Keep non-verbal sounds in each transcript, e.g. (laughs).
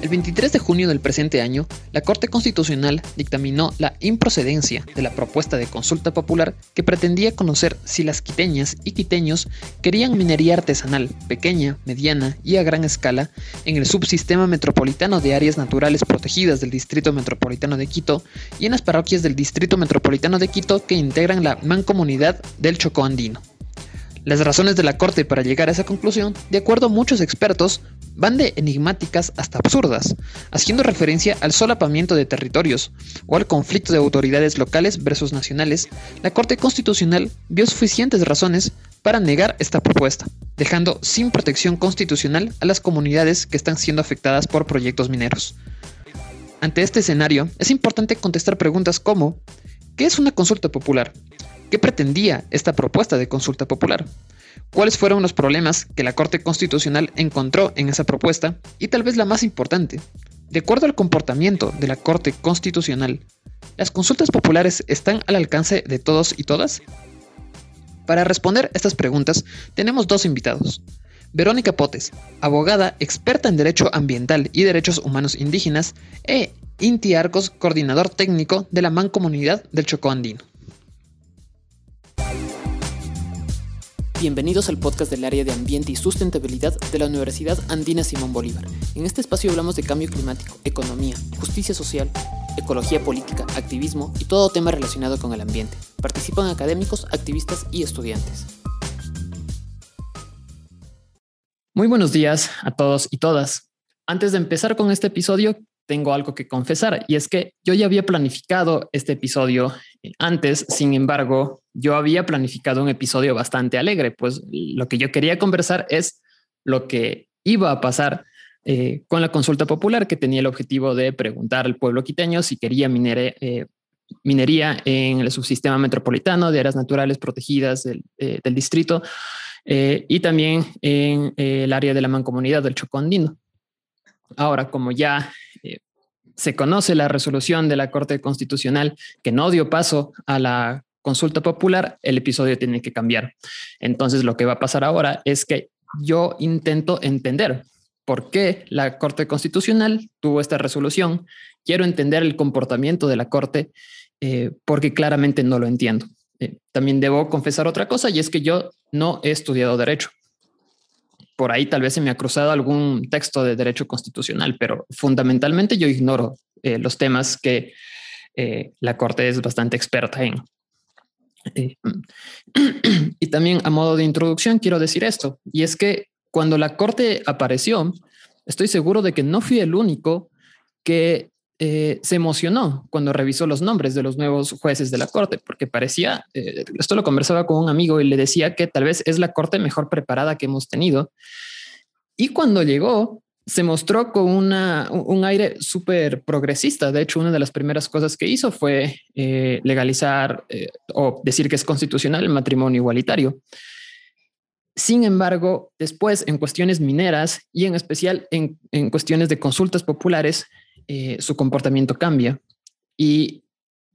El 23 de junio del presente año, la Corte Constitucional dictaminó la improcedencia de la propuesta de consulta popular que pretendía conocer si las quiteñas y quiteños querían minería artesanal, pequeña, mediana y a gran escala, en el subsistema metropolitano de áreas naturales protegidas del Distrito Metropolitano de Quito y en las parroquias del Distrito Metropolitano de Quito que integran la mancomunidad del Chocó Andino. Las razones de la Corte para llegar a esa conclusión, de acuerdo a muchos expertos, van de enigmáticas hasta absurdas, haciendo referencia al solapamiento de territorios o al conflicto de autoridades locales versus nacionales, la Corte Constitucional vio suficientes razones para negar esta propuesta, dejando sin protección constitucional a las comunidades que están siendo afectadas por proyectos mineros. Ante este escenario, es importante contestar preguntas como ¿qué es una consulta popular? ¿Qué pretendía esta propuesta de consulta popular? Cuáles fueron los problemas que la Corte Constitucional encontró en esa propuesta y tal vez la más importante. De acuerdo al comportamiento de la Corte Constitucional, ¿las consultas populares están al alcance de todos y todas? Para responder estas preguntas tenemos dos invitados. Verónica Potes, abogada experta en Derecho Ambiental y Derechos Humanos Indígenas, e Inti Arcos, coordinador técnico de la Mancomunidad del Chocó Andino. Bienvenidos al podcast del área de ambiente y sustentabilidad de la Universidad Andina Simón Bolívar. En este espacio hablamos de cambio climático, economía, justicia social, ecología política, activismo y todo tema relacionado con el ambiente. Participan académicos, activistas y estudiantes. Muy buenos días a todos y todas. Antes de empezar con este episodio, tengo algo que confesar y es que yo ya había planificado este episodio antes, sin embargo, yo había planificado un episodio bastante alegre, pues lo que yo quería conversar es lo que iba a pasar eh, con la consulta popular que tenía el objetivo de preguntar al pueblo quiteño si quería eh, minería en el subsistema metropolitano de áreas naturales protegidas del, eh, distrito y también en el área de la mancomunidad del Chocondino. Ahora, como ya se conoce la resolución de la Corte Constitucional que no dio paso a la consulta popular, el episodio tiene que cambiar. Entonces, lo que va a pasar ahora es que yo intento entender por qué la Corte Constitucional tuvo esta resolución. Quiero entender el comportamiento de la Corte eh, porque claramente no lo entiendo. Eh, también debo confesar otra cosa y es que yo no he estudiado derecho por ahí tal vez se me ha cruzado algún texto de derecho constitucional, pero fundamentalmente yo ignoro eh, los temas que la Corte es bastante experta en. Eh, (clears throat) y también a modo de introducción quiero decir esto, y es que cuando la Corte apareció, estoy seguro de que no fui el único que eh, se emocionó cuando revisó los nombres de los nuevos jueces de la corte, porque parecía, eh, esto lo conversaba con un amigo y le decía que tal vez es la corte mejor preparada que hemos tenido. Y cuando llegó, se mostró con una, un aire súper progresista. De hecho, una de las primeras cosas que hizo fue eh, legalizar o decir que es constitucional el matrimonio igualitario. Sin embargo, después en cuestiones mineras y en especial en, en cuestiones de consultas populares, eh, su comportamiento cambia y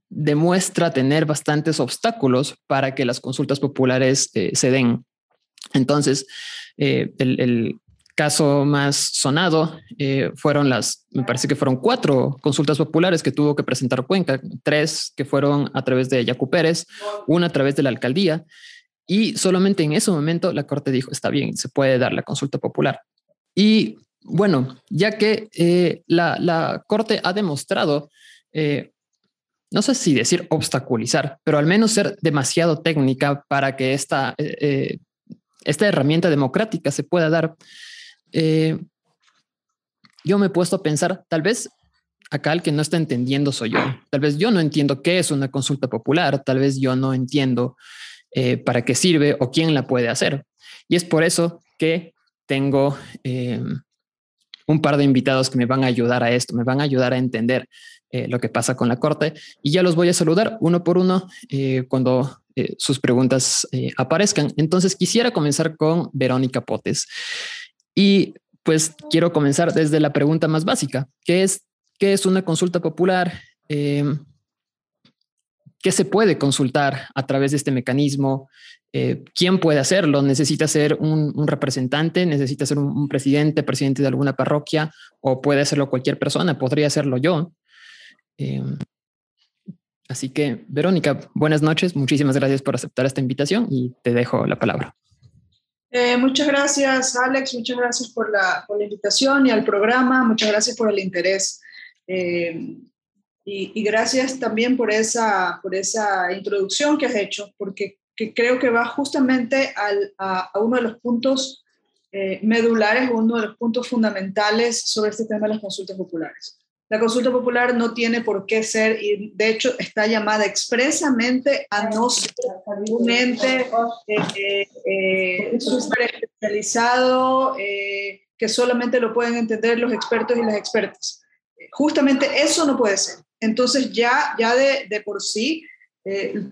demuestra tener bastantes obstáculos para que las consultas populares eh, se den. Entonces, eh, el, caso más sonado fueron las, me parece que fueron cuatro consultas populares que tuvo que presentar Cuenca, tres que fueron a través de Yacu Pérez, una a través de la alcaldía, y solamente en ese momento la Corte dijo, está bien, se puede dar la consulta popular. Y bueno, ya que eh, la, Corte ha demostrado, eh, no sé si decir obstaculizar, pero al menos ser demasiado técnica para que esta, eh, esta herramienta democrática se pueda dar, yo me he puesto a pensar, tal vez acá el que no está entendiendo soy yo. Tal vez yo no entiendo qué es una consulta popular, tal vez yo no entiendo para qué sirve o quién la puede hacer. Y es por eso que tengo un par de invitados que me van a ayudar a esto, me van a ayudar a entender eh, lo que pasa con la corte y ya los voy a saludar uno por uno eh, cuando eh, sus preguntas aparezcan. Entonces quisiera comenzar con Verónica Potes y pues quiero comenzar desde la pregunta más básica, que es, ¿qué es una consulta popular? Em, ¿qué se puede consultar a través de este mecanismo? Eh, ¿Quién puede hacerlo? ¿Necesita ser un, representante? ¿Necesita ser un, presidente, presidente de alguna parroquia? ¿O puede hacerlo cualquier persona? ¿Podría hacerlo yo? Eh, así que, Verónica, buenas noches. Muchísimas gracias por aceptar esta invitación y te dejo la palabra. Eh, muchas gracias, Alex. Muchas gracias por la, invitación y al programa. Muchas gracias por el interés. Eh, y, gracias también por esa, introducción que has hecho, porque que creo que va justamente a, uno de los puntos eh, medulares, uno de los puntos fundamentales sobre este tema de las consultas populares. La consulta popular no tiene por qué ser, y de hecho está llamada expresamente a no ser un ente eh, eh, súper especializado eh, que solamente lo pueden entender los expertos y las expertas. Justamente eso no puede ser. Entonces ya, ya de, de por sí,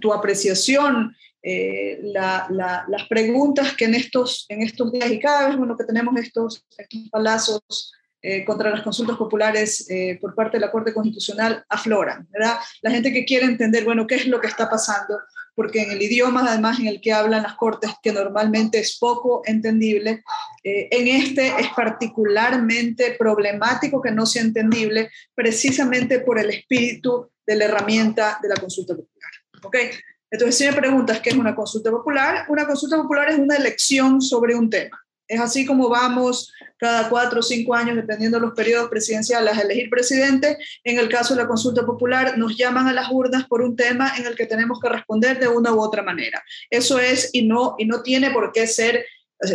tu apreciación, las preguntas que en estos, en estos días y cada vez bueno, que tenemos estos, estos palazos eh, contra las consultas populares eh, por parte de la Corte Constitucional afloran, ¿verdad? La gente que quiere entender, bueno, qué es lo que está pasando, porque en el idioma además en el que hablan las Cortes, que normalmente es poco entendible, eh, en este es particularmente problemático que no sea entendible, precisamente por el espíritu de la herramienta de la consulta popular. ¿Ok? Entonces, si me preguntas qué es una consulta popular, una consulta popular es una elección sobre un tema. Es así como vamos cada cuatro o cinco años, dependiendo de los periodos presidenciales, a elegir presidente. En el caso de la consulta popular, nos llaman a las urnas por un tema en el que tenemos que responder de una u otra manera. Eso es y no, y no tiene por qué ser,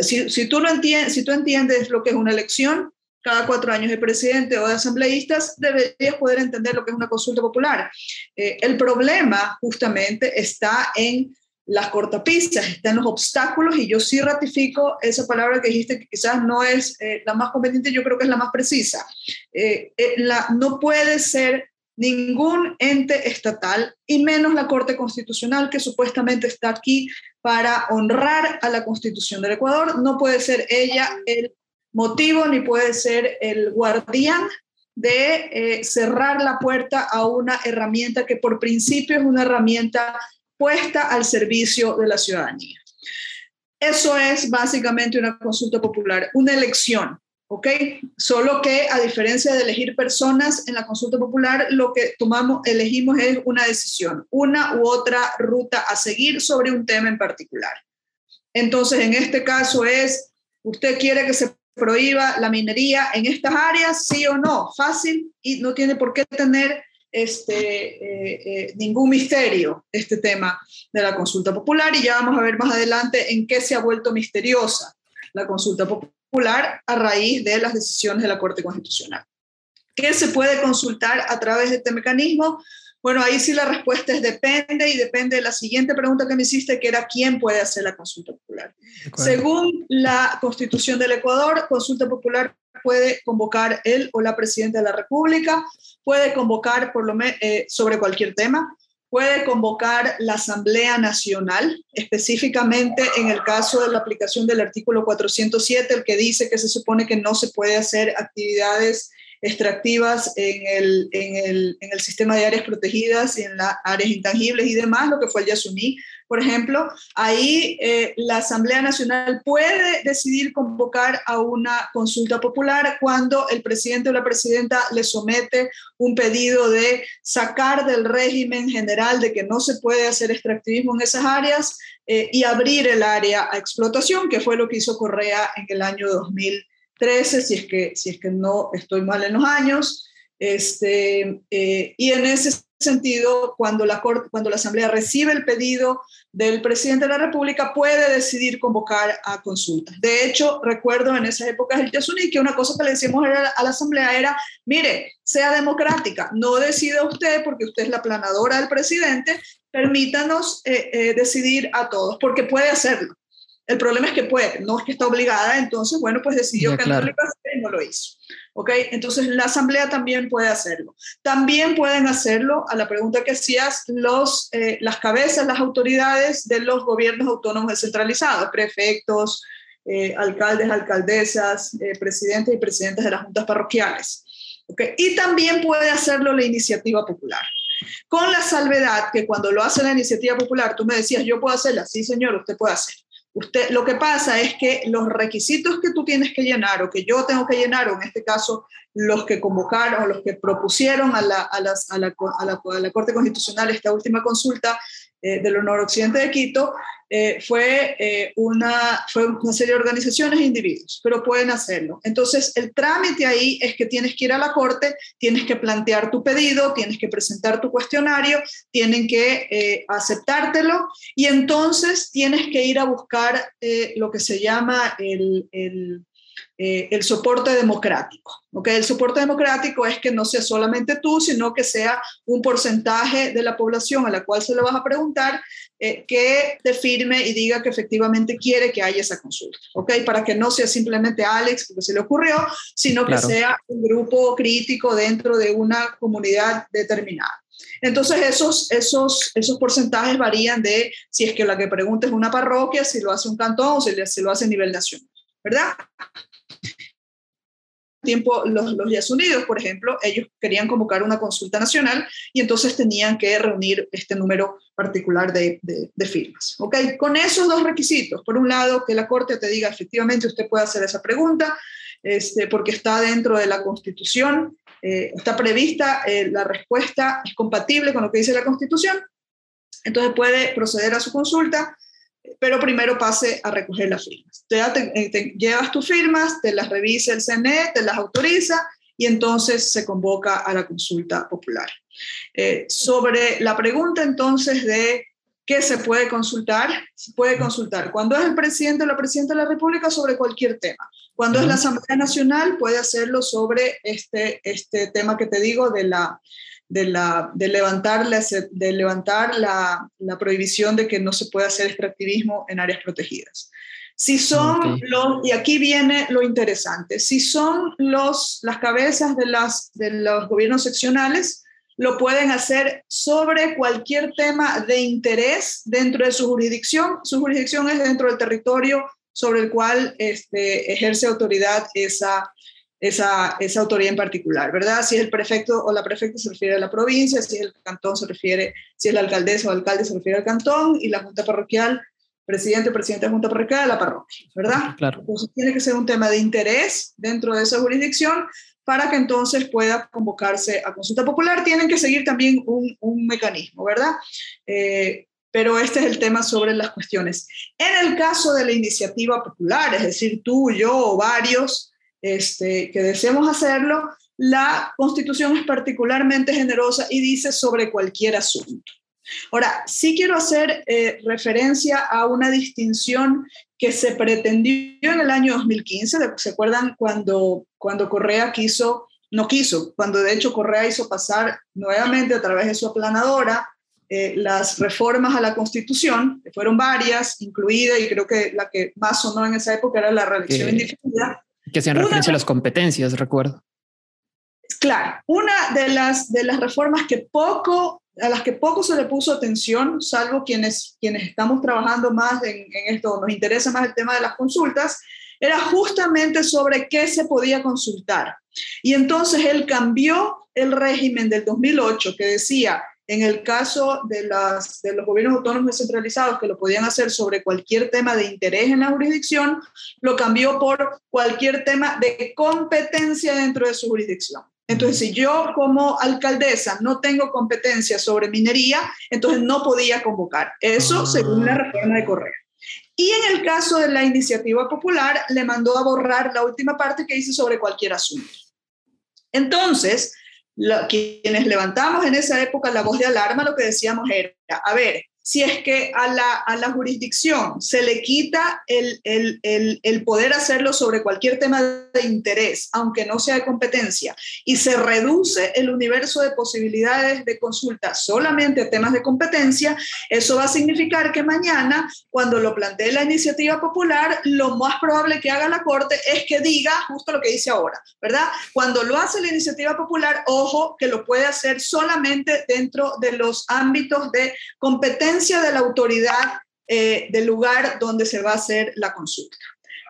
si, si, tú no entiendes, si tú entiendes lo que es una elección, cada cuatro años de presidente o de asambleístas, deberías poder entender lo que es una consulta popular. Eh, el problema justamente está en las cortapistas, están los obstáculos y yo sí ratifico esa palabra que dijiste que quizás no es eh, la más conveniente, yo creo que es la más precisa. Eh, eh, la, no puede ser ningún ente estatal y menos la Corte Constitucional que supuestamente está aquí para honrar a la Constitución del Ecuador. No puede ser ella el motivo ni puede ser el guardián de cerrar la puerta a una herramienta que por principio es una herramienta puesta al servicio de la ciudadanía. Eso es básicamente una consulta popular, una elección, ¿ok? Solo que a diferencia de elegir personas en la consulta popular, lo que tomamos, elegimos es una decisión, una u otra ruta a seguir sobre un tema en particular. Entonces, en este caso es, ¿usted quiere que se prohíba la minería en estas áreas? Sí o no, fácil y no tiene por qué tener este, eh, eh, ningún misterio este tema de la consulta popular y ya vamos a ver más adelante en qué se ha vuelto misteriosa la consulta popular a raíz de las decisiones de la Corte Constitucional. ¿Qué se puede consultar a través de este mecanismo? Bueno, ahí sí la respuesta es depende y depende de la siguiente pregunta que me hiciste, que era quién puede hacer la consulta popular. Según la Constitución del Ecuador, consulta popular puede convocar él o la presidenta de la República, puede convocar por lo eh, sobre cualquier tema, puede convocar la Asamblea Nacional, específicamente en el caso de la aplicación del artículo 407, el que dice que se supone que no se puede hacer actividades extractivas en el, en el, en el sistema de áreas protegidas y en las áreas intangibles y demás, lo que fue el Yasuní, por ejemplo, ahí eh, la Asamblea Nacional puede decidir convocar a una consulta popular cuando el presidente o la presidenta le somete un pedido de sacar del régimen general de que no se puede hacer extractivismo en esas áreas eh, y abrir el área a explotación, que fue lo que hizo Correa en el año 2013, si es que, si es que no estoy mal en los años. Este, eh, y en ese sentido, cuando la, cuando la Asamblea recibe el pedido del presidente de la República, puede decidir convocar a consultas. De hecho, recuerdo en esas épocas del Yasuní que una cosa que le decíamos a la, Asamblea era, mire, sea democrática, no decida usted porque usted es la planadora del presidente, permítanos eh, eh, decidir a todos, porque puede hacerlo. El problema es que puede, no es que está obligada, entonces, bueno, pues decidió que no lo iba a hacer y no lo hizo. ¿Ok? Entonces la asamblea también puede hacerlo. También pueden hacerlo, a la pregunta que hacías, los, eh, las cabezas, las autoridades de los gobiernos autónomos descentralizados, prefectos, eh, alcaldes, alcaldesas, eh, presidentes y presidentes de las juntas parroquiales. ¿Ok? Y también puede hacerlo la iniciativa popular. Con la salvedad que cuando lo hace la iniciativa popular, tú me decías, yo puedo hacerla, sí señor, usted puede hacer. Usted, lo que pasa es que los requisitos que tú tienes que llenar o que yo tengo que llenar, o en este caso los que convocaron los que propusieron a la, a, las, a, la, a, la, a la Corte Constitucional esta última consulta eh, del Honor Occidente de Quito, eh, fue, eh, una, fue una serie de organizaciones e individuos, pero pueden hacerlo. Entonces, el trámite ahí es que tienes que ir a la Corte, tienes que plantear tu pedido, tienes que presentar tu cuestionario, tienen que eh, aceptártelo y entonces tienes que ir a buscar lo que se llama el eh, el soporte democrático. ¿okay? El soporte democrático es que no sea solamente tú, sino que sea un porcentaje de la población a la cual se le vas a preguntar eh, que te firme y diga que efectivamente quiere que haya esa consulta. ¿okay? Para que no sea simplemente Alex, porque se le ocurrió, sino que sea un grupo crítico dentro de una comunidad determinada. Entonces, esos, esos, esos porcentajes varían de si es que la que pregunta es una parroquia, si lo hace un cantón o si, si lo hace a nivel nacional, ¿verdad? Tiempo los, los Unidos, por ejemplo, ellos querían convocar una consulta nacional y entonces tenían que reunir este número particular de, de, firmas. ¿ok? Con esos dos requisitos, por un lado, que la Corte te diga efectivamente usted puede hacer esa pregunta, este, porque está dentro de la Constitución, eh, está prevista, eh, la respuesta es compatible con lo que dice la Constitución, entonces puede proceder a su consulta pero primero pase a recoger las firmas. Te, eh, te, llevas tus firmas, te las revisa el CNE, te las autoriza y entonces se convoca a la consulta popular. Eh, sobre la pregunta entonces de qué se puede consultar, se puede consultar cuando es el presidente o la presidenta de la República sobre cualquier tema. Cuando es la Asamblea Nacional puede hacerlo sobre este, este tema que te digo de la de, la, de levantar, la, de levantar la, la, prohibición de que no se pueda hacer extractivismo en áreas protegidas. Si son los, y aquí viene lo interesante, si son los, las cabezas de, las, de los gobiernos seccionales, lo pueden hacer sobre cualquier tema de interés dentro de su jurisdicción. Su jurisdicción es dentro del territorio sobre el cual este, ejerce autoridad esa, esa, esa autoridad en particular, ¿verdad? Si es el prefecto o la prefecta se refiere a la provincia, si es el cantón se refiere, si es la alcaldesa o alcalde se refiere al cantón y la junta parroquial, presidente o presidente de junta parroquial a la parroquia, ¿verdad? Claro. Entonces tiene que ser un tema de interés dentro de esa jurisdicción para que entonces pueda convocarse a consulta popular. Tienen que seguir también un, un mecanismo, ¿verdad? Eh, pero este es el tema sobre las cuestiones. En el caso de la iniciativa popular, es decir, tú, yo o varios, este, que deseemos hacerlo, la Constitución es particularmente generosa y dice sobre cualquier asunto. Ahora, sí quiero hacer eh, referencia a una distinción que se pretendió en el año 2015. ¿Se acuerdan cuando, cuando Correa quiso, no quiso, cuando de hecho Correa hizo pasar nuevamente a través de su aplanadora eh, las reformas a la Constitución, que fueron varias, incluida, y creo que la que más sonó en esa época era la reelección indefinida, que hacían referencia a las competencias, recuerdo. Claro, una de las, de las reformas que poco, a las que poco se le puso atención, salvo quienes, quienes estamos trabajando más en, en esto, nos interesa más el tema de las consultas, era justamente sobre qué se podía consultar. Y entonces él cambió el régimen del 2008 que decía en el caso de, las, de los gobiernos autónomos descentralizados, que lo podían hacer sobre cualquier tema de interés en la jurisdicción, lo cambió por cualquier tema de competencia dentro de su jurisdicción. Entonces, si yo como alcaldesa no tengo competencia sobre minería, entonces no podía convocar. Eso ah. según la reforma de Correa. Y en el caso de la iniciativa popular, le mandó a borrar la última parte que dice sobre cualquier asunto. Entonces, quienes levantamos en esa época la voz de alarma, lo que decíamos era, a ver, si es que a la, a la jurisdicción se le quita el, el, el, el, poder hacerlo sobre cualquier tema de interés, aunque no sea de competencia, y se reduce el universo de posibilidades de consulta solamente a temas de competencia, eso va a significar que mañana, cuando lo plantee la iniciativa popular, lo más probable que haga la Corte es que diga justo lo que dice ahora, ¿verdad? Cuando lo hace la iniciativa popular, ojo, que lo puede hacer solamente dentro de los ámbitos de competencia de la autoridad eh, del lugar donde se va a hacer la consulta.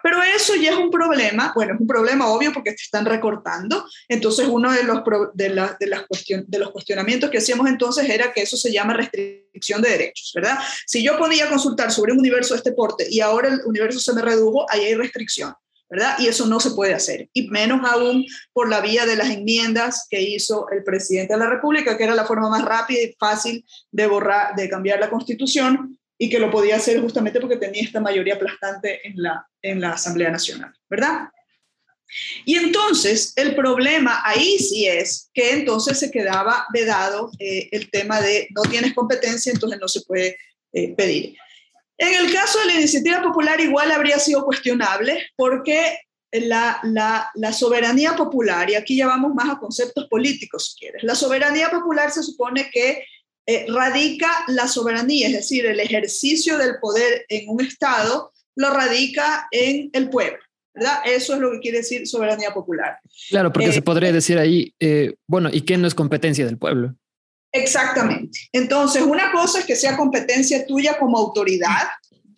Pero eso ya es un problema, bueno, es un problema obvio porque te están recortando. Entonces, uno de los, de, la, de, las cuestion, de los cuestionamientos que hacíamos entonces era que eso se llama restricción de derechos, ¿verdad? Si yo podía consultar sobre un universo de este porte y ahora el universo se me redujo, ahí hay restricción. ¿Verdad? Y eso no se puede hacer, y menos aún por la vía de las enmiendas que hizo el presidente de la República, que era la forma más rápida y fácil de borrar, de cambiar la constitución, y que lo podía hacer justamente porque tenía esta mayoría aplastante en la, en la Asamblea Nacional, ¿verdad? Y entonces el problema ahí sí es que entonces se quedaba vedado eh, el tema de no tienes competencia, entonces no se puede eh, pedir. En el caso de la iniciativa popular igual habría sido cuestionable porque la, la, soberanía popular, y aquí ya vamos más a conceptos políticos si quieres, la soberanía popular se supone que eh, radica la soberanía, es decir, el ejercicio del poder en un Estado lo radica en el pueblo. ¿verdad? Eso es lo que quiere decir soberanía popular. Claro, porque se eh, podría decir ahí, eh, bueno, ¿y qué no es competencia del pueblo? Exactamente. Entonces, una cosa es que sea competencia tuya como autoridad,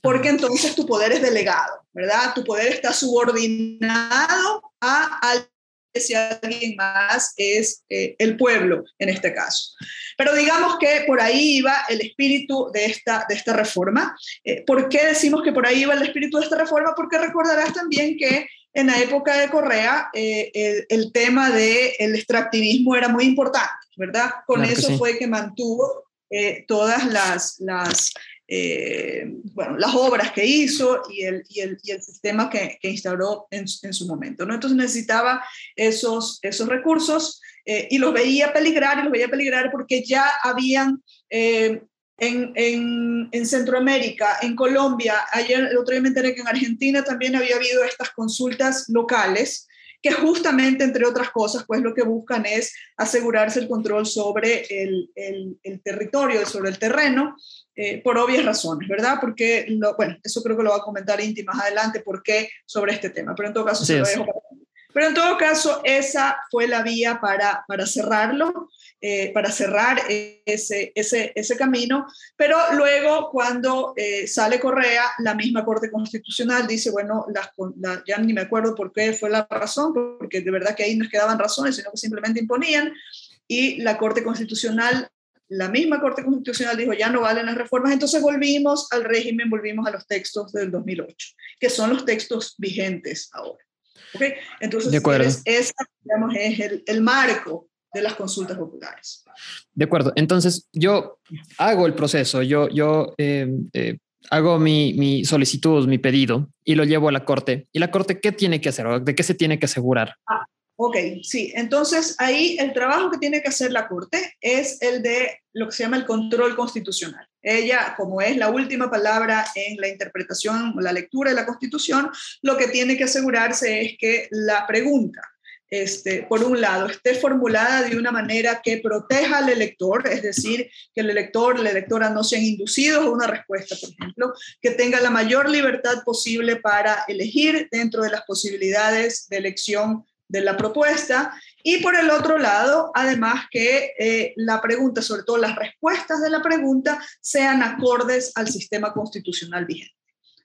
porque entonces tu poder es delegado, ¿verdad? Tu poder está subordinado a alguien más es eh, el pueblo en este caso. Pero digamos que por ahí iba el espíritu de esta, de esta reforma. Eh, ¿Por qué decimos que por ahí iba el espíritu de esta reforma? Porque recordarás también que en la época de Correa eh, el, tema del extractivismo era muy importante, ¿verdad? Con eso fue que mantuvo eh, todas las, las, eh, bueno, las obras que hizo y el, y el, y el sistema que, que instauró en, en, su momento. ¿no? Entonces necesitaba esos, esos recursos y los veía peligrar, y los veía peligrar porque ya habían en, en, Centroamérica, en Colombia, ayer el otro día me enteré que en Argentina también había habido estas consultas locales que justamente, entre otras cosas, pues lo que buscan es asegurarse el control sobre el, el, territorio, sobre el terreno, eh, por obvias razones, ¿verdad? Porque, lo, bueno, eso creo que lo va a comentar Inti más adelante, por qué sobre este tema, pero en todo caso se lo dejo para pero en todo caso, esa fue la vía para, para cerrarlo, eh, para cerrar ese, ese, ese, camino. Pero luego, cuando eh, sale Correa, la misma Corte Constitucional dice, bueno, ya ni me acuerdo por qué fue la razón, porque de verdad que ahí no es que daban razones, sino que simplemente imponían. Y la Corte Constitucional la misma Corte Constitucional dijo ya no valen las reformas, entonces volvimos al régimen, volvimos a los textos del 2008, que son los textos vigentes ahora. ¿Okay? Entonces, ese digamos, es el, el, marco de las consultas populares. De acuerdo. Entonces, yo hago el proceso, yo, yo eh, eh, hago mi, mi, solicitud, mi pedido y lo llevo a la corte. ¿Y la corte qué tiene que hacer? ¿De qué se tiene que asegurar? Ah, Ok, sí. Entonces ahí el trabajo que tiene que hacer la Corte es el de lo que se llama el control constitucional. Ella, como es la última palabra en la interpretación o la lectura de la Constitución, lo que tiene que asegurarse es que la pregunta, este, por un lado, esté formulada de una manera que proteja al elector, es decir, que el elector, la electora no sean inducidos a una respuesta, por ejemplo, que tenga la mayor libertad posible para elegir dentro de las posibilidades de elección de la propuesta y por el otro lado, además que eh, la pregunta, sobre todo las respuestas de la pregunta, sean acordes al sistema constitucional vigente.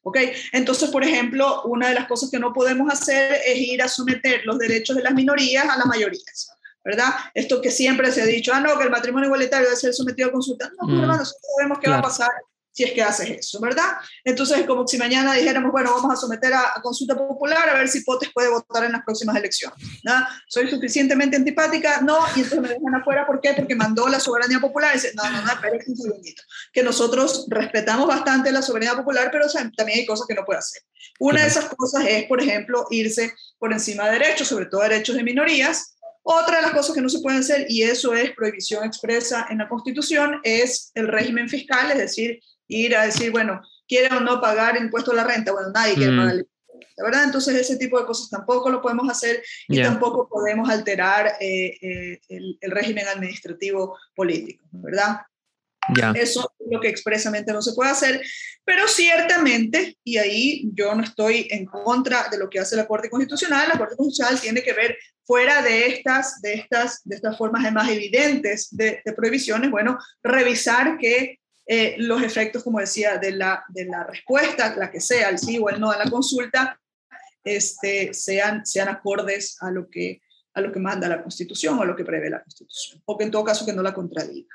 ¿Ok? Entonces, por ejemplo, una de las cosas que no podemos hacer es ir a someter los derechos de las minorías a las mayorías. ¿verdad? Esto que siempre se ha dicho, ah, no, que el matrimonio igualitario debe ser sometido a consulta. No, mm. hermano, sabemos qué va a pasar si es que haces eso, ¿verdad? Entonces es como si mañana dijéramos, bueno, vamos a someter a, consulta popular a ver si Potes puede votar en las próximas elecciones. ¿no? Soy suficientemente antipática, no, y entonces me dejan afuera, ¿por qué? Porque mandó la soberanía popular y dice, no, no, no, espera un segundito, que nosotros respetamos bastante la soberanía popular, pero también hay cosas que no puede hacer. Una de esas cosas es, por ejemplo, irse por encima de derechos, sobre todo derechos de minorías, otra de las cosas que no se pueden hacer, y eso es prohibición expresa en la Constitución, es el régimen fiscal, es decir, ir a decir, bueno, ¿quiere o no pagar impuesto a la renta? Bueno, nadie quiere mm. pagar el ¿La verdad? Entonces ese tipo de cosas tampoco lo podemos hacer y tampoco podemos alterar eh, eh, el, régimen administrativo político, ¿verdad? Eso es lo que expresamente no se puede hacer, pero ciertamente, y ahí yo no estoy en contra de lo que hace la Corte Constitucional, la Corte Constitucional tiene que ver fuera de estas, de estas, de estas formas más evidentes de, de prohibiciones, bueno, revisar que eh, los efectos, como decía, de la, de la respuesta, la que sea, el sí o el no a la consulta, este, sean, sean acordes a lo, que, a lo que manda la Constitución o a lo que prevé la Constitución, o que en todo caso que no la contradiga.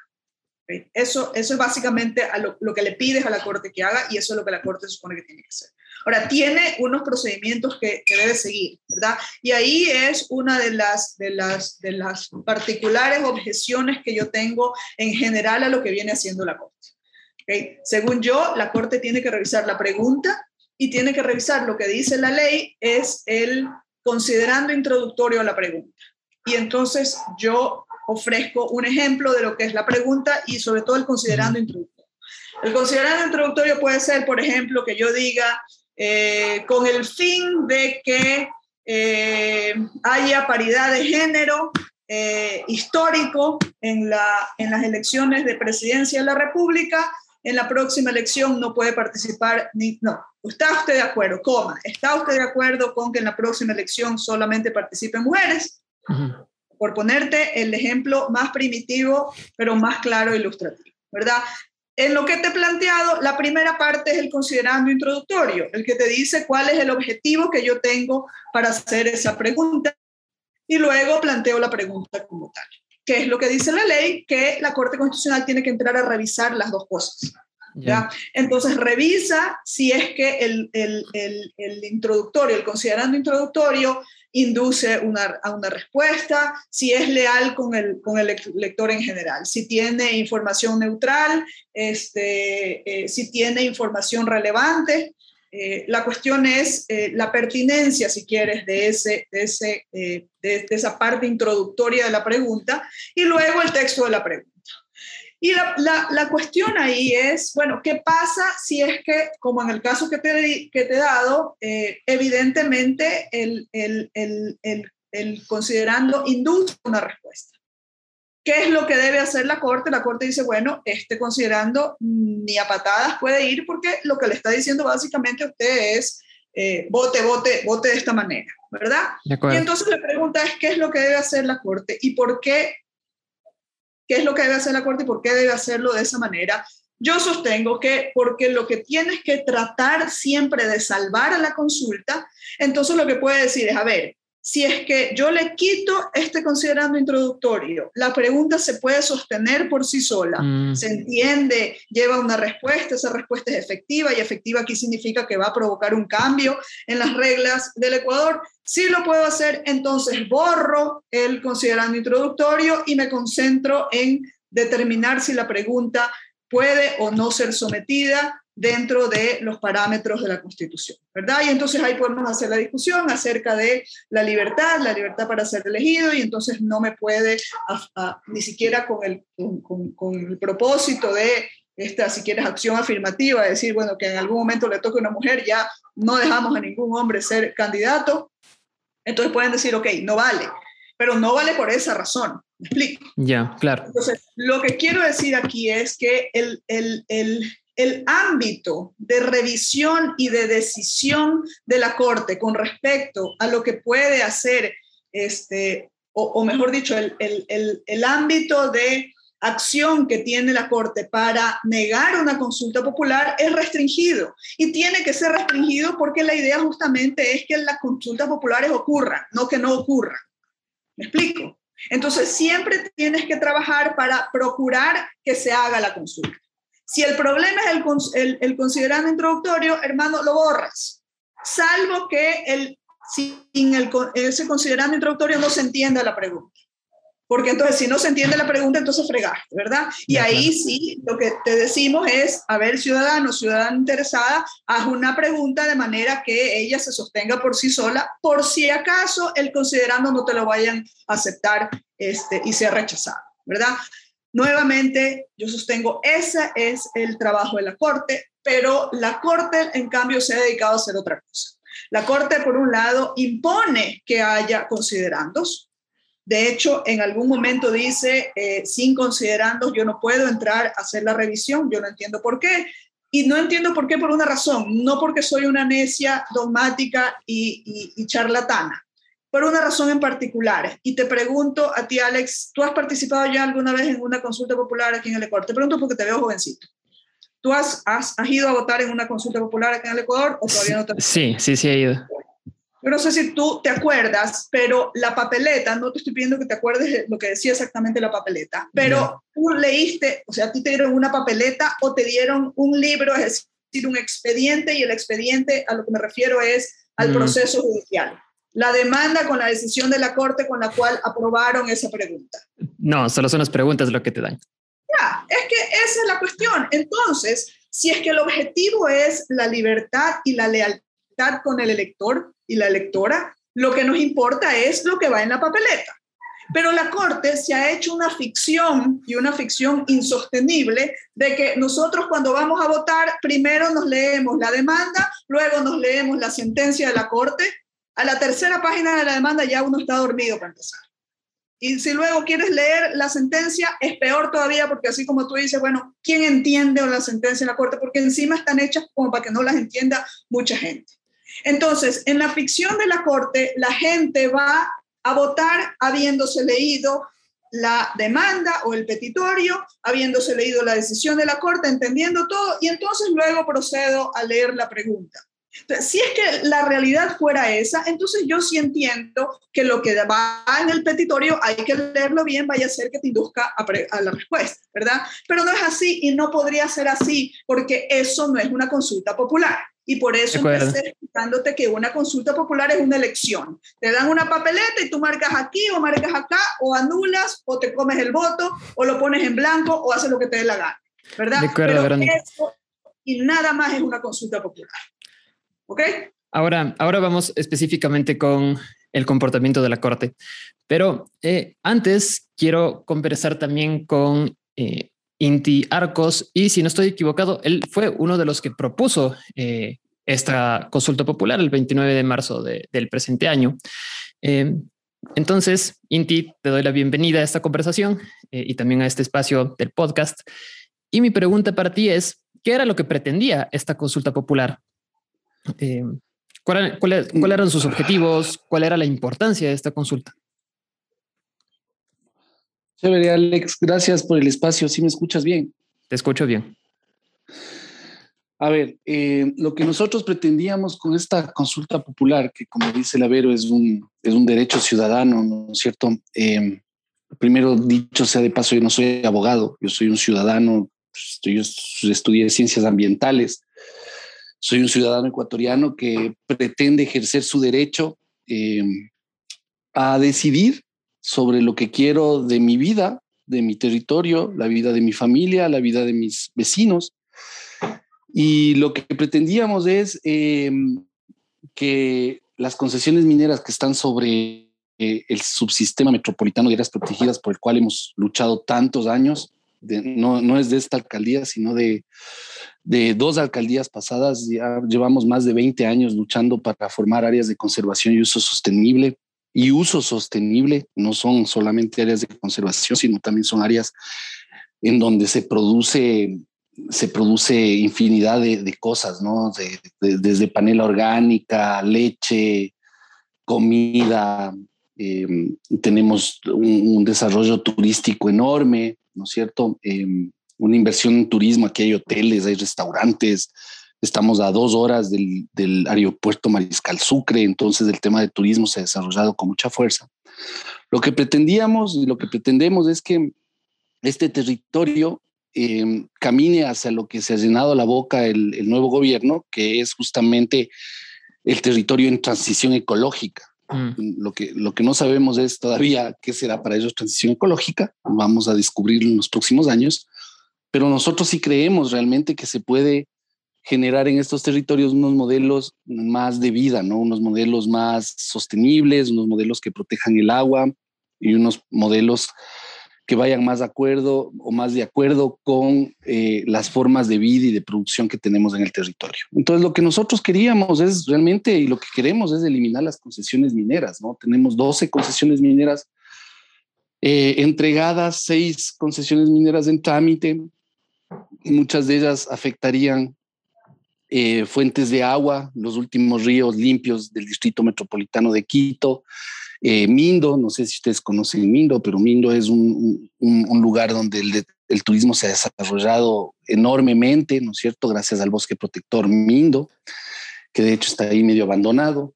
Eso, eso es básicamente a lo, lo, que le pides a la Corte que haga y eso es lo que la Corte supone que tiene que hacer. Ahora, tiene unos procedimientos que, que debe seguir, ¿verdad? Y ahí es una de las, de, las, de las particulares objeciones que yo tengo en general a lo que viene haciendo la Corte. ¿Okay? Según yo, la Corte tiene que revisar la pregunta y tiene que revisar lo que dice la ley, es el considerando introductorio a la pregunta. Y entonces yo ofrezco un ejemplo de lo que es la pregunta y sobre todo el considerando introductorio. El considerando introductorio puede ser, por ejemplo, que yo diga, eh, con el fin de que eh, haya paridad de género eh, histórico en, la, en las elecciones de presidencia de la República, en la próxima elección no puede participar ni no. ¿Está usted de acuerdo? Coma. ¿Está usted de acuerdo con que en la próxima elección solamente participen mujeres? Por ponerte el ejemplo más primitivo, pero más claro e ilustrativo, ¿verdad? En lo que te he planteado, la primera parte es el considerando introductorio, el que te dice cuál es el objetivo que yo tengo para hacer esa pregunta y luego planteo la pregunta como tal. ¿Qué es lo que dice la ley? Que la Corte Constitucional tiene que entrar a revisar las dos cosas. ¿ya? Entonces revisa si es que el, el, el, el introductorio, el considerando introductorio, induce una, a una respuesta, si es leal con el, con el lector en general, si tiene información neutral, este, eh, si tiene información relevante. Eh, la cuestión es eh, la pertinencia, si quieres, de, ese, de, ese, de, de esa parte introductoria de la pregunta y luego el texto de la pregunta. Y la, la, la, cuestión ahí es, bueno, ¿qué pasa si es que, como en el caso que te, que te he dado, eh, evidentemente el, el, el, el, considerando induce una respuesta? ¿Qué es lo que debe hacer la Corte? La Corte dice, bueno, este considerando ni a patadas puede ir porque lo que le está diciendo básicamente a usted es, eh, vote, vote, vote de esta manera, ¿verdad? Y entonces la pregunta es, ¿qué es lo que debe hacer la Corte y por qué qué es lo que debe hacer la Corte y por qué debe hacerlo de esa manera. Yo sostengo que porque lo que tienes que tratar siempre de salvar a la consulta, entonces lo que puede decir es, a ver, si es que yo le quito este considerando introductorio, la pregunta se puede sostener por sí sola, mm. se entiende, lleva una respuesta, esa respuesta es efectiva y efectiva aquí significa que va a provocar un cambio en las reglas del Ecuador. Si lo puedo hacer, entonces borro el considerando introductorio y me concentro en determinar si la pregunta puede o no ser sometida dentro de los parámetros de la Constitución, ¿verdad? Y entonces ahí podemos hacer la discusión acerca de la libertad, la libertad para ser elegido, y entonces no me puede, ni siquiera con el, con, con, el propósito de esta, si quieres, acción afirmativa, decir, bueno, que en algún momento le toque a una mujer, ya no dejamos a ningún hombre ser candidato, entonces pueden decir, ok, no vale, pero no vale por esa razón. ¿Me explico? Ya, claro. Entonces, lo que quiero decir aquí es que el, el, el, el ámbito de revisión y de decisión de la Corte con respecto a lo que puede hacer, este, o, mejor dicho, el, ámbito de acción que tiene la Corte para negar una consulta popular es restringido y tiene que ser restringido porque la idea justamente es que las consultas populares ocurran, no que no ocurran. ¿Me explico? Entonces, siempre tienes que trabajar para procurar que se haga la consulta. Si el problema es el, el, considerando introductorio, hermano, lo borras. Salvo que el, sin el, ese considerando introductorio no se entienda la pregunta. Porque entonces, si no se entiende la pregunta, entonces fregaste, ¿verdad? Y ahí sí, lo que te decimos es, a ver, ciudadano, ciudadana interesada, haz una pregunta de manera que ella se sostenga por sí sola, por si acaso el considerando no te lo vayan a aceptar este, y sea rechazado, ¿verdad? Nuevamente, yo sostengo, ese es el trabajo de la Corte, pero la Corte, en cambio, se ha dedicado a hacer otra cosa. La Corte, por un lado, impone que haya considerandos. De hecho, en algún momento dice, eh, sin considerandos, yo no puedo entrar a hacer la revisión. Yo no entiendo por qué. Y no entiendo por qué por una razón, no porque soy una necia dogmática y, y charlatana, por una razón en particular. Y te pregunto a ti, Alex, ¿tú has participado ya alguna vez en una consulta popular aquí en el Ecuador? Te pregunto porque te veo jovencito. ¿Tú has, has, has ido a votar en una consulta popular aquí en el Ecuador o todavía no te Sí, sí, sí he ido. Yo no sé si tú te acuerdas, pero la papeleta, no te estoy pidiendo que te acuerdes de lo que decía exactamente la papeleta, pero tú leíste, o sea, a ti te dieron una papeleta o te dieron un libro, es decir, un expediente, y el expediente a lo que me refiero es al proceso judicial. La demanda con la decisión de la Corte con la cual aprobaron esa pregunta. No, solo son las preguntas lo que te dan. Ya, es que esa es la cuestión. Entonces, si es que el objetivo es la libertad y la lealtad con el elector y la electora, lo que nos importa es lo que va en la papeleta. Pero la Corte se ha hecho una ficción y una ficción insostenible de que nosotros cuando vamos a votar, primero nos leemos la demanda, luego nos leemos la sentencia de la Corte. A la tercera página de la demanda ya uno está dormido para empezar. Y si luego quieres leer la sentencia, es peor todavía porque así como tú dices, bueno, ¿quién entiende la sentencia en la corte? Porque encima están hechas como para que no las entienda mucha gente. Entonces, en la ficción de la corte, la gente va a votar habiéndose leído la demanda o el petitorio, habiéndose leído la decisión de la corte, entendiendo todo, y entonces luego procedo a leer la pregunta si es que la realidad fuera esa, entonces yo sí entiendo que lo que va en el petitorio hay que leerlo bien, vaya a ser que te induzca a, la respuesta, ¿verdad? Pero no es así y no podría ser así porque eso no es una consulta popular. Y por eso empecé explicándote que una consulta popular es una elección. Te dan una papeleta y tú marcas aquí o marcas acá o anulas o te comes el voto o lo pones en blanco o haces lo que te dé la gana, ¿verdad? Pero eso y nada más es una consulta popular. ¿Ok? Ahora, ahora vamos específicamente con el comportamiento de la Corte. Pero eh, antes quiero conversar también con eh, Inti Arcos y si no estoy equivocado, él fue uno de los que propuso eh, esta consulta popular el 29 de marzo del presente año. entonces, Inti, te doy la bienvenida a esta conversación y también a este espacio del podcast. Y mi pregunta para ti es, ¿qué era lo que pretendía esta consulta popular? Eh, ¿cuáles eran sus objetivos? ¿Cuál era la importancia de esta consulta? Chévere, Alex. Gracias por el espacio. ¿Sí me escuchas bien? Te escucho bien. A ver, eh, lo que nosotros pretendíamos con esta consulta popular, que como dice Lavero es un, es un derecho ciudadano, ¿no es cierto? Eh, primero dicho sea de paso, yo no soy abogado, yo soy un ciudadano, pues, yo estudié ciencias ambientales, soy un ciudadano ecuatoriano que pretende ejercer su derecho eh, a decidir sobre lo que quiero de mi vida, de mi territorio, la vida de mi familia, la vida de mis vecinos. Y lo que pretendíamos es eh, que las concesiones mineras que están sobre eh, el subsistema metropolitano de áreas protegidas por el cual hemos luchado tantos años, no, no es de esta alcaldía, sino de, de dos alcaldías pasadas. Ya llevamos más de 20 años luchando para formar áreas de conservación y uso sostenible. Y uso sostenible no son solamente áreas de conservación, sino también son áreas en donde se produce, se produce infinidad de, cosas, ¿no? desde panela orgánica, leche, comida. Em, tenemos un, desarrollo turístico enorme, ¿no es cierto? Em, una inversión en turismo, aquí hay hoteles, hay restaurantes, estamos a dos horas del, del, aeropuerto Mariscal Sucre, entonces el tema de turismo se ha desarrollado con mucha fuerza. Lo que pretendíamos y lo que pretendemos es que este territorio em, camine hacia lo que se ha llenado la boca el, el, nuevo gobierno, que es justamente el territorio en transición ecológica. Mm. Lo, que, lo que no sabemos es todavía qué será para ellos transición ecológica. Vamos a descubrir en los próximos años pero nosotros sí creemos realmente que se puede generar en estos territorios unos modelos más de vida, ¿no? Unos modelos más sostenibles, unos modelos que protejan el agua y unos modelos que vayan más de acuerdo o más de acuerdo con eh, las formas de vida y de producción que tenemos en el territorio. Entonces, lo que nosotros queríamos es realmente, y lo que queremos es eliminar las concesiones mineras, ¿no? Tenemos 12 concesiones mineras eh, entregadas, seis concesiones mineras en trámite, muchas de ellas afectarían eh, fuentes de agua, los últimos ríos limpios del distrito metropolitano de Quito, eh, Mindo, no sé si ustedes conocen Mindo, pero Mindo es un, lugar donde el, turismo se ha desarrollado enormemente, ¿no es cierto? Gracias al bosque protector Mindo, que de hecho está ahí medio abandonado.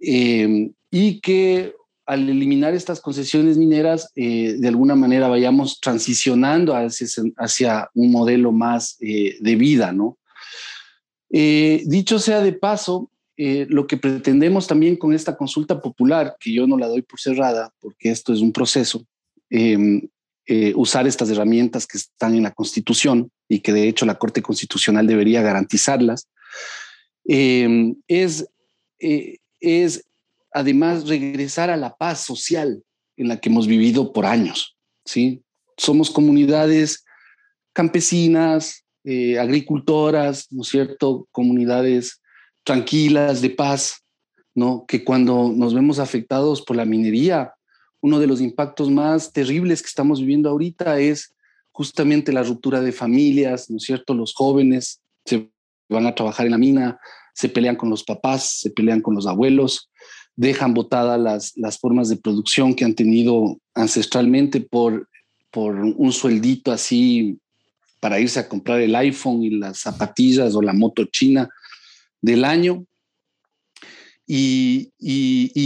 eh, y que al eliminar estas concesiones mineras, eh, de alguna manera vayamos transicionando hacia, hacia un modelo más de vida, ¿no? dicho sea de paso, lo que pretendemos también con esta consulta popular, que yo no la doy por cerrada, porque esto es un proceso, usar estas herramientas que están en la Constitución y que de hecho la Corte Constitucional debería garantizarlas, eh, es, eh, es además regresar a la paz social en la que hemos vivido por años. ¿sí? Somos comunidades campesinas, eh, agricultoras, ¿no es cierto? Comunidades tranquilas, de paz, ¿no? Que cuando nos vemos afectados por la minería, uno de los impactos más terribles que estamos viviendo ahorita es justamente la ruptura de familias, ¿no es cierto? Los jóvenes se van a trabajar en la mina, se pelean con los papás, se pelean con los abuelos, dejan botadas las, las formas de producción que han tenido ancestralmente por, por un sueldito así para irse a comprar el iPhone y las zapatillas o la moto china del año. Y,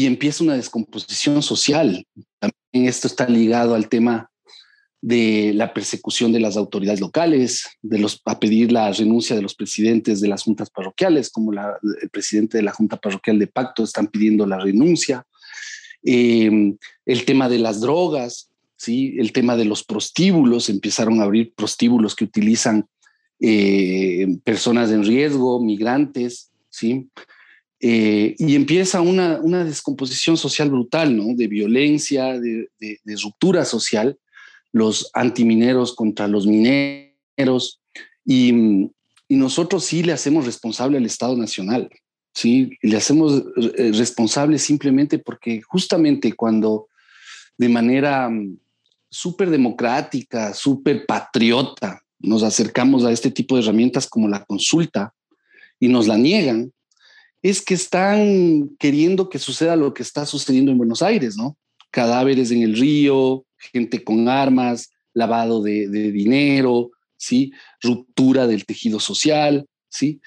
empieza una descomposición social. También esto está ligado al tema de la persecución de las autoridades locales, de los, a pedir la renuncia de los presidentes de las juntas parroquiales, como el presidente de la Junta Parroquial de Pacto están pidiendo la renuncia, em, el tema de las drogas, ¿sí? el tema de los prostíbulos, empezaron a abrir prostíbulos que utilizan eh, personas en riesgo, migrantes, ¿sí? Eh, y empieza una, una, descomposición social brutal, ¿no? De violencia, de, de ruptura social, los antimineros contra los mineros y, nosotros sí le hacemos responsable al Estado Nacional, sí, le hacemos eh, responsable simplemente porque justamente cuando de manera mm, súper democrática, súper patriota, nos acercamos a este tipo de herramientas como la consulta y nos la niegan, es que están queriendo que suceda lo que está sucediendo en Buenos Aires, ¿no? Cadáveres en el río, gente con armas, lavado de, dinero, ¿sí? ruptura del tejido social. ¿sí?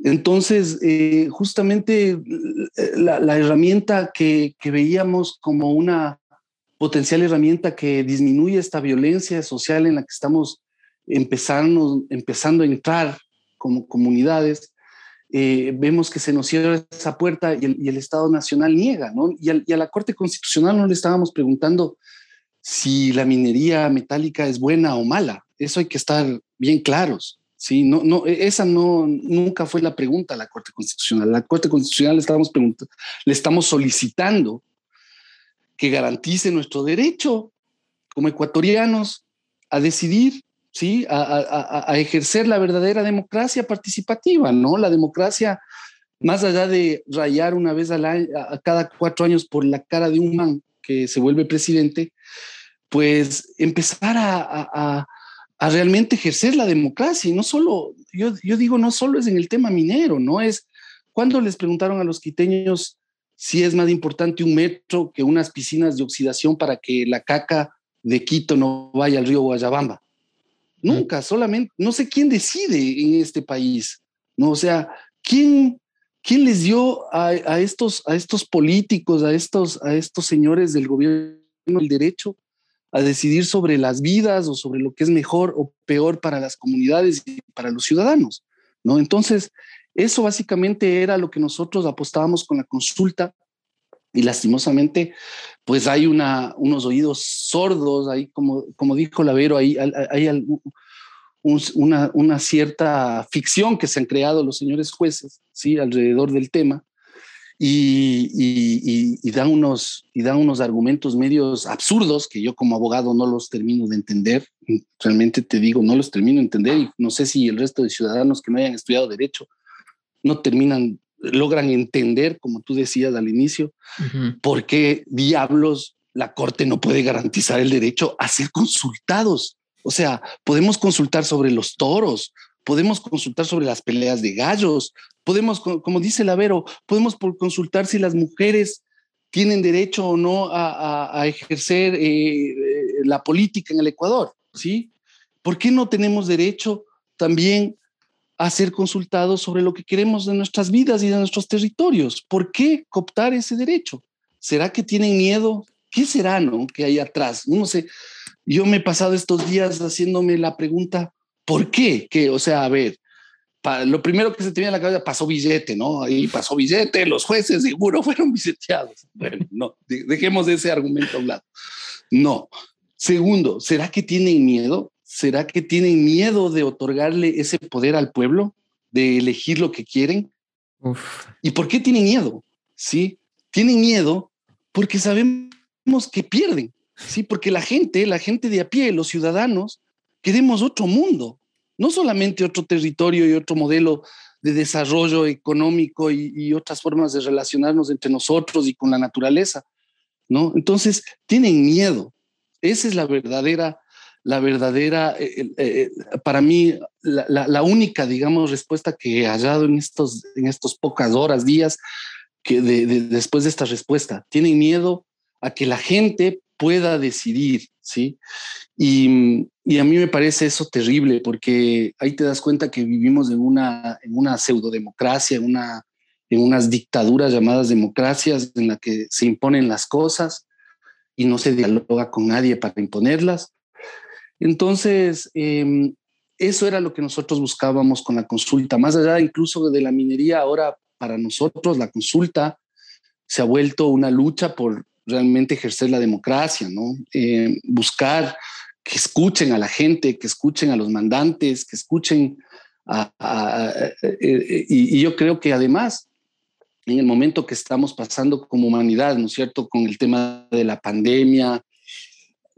Entonces, eh, justamente eh, la, herramienta que, veíamos como una potencial herramienta que disminuye esta violencia social en la que estamos empezando, empezando a entrar como comunidades, eh, vemos que se nos cierra esa puerta y el, Estado Nacional niega, ¿no? Y, y, a la Corte Constitucional no le estábamos preguntando si la minería metálica es buena o mala. Eso hay que estar bien claros. Sí, no, no, e, esa no, nunca fue la pregunta a la Corte Constitucional. La Corte Constitucional le estamos, le estamos solicitando que garantice nuestro derecho como ecuatorianos a decidir, ¿sí? A, ejercer la verdadera democracia participativa, ¿no? La democracia, más allá de rayar una vez a cada cuatro años por la cara de un man que se vuelve presidente, pues empezar a, realmente ejercer la democracia. Y no solo, yo, yo digo, no solo es en el tema minero, no es cuando les preguntaron a los quiteños si es más importante un metro que unas piscinas de oxidación para que la caca de Quito no vaya al río Guayabamba. Nunca, solamente, no sé quién decide en este país, ¿no? O sea, ¿quién, quién les dio a, estos, a estos políticos, a estos, a estos señores del gobierno el derecho a decidir sobre las vidas o sobre lo que es mejor o peor para las comunidades y para los ciudadanos, ¿no? Entonces, eso básicamente era lo que nosotros apostábamos con la consulta y lastimosamente, pues hay unos oídos sordos, ahí como, como dijo Lavero, hay, hay, una, cierta ficción que se han creado los señores jueces, ¿sí? Alrededor del tema y, y, unos, y da unos argumentos medios absurdos que yo como abogado no los termino de entender. Realmente te digo, no los termino de entender y no sé si el resto de ciudadanos que no hayan estudiado derecho no terminan, logran entender, como tú decías al inicio, por qué diablos la Corte no puede garantizar el derecho a ser consultados. O sea, podemos consultar sobre los toros, podemos consultar sobre las peleas de gallos, podemos, como dice Lavero, podemos consultar si las mujeres tienen derecho o no a, ejercer eh, eh, la política en el Ecuador, ¿sí? ¿Por qué no tenemos derecho también a ser consultados sobre lo que queremos de nuestras vidas y de nuestros territorios. ¿Por qué cooptar ese derecho? ¿Será que tienen miedo? ¿Qué será, no? Que hay atrás. No sé. Yo me he pasado estos días haciéndome la pregunta, ¿por qué? Que, o sea, a ver, lo primero que se te viene a la cabeza, pasó billete, ¿no? Ahí pasó billete, los jueces seguro (laughs) fueron billeteados. Bueno, no, dejemos ese argumento a un lado. No. Segundo, ¿será que tienen miedo? ¿Será que tienen miedo de otorgarle ese poder al pueblo, de elegir lo que quieren? ¿Y por qué tienen miedo? Sí, tienen miedo porque sabemos que pierden, sí, porque la gente, la gente de a pie, los ciudadanos, queremos otro mundo, no solamente otro territorio y otro modelo de desarrollo económico y, otras formas de relacionarnos entre nosotros y con la naturaleza, ¿no? Entonces, tienen miedo. Esa es la verdadera, la verdadera, eh, eh, para mí, la, única, digamos, respuesta que he hallado en estos, en estos pocas horas, días, que después de esta respuesta. Tienen miedo a que la gente pueda decidir, ¿sí? Y, a mí me parece eso terrible porque ahí te das cuenta que vivimos en una, en una pseudodemocracia, en, una, en unas dictaduras llamadas democracias en las que se imponen las cosas y no se dialoga con nadie para imponerlas. Entonces, em, eso era lo que nosotros buscábamos con la consulta, más allá incluso de la minería, ahora para nosotros la consulta se ha vuelto una lucha por realmente ejercer la democracia, ¿no? Eh, buscar que escuchen a la gente, que escuchen a los mandantes, que escuchen a, eh, eh, y, yo creo que además, en el momento que estamos pasando como humanidad, ¿no es cierto?, con el tema de la pandemia,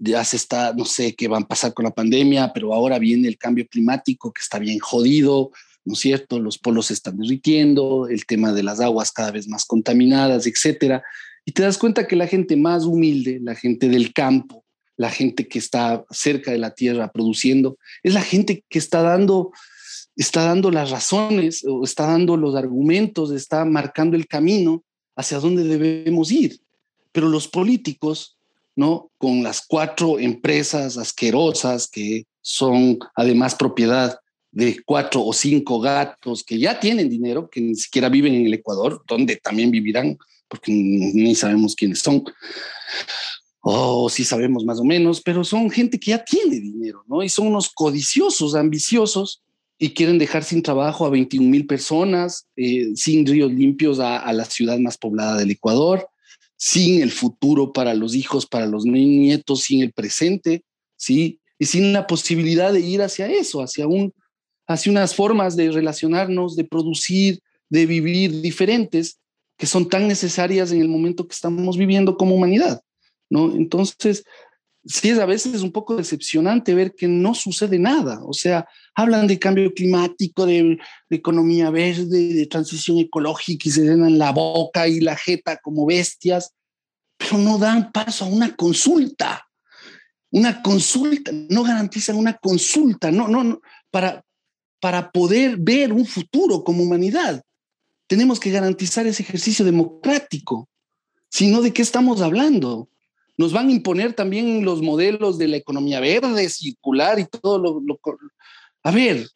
ya se está, no sé qué van a pasar con la pandemia, pero ahora viene el cambio climático que está bien jodido, ¿no es cierto? Los polos se están derritiendo, el tema de las aguas cada vez más contaminadas, etcétera. Y te das cuenta que la gente más humilde, la gente del campo, la gente que está cerca de la tierra produciendo, es la gente que está dando, está dando las razones, o está dando los argumentos, está marcando el camino hacia dónde debemos ir. Pero los políticos, ¿no? Con las cuatro empresas asquerosas que son además propiedad de cuatro o cinco gatos que ya tienen dinero, que ni siquiera viven en el Ecuador, donde también vivirán porque ni sabemos quiénes son, o sí sabemos más o menos, pero son gente que ya tiene dinero, ¿no? Y son unos codiciosos, ambiciosos, y quieren dejar sin trabajo a 21 mil personas, eh, sin ríos limpios a la ciudad más poblada del Ecuador, sin el futuro para los hijos, para los nietos, sin el presente, ¿sí? Y sin la posibilidad de ir hacia eso, hacia, un, hacia unas formas de relacionarnos, de producir, de vivir diferentes, que son tan necesarias en el momento que estamos viviendo como humanidad, ¿no? Entonces, sí es a veces un poco decepcionante ver que no sucede nada. O sea, hablan de cambio climático, de, economía verde, de transición ecológica y se llenan la boca y la jeta como bestias, pero no dan paso a una consulta. Una consulta, no garantizan una consulta, no, no, no para, para poder ver un futuro como humanidad tenemos que garantizar ese ejercicio democrático. Si no, ¿de qué estamos hablando? Nos van a imponer también los modelos de la economía verde, circular y todo lo... A ver,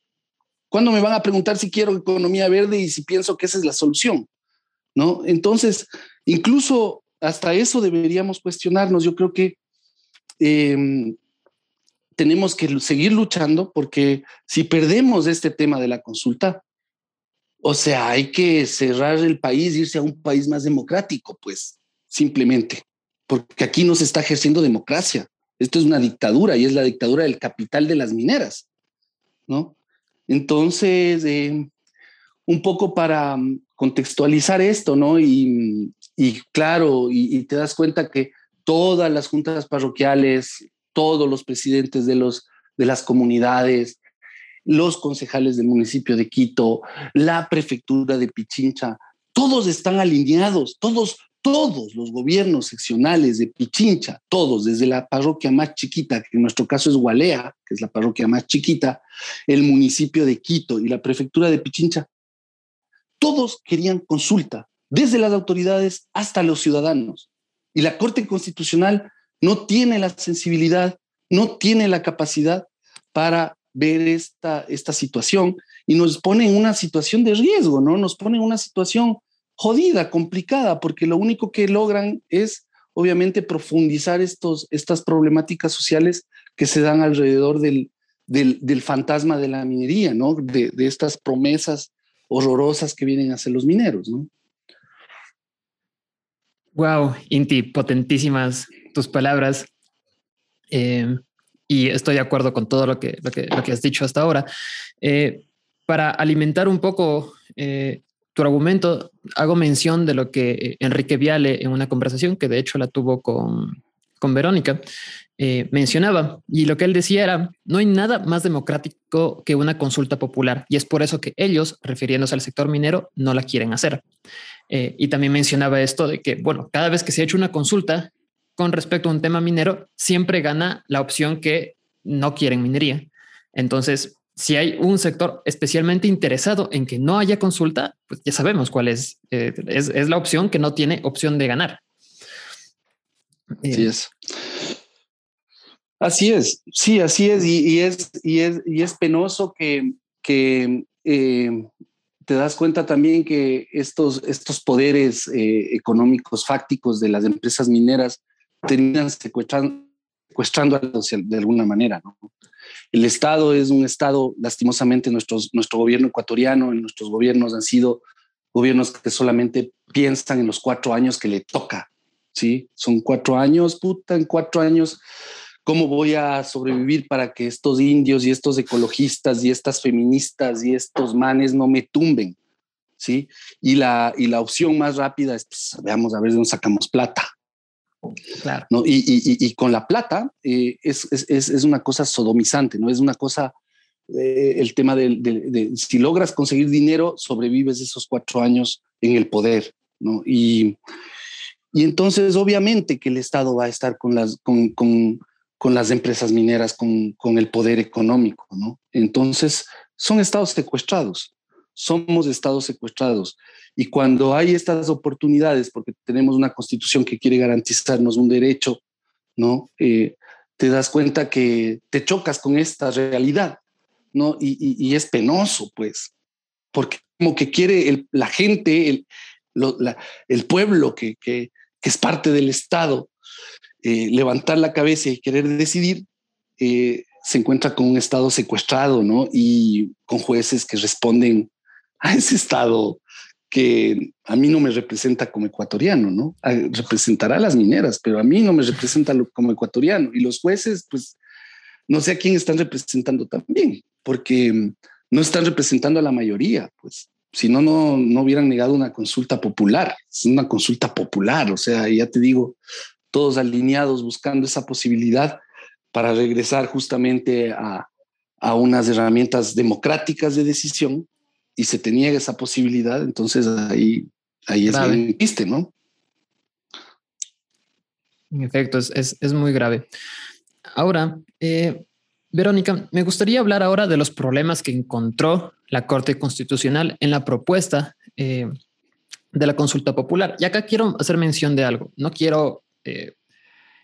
¿cuándo me van a preguntar si quiero economía verde y si pienso que esa es la solución? ¿No? Entonces, incluso hasta eso deberíamos cuestionarnos. Yo creo que em, tenemos que seguir luchando porque si perdemos este tema de la consulta, o sea, hay que cerrar el país, irse a un país más democrático, pues, simplemente, porque aquí no se está ejerciendo democracia. Esto es una dictadura y es la dictadura del capital de las mineras, ¿no? Entonces, eh, un poco para mm, contextualizar esto, ¿no? Y, claro, y, te das cuenta que todas las juntas parroquiales, todos los presidentes de, los, de las comunidades, los concejales del municipio de Quito, la prefectura de Pichincha, todos están alineados, todos, todos los gobiernos seccionales de Pichincha, todos, desde la parroquia más chiquita, que en nuestro caso es Gualea, que es la parroquia más chiquita, el municipio de Quito y la prefectura de Pichincha, todos querían consulta, desde las autoridades hasta los ciudadanos. Y la Corte Constitucional no tiene la sensibilidad, no tiene la capacidad para ver esta, esta situación y nos pone en una situación de riesgo, ¿no? Nos pone en una situación jodida, complicada, porque lo único que logran es, obviamente, profundizar estos, estas problemáticas sociales que se dan alrededor del, del, fantasma de la minería, ¿no? De, de, estas promesas horrorosas que vienen a hacer los mineros, ¿no? Wow, Inti, potentísimas tus palabras. Eh, y estoy de acuerdo con todo lo que, lo que, lo que has dicho hasta ahora. Eh, para alimentar un poco eh, tu argumento, hago mención de lo que Enrique Viale en una conversación que de hecho la tuvo con, con Verónica, mencionaba. Y lo que él decía era, no hay nada más democrático que una consulta popular. Y es por eso que ellos, refiriéndose al sector minero, no la quieren hacer. y también mencionaba esto de que, bueno, cada vez que se ha hecho una consulta, con respecto a un tema minero, siempre gana la opción que no quieren minería. Entonces, si hay un sector especialmente interesado en que no haya consulta, pues ya sabemos cuál es. Eh, es, la opción que no tiene opción de ganar. Así eh, es. Así es, sí, así es. Y, es, y, es, y es penoso que, que eh, te das cuenta también que estos, estos poderes económicos fácticos de las empresas mineras terminan secuestrando, secuestrando de alguna manera. ¿no? El Estado es un Estado, lastimosamente, nuestros, nuestro gobierno ecuatoriano y nuestros gobiernos han sido gobiernos que solamente piensan en los cuatro años que le toca. ¿sí? Son cuatro años, puta, en cuatro años. ¿Cómo voy a sobrevivir para que estos indios y estos ecologistas y estas feministas y estos manes no me tumben? ¿Sí? Y la, y la opción más rápida es, pues, veamos a ver de dónde sacamos plata. Claro. Y, y, con la plata eh, es, es, es, una cosa sodomizante, ¿no? Es una cosa, eh, el tema de, de, si logras conseguir dinero, sobrevives esos cuatro años en el poder, ¿no? Y, y entonces, obviamente, que el Estado va a estar con las, con, con, con las empresas mineras, con, con el poder económico, ¿no? Entonces, son estados secuestrados, somos estados secuestrados. Y cuando hay estas oportunidades, porque tenemos una constitución que quiere garantizarnos un derecho, ¿no? Eh, te das cuenta que te chocas con esta realidad, ¿no? Y, es penoso, pues, porque como que quiere la gente, el, el pueblo que, que, es parte del Estado, eh, levantar la cabeza y querer decidir, eh, se encuentra con un Estado secuestrado, ¿no? Y con jueces que responden a ese Estado que a mí no me representa como ecuatoriano, ¿no? representará a las mineras, pero a mí no me representa como ecuatoriano. Y los jueces, pues, no sé a quién están representando también, porque mm, no están representando a la mayoría, pues. Si no, no, hubieran negado una consulta popular. Es una consulta popular, o sea, ya te digo, todos alineados buscando esa posibilidad para regresar justamente a, a unas herramientas democráticas de decisión y se te niega esa posibilidad, entonces ahí, ahí es bien triste, ¿no? En efecto, es, es, muy grave. Ahora, eh, Verónica, me gustaría hablar ahora de los problemas que encontró la Corte Constitucional en la propuesta eh, de la consulta popular. Y acá quiero hacer mención de algo. No quiero eh,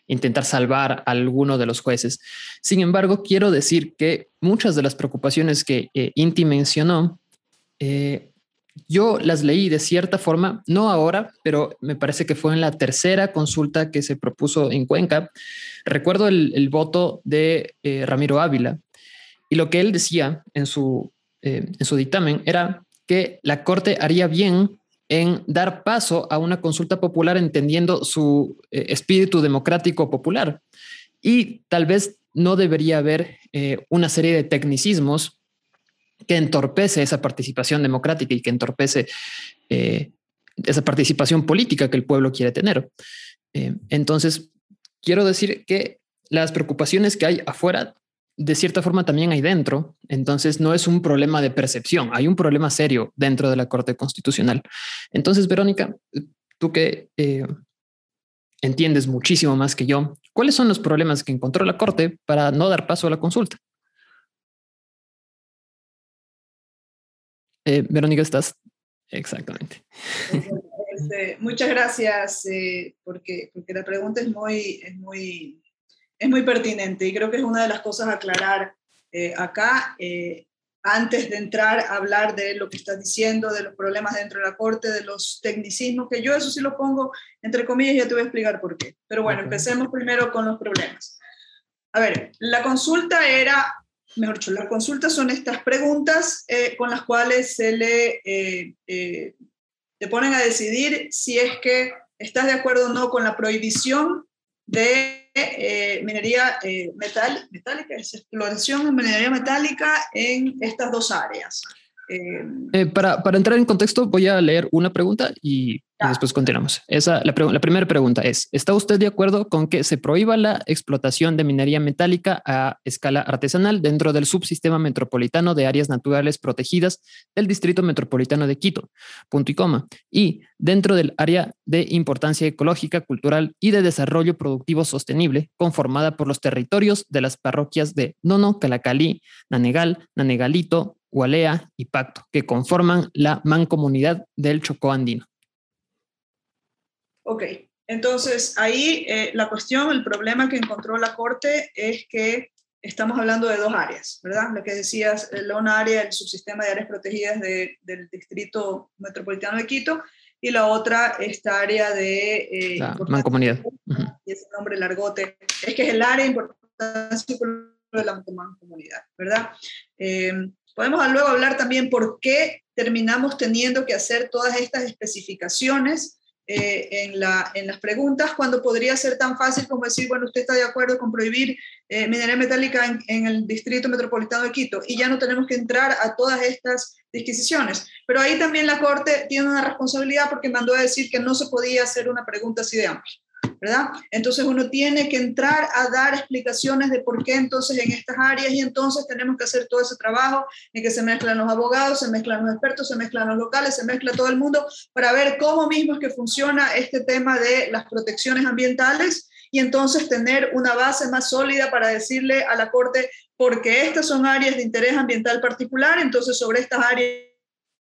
intentar salvar a alguno de los jueces. Sin embargo, quiero decir que muchas de las preocupaciones que Inti mencionó eh, yo las leí de cierta forma, no ahora, pero me parece que fue en la tercera consulta que se propuso en Cuenca. Recuerdo el, voto de eh, Ramiro Ávila y lo que él decía en su, eh, en su dictamen era que la Corte haría bien en dar paso a una consulta popular entendiendo su espíritu democrático popular. Y tal vez no debería haber una serie de tecnicismos que entorpece esa participación democrática y que entorpece eh, esa participación política que el pueblo quiere tener. Eh, entonces, quiero decir que las preocupaciones que hay afuera, de cierta forma también hay dentro. Entonces, no es un problema de percepción, hay un problema serio dentro de la Corte Constitucional. Entonces, Verónica, tú que eh, entiendes muchísimo más que yo, ¿cuáles son los problemas que encontró la Corte para no dar paso a la consulta? Eh, Verónica, estás. Exactamente. Este, muchas gracias, eh, porque, porque la pregunta es muy, es, muy, es muy pertinente y creo que es una de las cosas a aclarar eh, acá. antes de entrar a hablar de lo que estás diciendo, de los problemas dentro de la Corte, de los tecnicismos, que yo eso sí lo pongo entre comillas, ya te voy a explicar por qué. Pero bueno, empecemos primero con los problemas. A ver, la consulta era, mejor dicho, las consultas son estas preguntas eh, con las cuales se le eh, eh, te ponen a decidir si es que estás de acuerdo o no con la prohibición de eh, minería metal, metálica, exploración de minería metálica en estas dos áreas. Eh, para, para, entrar en contexto, voy a leer una pregunta y y después continuamos. Esa, la, la, primera pregunta es, ¿está usted de acuerdo con que se prohíba la explotación de minería metálica a escala artesanal dentro del subsistema metropolitano de áreas naturales protegidas del Distrito Metropolitano de Quito? Punto y coma. Y dentro del área de importancia ecológica, cultural y de desarrollo productivo sostenible conformada por los territorios de las parroquias de Nono, Calacalí, Nanegal, Nanegalito, Hualea y Pacto, que conforman la mancomunidad del Chocó Andino. Ok, entonces ahí eh, la cuestión, el problema que encontró la Corte es que estamos hablando de dos áreas, ¿verdad? Lo que decías, eh, la una área, el subsistema de áreas protegidas del Distrito Metropolitano de Quito, y la otra, esta área de... Eh, la mancomunidad. Y ese nombre largote, es que es el área de importancia de la mancomunidad, ¿verdad? Podemos luego hablar también por qué terminamos teniendo que hacer todas estas especificaciones eh, en, la, en, las preguntas, cuando podría ser tan fácil como decir, bueno, usted está de acuerdo con prohibir eh, minería metálica en, en, el distrito metropolitano de Quito y ya no tenemos que entrar a todas estas disquisiciones. Pero ahí también la Corte tiene una responsabilidad porque mandó a decir que no se podía hacer una pregunta así de amplia. Entonces uno tiene que entrar a dar explicaciones de por qué entonces en estas áreas y entonces tenemos que hacer todo ese trabajo en que se mezclan los abogados, se mezclan los expertos, se mezclan los locales, se mezcla todo el mundo para ver cómo mismo es que funciona este tema de las protecciones ambientales y entonces tener una base más sólida para decirle a la Corte, porque estas son áreas de interés ambiental particular, entonces sobre estas áreas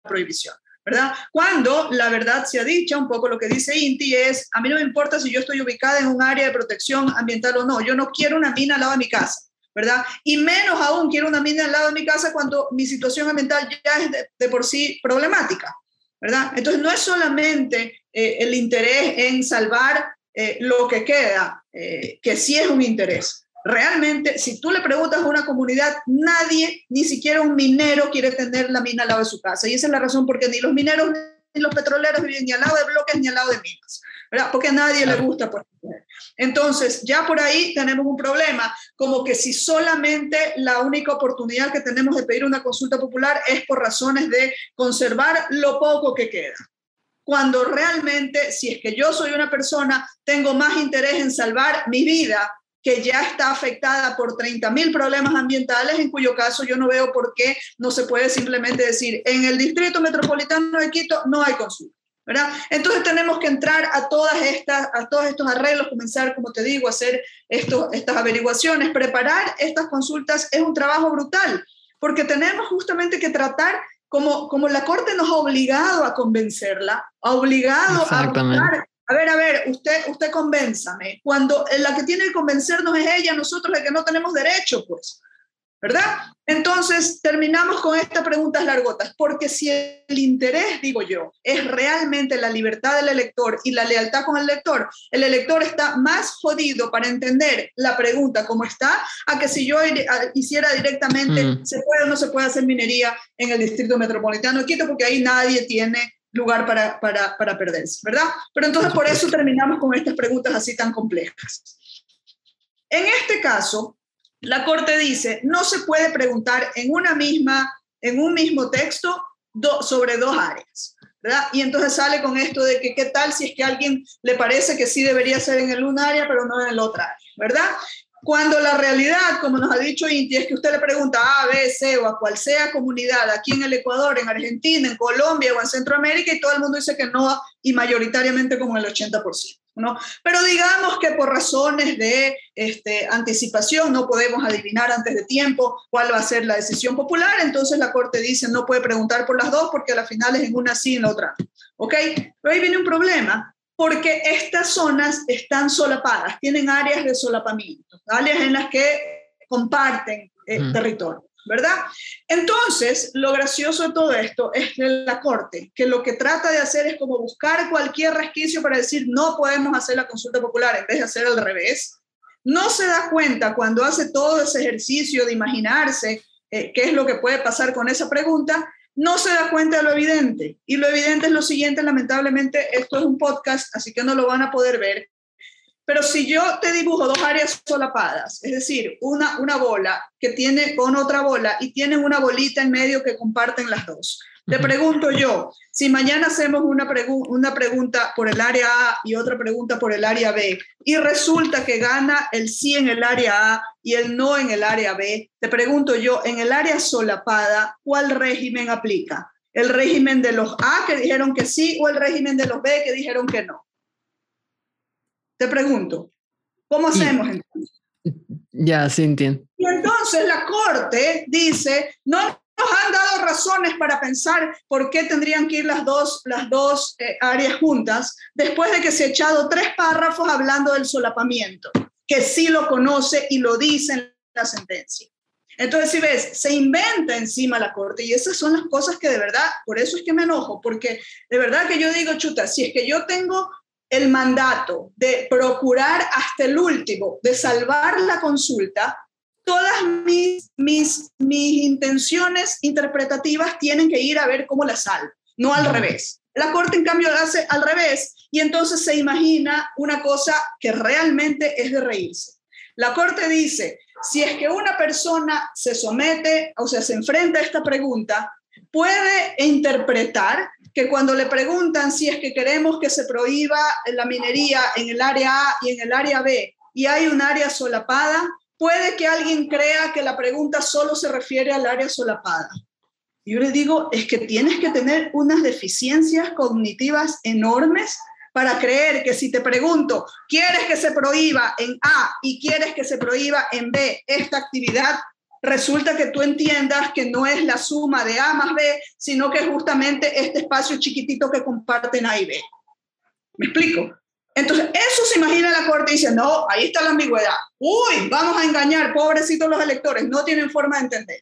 prohibición. ¿Verdad? Cuando la verdad se ha dicha, un poco lo que dice Inti es, a mí no me importa si yo estoy ubicada en un área de protección ambiental o no, yo no quiero una mina al lado de mi casa, ¿verdad? Y menos aún quiero una mina al lado de mi casa cuando mi situación ambiental ya es de, por sí problemática, ¿verdad? Entonces no es solamente eh, el interés en salvar eh, lo que queda, eh, que sí es un interés, Realmente, si tú le preguntas a una comunidad, nadie, ni siquiera un minero, quiere tener la mina al lado de su casa. Y esa es la razón porque ni los mineros ni los petroleros viven ni al lado de bloques ni al lado de minas. ¿verdad? Porque a nadie le gusta. Pues. Entonces, ya por ahí tenemos un problema, como que si solamente la única oportunidad que tenemos de pedir una consulta popular es por razones de conservar lo poco que queda cuando realmente, si es que yo soy una persona, tengo más interés en salvar mi vida que ya está afectada por 30.000 problemas ambientales, en cuyo caso yo no veo por qué no se puede simplemente decir, en el Distrito Metropolitano de Quito no hay consulta. ¿verdad? Entonces tenemos que entrar a, todas estas, a todos estos arreglos, comenzar, como te digo, a hacer esto, estas averiguaciones, preparar estas consultas es un trabajo brutal, porque tenemos justamente que tratar como, como la Corte nos ha obligado a convencerla, ha obligado a a ver, a ver, usted, usted convénzame. Cuando la que tiene que convencernos es ella, nosotros la que no tenemos derecho, pues. ¿Verdad? Entonces, terminamos con estas preguntas largotas, porque si el interés, digo yo, es realmente la libertad del elector y la lealtad con el elector, el elector está más jodido para entender la pregunta como está, a que si yo hiciera directamente, mm. ¿se puede o no se puede hacer minería en el Distrito Metropolitano de Quito? Porque ahí nadie tiene lugar para, para, para perderse, ¿verdad? Pero entonces por eso terminamos con estas preguntas así tan complejas. En este caso, la Corte dice, no se puede preguntar en una misma, en un mismo texto sobre dos áreas, ¿verdad? Y entonces sale con esto de que qué tal si es que a alguien le parece que sí debería ser en el un área, pero no en el otra área, ¿verdad? Cuando la realidad, como nos ha dicho Inti, es que usted le pregunta a, B, C o a cual sea comunidad, aquí en el Ecuador, en Argentina, en Colombia o en Centroamérica, y todo el mundo dice que no, y mayoritariamente como el 80%. ¿no? Pero digamos que por razones de este, anticipación no podemos adivinar antes de tiempo cuál va a ser la decisión popular, entonces la Corte dice no puede preguntar por las dos porque a la final es en una sí y en la otra. ¿Ok? Pero ahí viene un problema, porque estas zonas están solapadas, tienen áreas de solapamiento, áreas en las que comparten eh, territorio. ¿verdad? Entonces, lo gracioso de todo esto es la Corte, que lo que trata de hacer es como buscar cualquier resquicio para decir no podemos hacer la consulta popular en vez de hacer al revés. No se da cuenta cuando hace todo ese ejercicio de imaginarse eh, qué es lo que puede pasar con esa pregunta, no se da cuenta de lo evidente. Y lo evidente es lo siguiente, lamentablemente, esto es un podcast, así que no lo van a poder ver, pero si yo te dibujo dos áreas solapadas, es decir, una, una bola que tiene con otra bola y tienen una bolita en medio que comparten las dos, te pregunto yo, si mañana hacemos una, una pregunta por el área A y otra pregunta por el área B y resulta que gana el sí en el área A y el no en el área B, te pregunto yo, en el área solapada, ¿cuál régimen aplica? ¿El régimen de los A que dijeron que sí o el régimen de los B que dijeron que no? Te pregunto, ¿cómo hacemos entonces? Ya, sí entiendo. Y entonces la Corte dice, no nos han dado razones para pensar por qué tendrían que ir las dos, las dos eh, áreas juntas, después de que se ha echado tres párrafos hablando del solapamiento, que sí lo conoce y lo dice en la sentencia. Entonces, si ves, se inventa encima la corte y esas son las cosas que de verdad, por eso es que me enojo, porque de verdad que yo digo, chuta, si es que yo tengo el mandato de procurar hasta el último, de salvar la consulta, todas mis, mis, mis intenciones interpretativas tienen que ir a ver cómo la salvo, no al revés. La Corte, en cambio, hace al revés y entonces se imagina una cosa que realmente es de reírse. La Corte dice, si es que una persona se somete, o sea, se enfrenta a esta pregunta, puede interpretar que cuando le preguntan si es que queremos que se prohíba la minería en el área A y en el área B y hay un área solapada, puede que alguien crea que la pregunta solo se refiere al área solapada. Yo le digo, es que tienes que tener unas deficiencias cognitivas enormes para creer que si te pregunto, ¿quieres que se prohíba en A y quieres que se prohíba en B esta actividad? resulta que tú entiendas que no es la suma de A más B, sino que es justamente este espacio chiquitito que comparten A y B. ¿Me explico? Entonces, eso se imagina la corte y dice, no, ahí está la ambigüedad. Uy, vamos a engañar, pobrecitos los electores, no tienen forma de entender.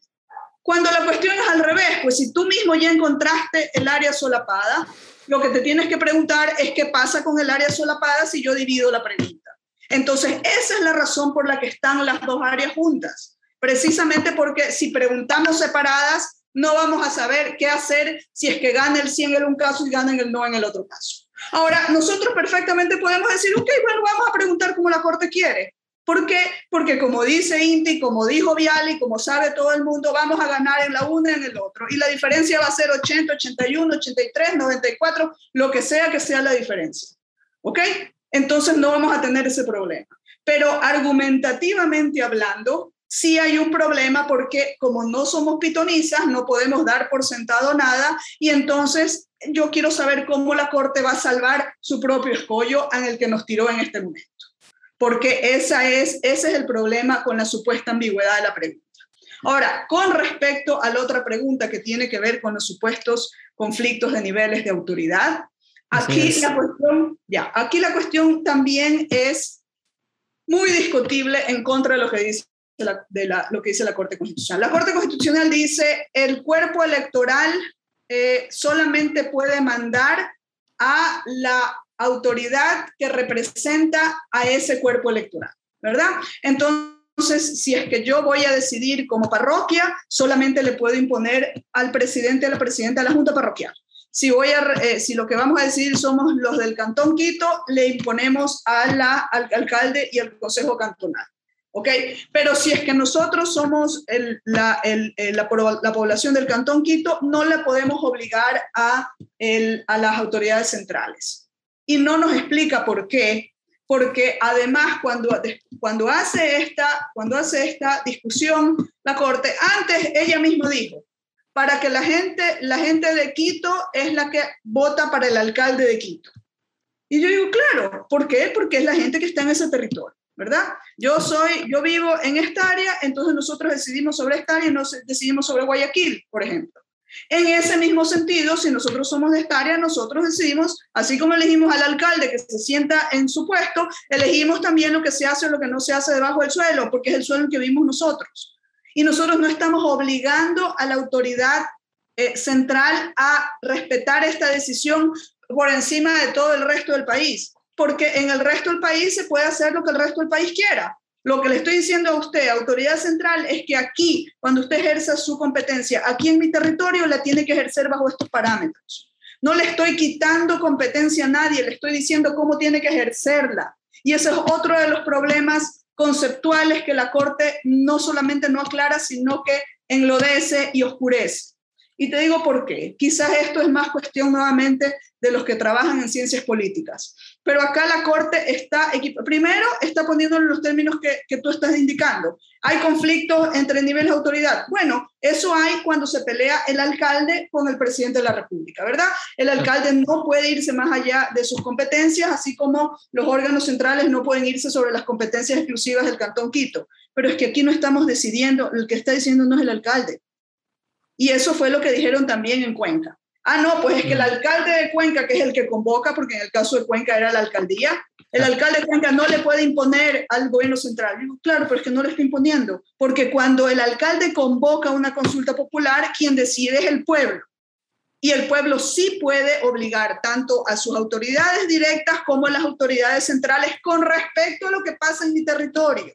Cuando la cuestión es al revés, pues si tú mismo ya encontraste el área solapada, lo que te tienes que preguntar es qué pasa con el área solapada si yo divido la pregunta. Entonces, esa es la razón por la que están las dos áreas juntas precisamente porque si preguntamos separadas, no vamos a saber qué hacer si es que gana el sí en un caso y gana el no en el otro caso. Ahora, nosotros perfectamente podemos decir, ok, bueno, vamos a preguntar como la Corte quiere. ¿Por qué? Porque como dice Inti, como dijo Viali, como sabe todo el mundo, vamos a ganar en la una y en el otro. Y la diferencia va a ser 80, 81, 83, 94, lo que sea que sea la diferencia. ¿Ok? Entonces no vamos a tener ese problema. Pero argumentativamente hablando, sí hay un problema porque como no somos pitonizas, no podemos dar por sentado nada y entonces yo quiero saber cómo la Corte va a salvar su propio escollo en el que nos tiró en este momento. Porque esa es, ese es el problema con la supuesta ambigüedad de la pregunta. Ahora, con respecto a la otra pregunta que tiene que ver con los supuestos conflictos de niveles de autoridad, aquí la cuestión, ya, aquí la cuestión también es muy discutible en contra de lo que dice de, lo que dice la Corte Constitucional. La Corte Constitucional dice el cuerpo electoral eh, solamente puede mandar a la autoridad que representa a ese cuerpo electoral, ¿verdad? Entonces, si es que yo voy a decidir como parroquia, solamente le puedo imponer al presidente, a la presidenta de la Junta Parroquial. Si, voy a, eh, si lo que vamos a decidir somos los del Cantón Quito, le imponemos a la, al alcalde y al Consejo Cantonal. ¿Ok? Pero si es que nosotros somos la, la, población del Cantón Quito, no le podemos obligar a, a las autoridades centrales. Y no nos explica por qué, porque además cuando, cuando, hace esta, cuando hace esta discusión la Corte, antes ella misma dijo, para que la gente, la gente de Quito es la que vota para el alcalde de Quito. Y yo digo, claro, ¿por qué? Porque es la gente que está en ese territorio. ¿Verdad? Yo soy, yo vivo en esta área, entonces nosotros decidimos sobre esta área y no decidimos sobre Guayaquil, por ejemplo. En ese mismo sentido, si nosotros somos de esta área, nosotros decidimos, así como elegimos al alcalde que se sienta en su puesto, elegimos también lo que se hace o lo que no se hace debajo del suelo, porque es el suelo en que vivimos nosotros. Y nosotros no estamos obligando a la autoridad eh, central a respetar esta decisión por encima de todo el resto del país, porque en el resto del país se puede hacer lo que el resto del país quiera. Lo que le estoy diciendo a usted, autoridad central, es que aquí, cuando usted ejerza su competencia, aquí en mi territorio, la tiene que ejercer bajo estos parámetros. No le estoy quitando competencia a nadie, le estoy diciendo cómo tiene que ejercerla. Y ese es otro de los problemas conceptuales que la Corte no solamente no aclara, sino que enlodece y oscurece. Y te digo por qué. Quizás esto es más cuestión nuevamente de los que trabajan en ciencias políticas. Pero acá la Corte está, primero, está poniéndolo en los términos que, que, tú estás indicando. Hay conflictos entre niveles de autoridad. Bueno, eso hay cuando se pelea el alcalde con el presidente de la República, ¿verdad? El alcalde no puede irse más allá de sus competencias, así como los órganos centrales no pueden irse sobre las competencias exclusivas del Cantón Quito. Pero es que aquí no estamos decidiendo, el que está diciendo no es el alcalde, y eso fue lo que dijeron también en Cuenca. Ah, no, pues es que el alcalde de Cuenca, que es el que convoca, porque en el caso de Cuenca era la alcaldía, el alcalde de Cuenca no le puede imponer al gobierno central. Digo, claro, pero es que no le está imponiendo, porque cuando el alcalde convoca una consulta popular, quien decide es el pueblo. Y el pueblo sí puede obligar tanto a sus autoridades directas como a las autoridades centrales con respecto a lo que pasa en mi territorio.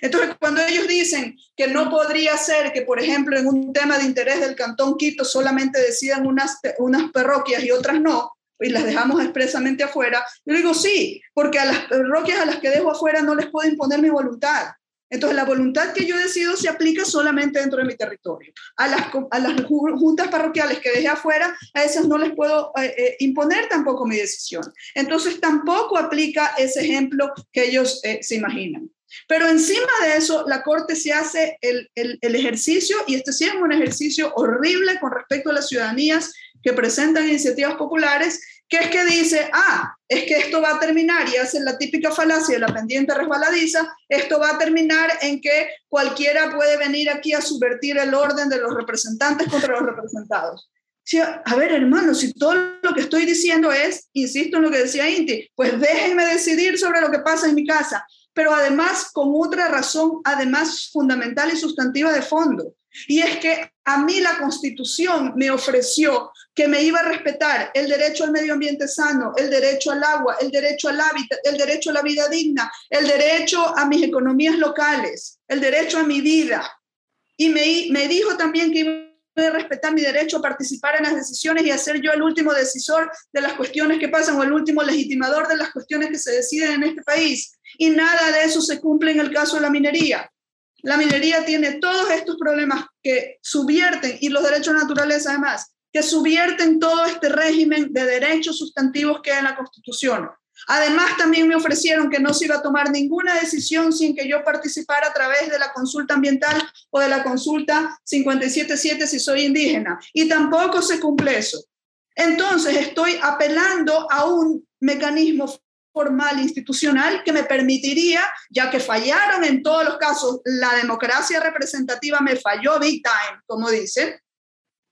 Entonces, cuando ellos dicen que no podría ser que, por ejemplo, en un tema de interés del Cantón Quito solamente decidan unas, unas parroquias y otras no, y las dejamos expresamente afuera, yo digo sí, porque a las parroquias a las que dejo afuera no les puedo imponer mi voluntad. Entonces, la voluntad que yo decido se aplica solamente dentro de mi territorio. A las, a las juntas parroquiales que dejé afuera, a esas no les puedo eh, eh, imponer tampoco mi decisión. Entonces, tampoco aplica ese ejemplo que ellos eh, se imaginan. Pero encima de eso, la Corte se hace el, ejercicio, y este sí es un ejercicio horrible con respecto a las ciudadanías que presentan iniciativas populares, que es que dice, ah, es que esto va a terminar, y hace la típica falacia de la pendiente resbaladiza, esto va a terminar en que cualquiera puede venir aquí a subvertir el orden de los representantes contra los representados. a ver, hermano, si todo lo que estoy diciendo es, insisto en lo que decía Inti, pues déjenme decidir sobre lo que pasa en mi casa pero además con otra razón, además fundamental y sustantiva de fondo. Y es que a mí la constitución me ofreció que me iba a respetar el derecho al medio ambiente sano, el derecho al agua, el derecho al hábitat, el derecho a la vida digna, el derecho a mis economías locales, el derecho a mi vida. Y me, me dijo también que iba de respetar mi derecho a participar en las decisiones y a ser yo el último decisor de las cuestiones que pasan o el último legitimador de las cuestiones que se deciden en este país. Y nada de eso se cumple en el caso de la minería. La minería tiene todos estos problemas que subvierten, y los derechos naturales además, que subvierten todo este régimen de derechos sustantivos que hay en la Constitución. Además, también me ofrecieron que no se iba a tomar ninguna decisión sin que yo participara a través de la consulta ambiental o de la consulta 577 si soy indígena. Y tampoco se cumple eso. Entonces, estoy apelando a un mecanismo formal institucional que me permitiría, ya que fallaron en todos los casos, la democracia representativa me falló big time, como dicen,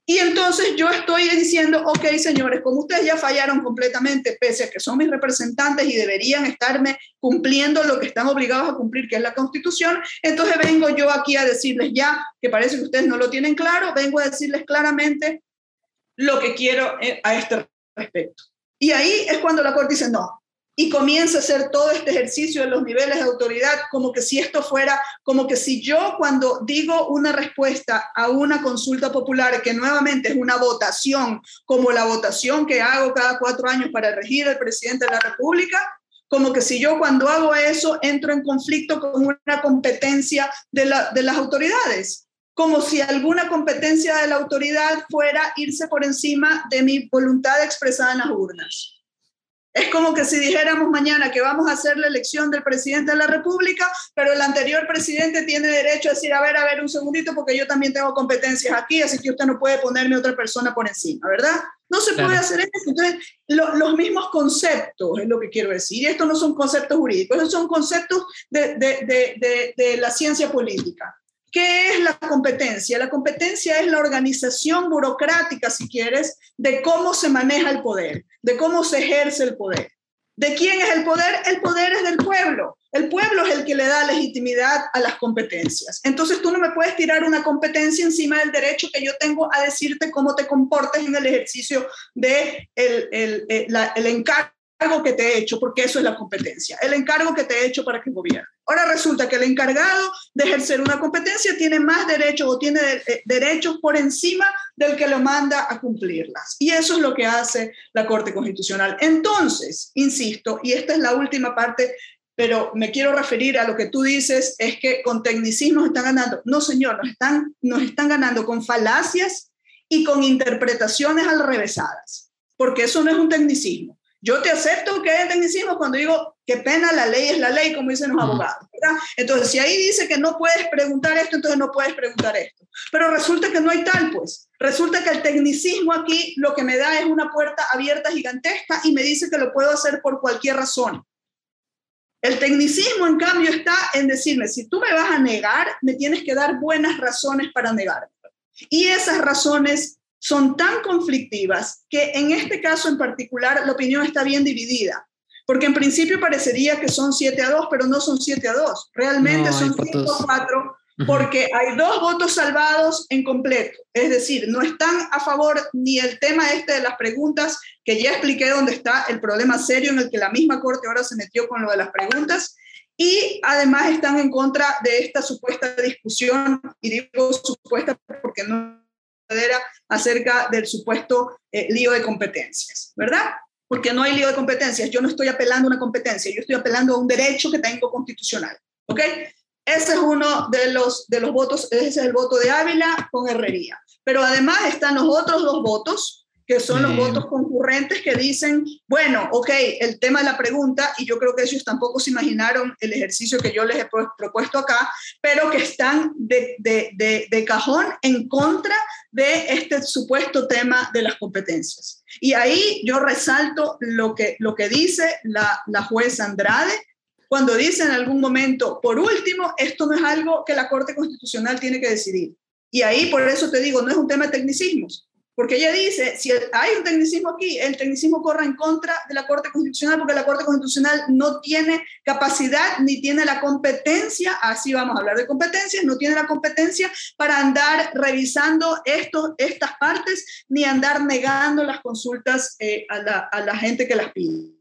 y entonces yo estoy diciendo, ok, señores, como ustedes ya fallaron completamente, pese a que son mis representantes y deberían estarme cumpliendo lo que están obligados a cumplir, que es la constitución, entonces vengo yo aquí a decirles ya, que parece que ustedes no lo tienen claro, vengo a decirles claramente lo que quiero eh, a este respecto. Y ahí es cuando la Corte dice, no, y comienza a hacer todo este ejercicio de los niveles de autoridad como que si esto fuera, como que si yo cuando digo una respuesta a una consulta popular, que nuevamente es una votación, como la votación que hago cada cuatro años para elegir al presidente de la República, como que si yo cuando hago eso entro en conflicto con una competencia de, de las autoridades, como si alguna competencia de la autoridad fuera irse por encima de mi voluntad expresada en las urnas. Es como que si dijéramos mañana que vamos a hacer la elección del presidente de la República, pero el anterior presidente tiene derecho a decir, a ver, a ver, un segundito, porque yo también tengo competencias aquí, así que usted no puede ponerme otra persona por encima, ¿verdad? No se puede hacer eso. Entonces, los mismos conceptos es lo que quiero decir. Y estos no son conceptos jurídicos, estos son conceptos de, de, de, de la ciencia política. ¿Qué es la competencia? La competencia es la organización burocrática, si quieres, de cómo se maneja el poder, de cómo se ejerce el poder. ¿De quién es el poder? El poder es del pueblo. El pueblo es el que le da legitimidad a las competencias. Entonces tú no me puedes tirar una competencia encima del derecho que yo tengo a decirte cómo te comportes en el ejercicio de el, el, el, el encargo que te he hecho, porque eso es la competencia, el encargo que te he hecho para que gobierne. Ahora resulta que el encargado de ejercer una competencia tiene más derechos o tiene eh, derechos por encima del que lo manda a cumplirlas. Y eso es lo que hace la Corte Constitucional. Entonces, insisto, y esta es la última parte, pero me quiero referir a lo que tú dices, es que con tecnicismos están ganando. No, señor, nos están, nos están ganando con falacias y con interpretaciones alrevesadas, porque eso no es un tecnicismo. Yo te acepto que es tecnicismo cuando digo que pena, la ley es la ley, como dicen los abogados. Entonces, si ahí dice que no puedes preguntar esto, entonces no puedes preguntar esto. Pero resulta que no hay tal, pues. Resulta que el tecnicismo aquí lo que me da es una puerta abierta gigantesca y me dice que lo puedo hacer por cualquier razón. El tecnicismo, en cambio, está en decirme, si tú me vas a negar, me tienes que dar buenas razones para negarme. Y esas razones son tan conflictivas que en este caso en particular la opinión está bien dividida. Porque en principio parecería que son 7 a 2, pero no son 7 a 2. Realmente son 5 a 4 porque hay dos votos salvados en completo. Es decir, no están a favor ni el tema este de las preguntas, que ya expliqué dónde está el problema serio en el que la misma Corte ahora se metió con lo de las preguntas, y además están en contra de esta supuesta discusión, y digo supuesta porque no acerca del supuesto eh, lío de competencias, ¿verdad? Porque no hay lío de competencias. Yo no estoy apelando a una competencia, yo estoy apelando a un derecho que tengo constitucional, ¿ok? Ese es uno de los, de los votos, ese es el voto de Ávila con Herrería. Pero además están los otros dos votos, que son los votos concurrentes que dicen, bueno, ok, el tema de la pregunta, y yo creo que ellos tampoco se imaginaron el ejercicio que yo les he propuesto acá, pero que están de, de, de, de cajón en contra de este supuesto tema de las competencias. Y ahí yo resalto lo que, lo que dice la, la jueza Andrade, cuando dice en algún momento, por último, esto no es algo que la Corte Constitucional tiene que decidir. Y ahí por eso te digo, no es un tema de tecnicismos, porque ella dice, si hay un tecnicismo aquí, el tecnicismo corre en contra de la Corte Constitucional porque la Corte Constitucional no tiene capacidad ni tiene la competencia, así vamos a hablar de competencias, no tiene la competencia para andar revisando esto, estas partes ni andar negando las consultas eh, a, la, a la gente que las pide.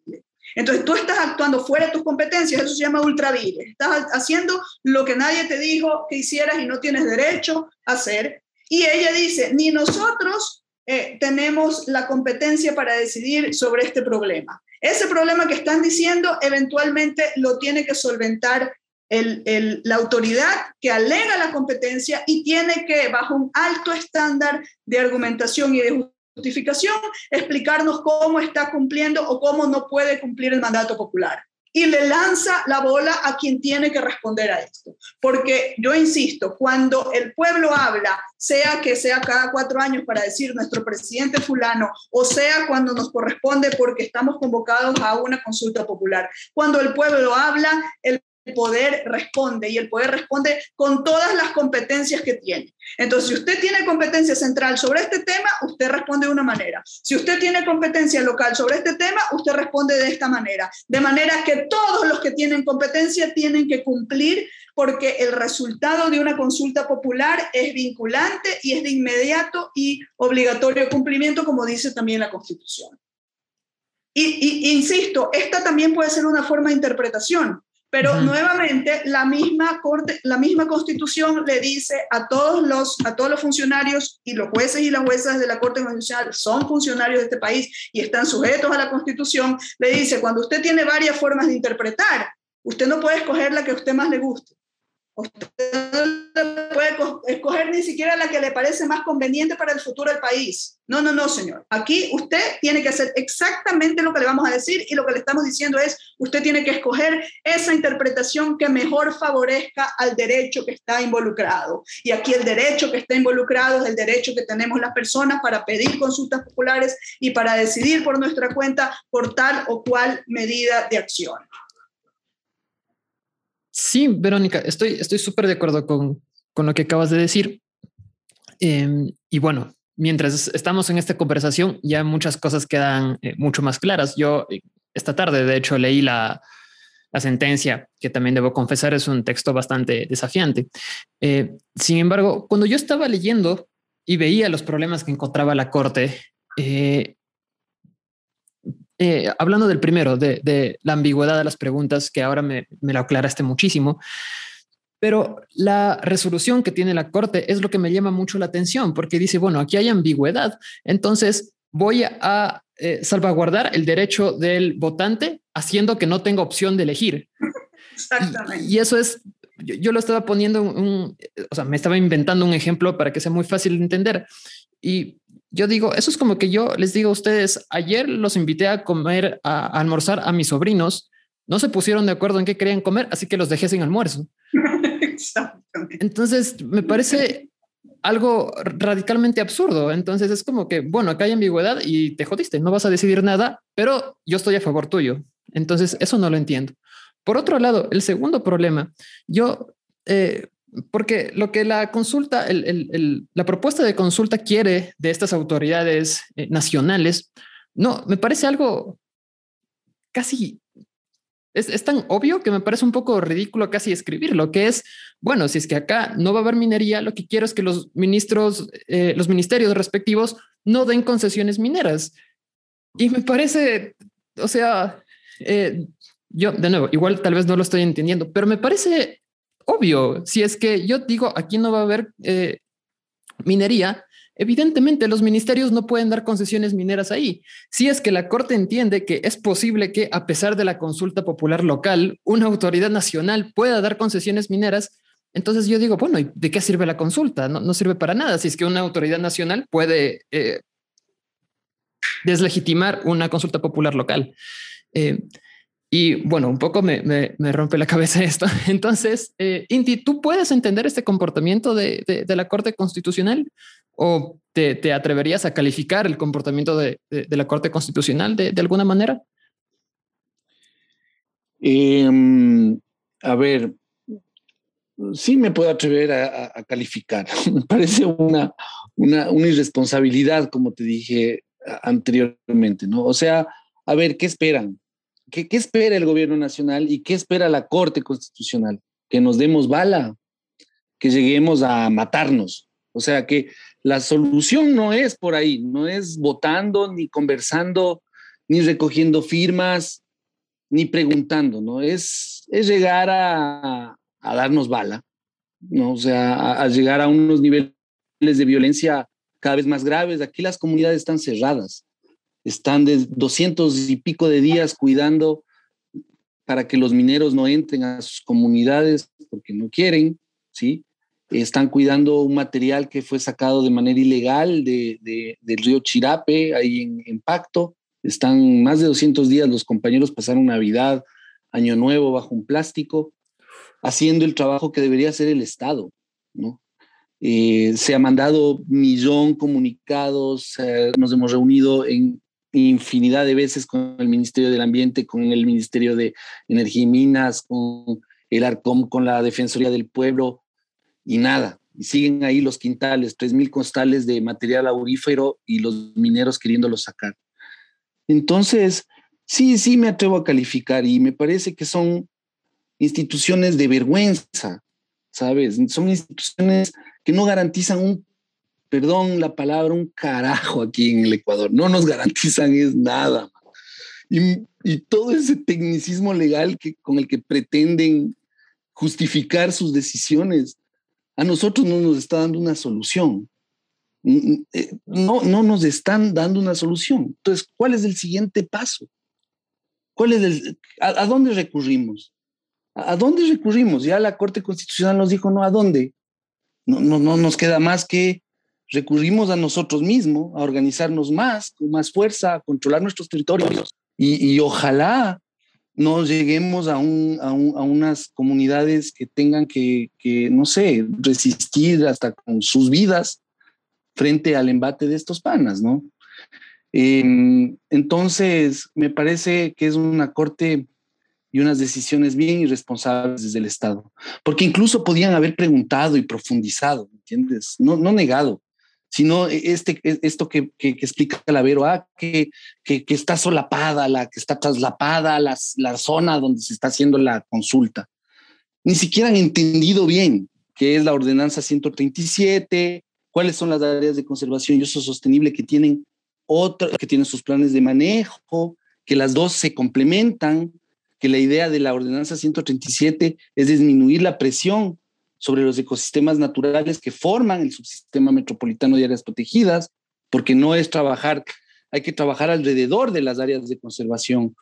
Entonces tú estás actuando fuera de tus competencias, eso se llama ultravires. Estás haciendo lo que nadie te dijo que hicieras y no tienes derecho a hacer. Y ella dice, ni nosotros eh, tenemos la competencia para decidir sobre este problema. Ese problema que están diciendo eventualmente lo tiene que solventar la autoridad que alega la competencia y tiene que, bajo un alto estándar de argumentación y de justificación, explicarnos cómo está cumpliendo o cómo no puede cumplir el mandato popular y le lanza la bola a quien tiene que responder a esto. Porque yo insisto, cuando el pueblo habla, sea que sea cada cuatro años para decir nuestro presidente fulano, o sea cuando nos corresponde porque estamos convocados a una consulta popular, cuando el pueblo habla, el el poder responde y el poder responde con todas las competencias que tiene. Entonces, si usted tiene competencia central sobre este tema, usted responde de una manera. Si usted tiene competencia local sobre este tema, usted responde de esta manera. De manera que todos los que tienen competencia tienen que cumplir porque el resultado de una consulta popular es vinculante y es de inmediato y obligatorio cumplimiento, como dice también la Constitución. Y, insisto, esta también puede ser una forma de interpretación. Pero nuevamente la misma corte, la misma Constitución le dice a todos los a todos los funcionarios y los jueces y las juezas de la Corte Constitucional son funcionarios de este país y están sujetos a la Constitución, le dice cuando usted tiene varias formas de interpretar, usted no puede escoger la que a usted más le guste. Usted no puede escoger ni siquiera la que le parece más conveniente para el futuro del país. No, no, no, señor. Aquí usted tiene que hacer exactamente lo que le vamos a decir y lo que le estamos diciendo es, usted tiene que escoger esa interpretación que mejor favorezca al derecho que está involucrado. Y aquí el derecho que está involucrado es el derecho que tenemos las personas para pedir consultas populares y para decidir por nuestra cuenta por tal o cual medida de acción. Sí, Verónica, estoy estoy súper de acuerdo con, con, lo que acabas de decir. Eh, y bueno, mientras estamos en esta conversación, ya muchas cosas quedan eh, mucho más claras. Yo eh, esta tarde, de hecho, leí la, la sentencia, que también debo confesar es un texto bastante desafiante. Eh, sin embargo, cuando yo estaba leyendo y veía los problemas que encontraba la Corte, eh, hablando del primero, de, la ambigüedad de las preguntas, que ahora me, me lo aclaraste muchísimo, pero la resolución que tiene la Corte es lo que me llama mucho la atención, porque dice, bueno, aquí hay ambigüedad, entonces voy a eh, salvaguardar el derecho del votante haciendo que no tenga opción de elegir. Exactamente. Y, eso es, yo, lo estaba poniendo, un, o sea, me estaba inventando un ejemplo para que sea muy fácil de entender. Y yo digo, eso es como que yo les digo a ustedes, ayer los invité a comer, a, almorzar a mis sobrinos, no se pusieron de acuerdo en qué querían comer, así que los dejé sin almuerzo. (laughs) Entonces, me parece algo radicalmente absurdo. Entonces es como que, bueno, acá hay ambigüedad y te jodiste, no vas a decidir nada, pero yo estoy a favor tuyo. Entonces eso no lo entiendo. Por otro lado, el segundo problema, yo, eh, porque lo que la consulta, la propuesta de consulta quiere de estas autoridades eh, nacionales, no, me parece algo casi es, tan obvio que me parece un poco ridículo casi escribirlo, que es, bueno, si es que acá no va a haber minería, lo que quiero es que los ministros, eh, los ministerios respectivos no den concesiones mineras. Y me parece, o sea, eh, yo de nuevo, igual tal vez no lo estoy entendiendo, pero me parece obvio, si es que yo digo, aquí no va a haber eh, minería, Evidentemente, los ministerios no pueden dar concesiones mineras ahí. Si es que la Corte entiende que es posible que, a pesar de la consulta popular local, una autoridad nacional pueda dar concesiones mineras, entonces yo digo, bueno, ¿y de qué sirve la consulta? No, sirve para nada. Si es que una autoridad nacional puede eh, deslegitimar una consulta popular local. Eh, y bueno, un poco me, rompe la cabeza (laughs) esto. Entonces, eh, Inti, ¿tú puedes entender este comportamiento de, la Corte Constitucional o te, atreverías a calificar el comportamiento de, la Corte Constitucional de, alguna manera? Em, a ver, sí me puedo atrever a, calificar. (laughs) me parece una, una, una irresponsabilidad, como te dije anteriormente, ¿no? O sea, a ver, ¿qué esperan? ¿Qué, espera el gobierno nacional y qué espera la Corte Constitucional? Que nos demos bala, que lleguemos a matarnos. O sea que la solución no es por ahí, no es votando, ni conversando, ni recogiendo firmas, ni preguntando, ¿no? Es, es llegar a, darnos bala, ¿no? O sea, a llegar a unos niveles de violencia cada vez más graves. Aquí las comunidades están cerradas están de 200 y pico de días cuidando para que los mineros no entren a sus comunidades porque no quieren, ¿sí? Están cuidando un material que fue sacado de manera ilegal de, del río Chirape, ahí en, en, Pacto. Están más de 200 días, los compañeros pasaron Navidad, Año Nuevo bajo un plástico, haciendo el trabajo que debería hacer el Estado, ¿no? Eh, se ha mandado millón comunicados, eh, nos hemos reunido en infinidad de veces con el Ministerio del Ambiente, con el Ministerio de Energía y Minas, con el ARCOM, con la Defensoría del Pueblo, y nada. Y siguen ahí los quintales, 3.000 costales de material aurífero y los mineros queriéndolo sacar. Entonces, sí, sí me atrevo a calificar y me parece que son instituciones de vergüenza, ¿sabes? Son instituciones que no garantizan un perdón la palabra, un carajo aquí en el Ecuador. No nos (laughs) garantizan es nada. Y, todo ese tecnicismo legal que, con el que pretenden justificar sus decisiones, a nosotros no nos está dando una solución. Eh, no, no nos están dando una solución. Entonces, ¿cuál es el siguiente paso? ¿Cuál es el, a, dónde recurrimos? ¿A dónde recurrimos? Ya la Corte Constitucional nos dijo, no, ¿a dónde? No, no, no nos queda más que recurrimos a nosotros mismos, a organizarnos más, con más fuerza, a controlar nuestros territorios y, ojalá no lleguemos a, un, a, unas comunidades que tengan que, no sé, resistir hasta con sus vidas frente al embate de estos panas, ¿no? Em, entonces, me parece que es una corte y unas decisiones bien irresponsables desde el Estado, porque incluso podían haber preguntado y profundizado, ¿entiendes? No, no negado, sino este, esto que, que, que explica Calavero, ah, que, que, que, está solapada, la, que está traslapada la, la zona donde se está haciendo la consulta. Ni siquiera han entendido bien qué es la ordenanza 137, cuáles son las áreas de conservación y uso sostenible que tienen otro, que tienen sus planes de manejo, que las dos se complementan, que la idea de la ordenanza 137 es disminuir la presión sobre los ecosistemas naturales que forman el subsistema metropolitano de áreas protegidas, porque no es trabajar, hay que trabajar alrededor de las áreas de conservación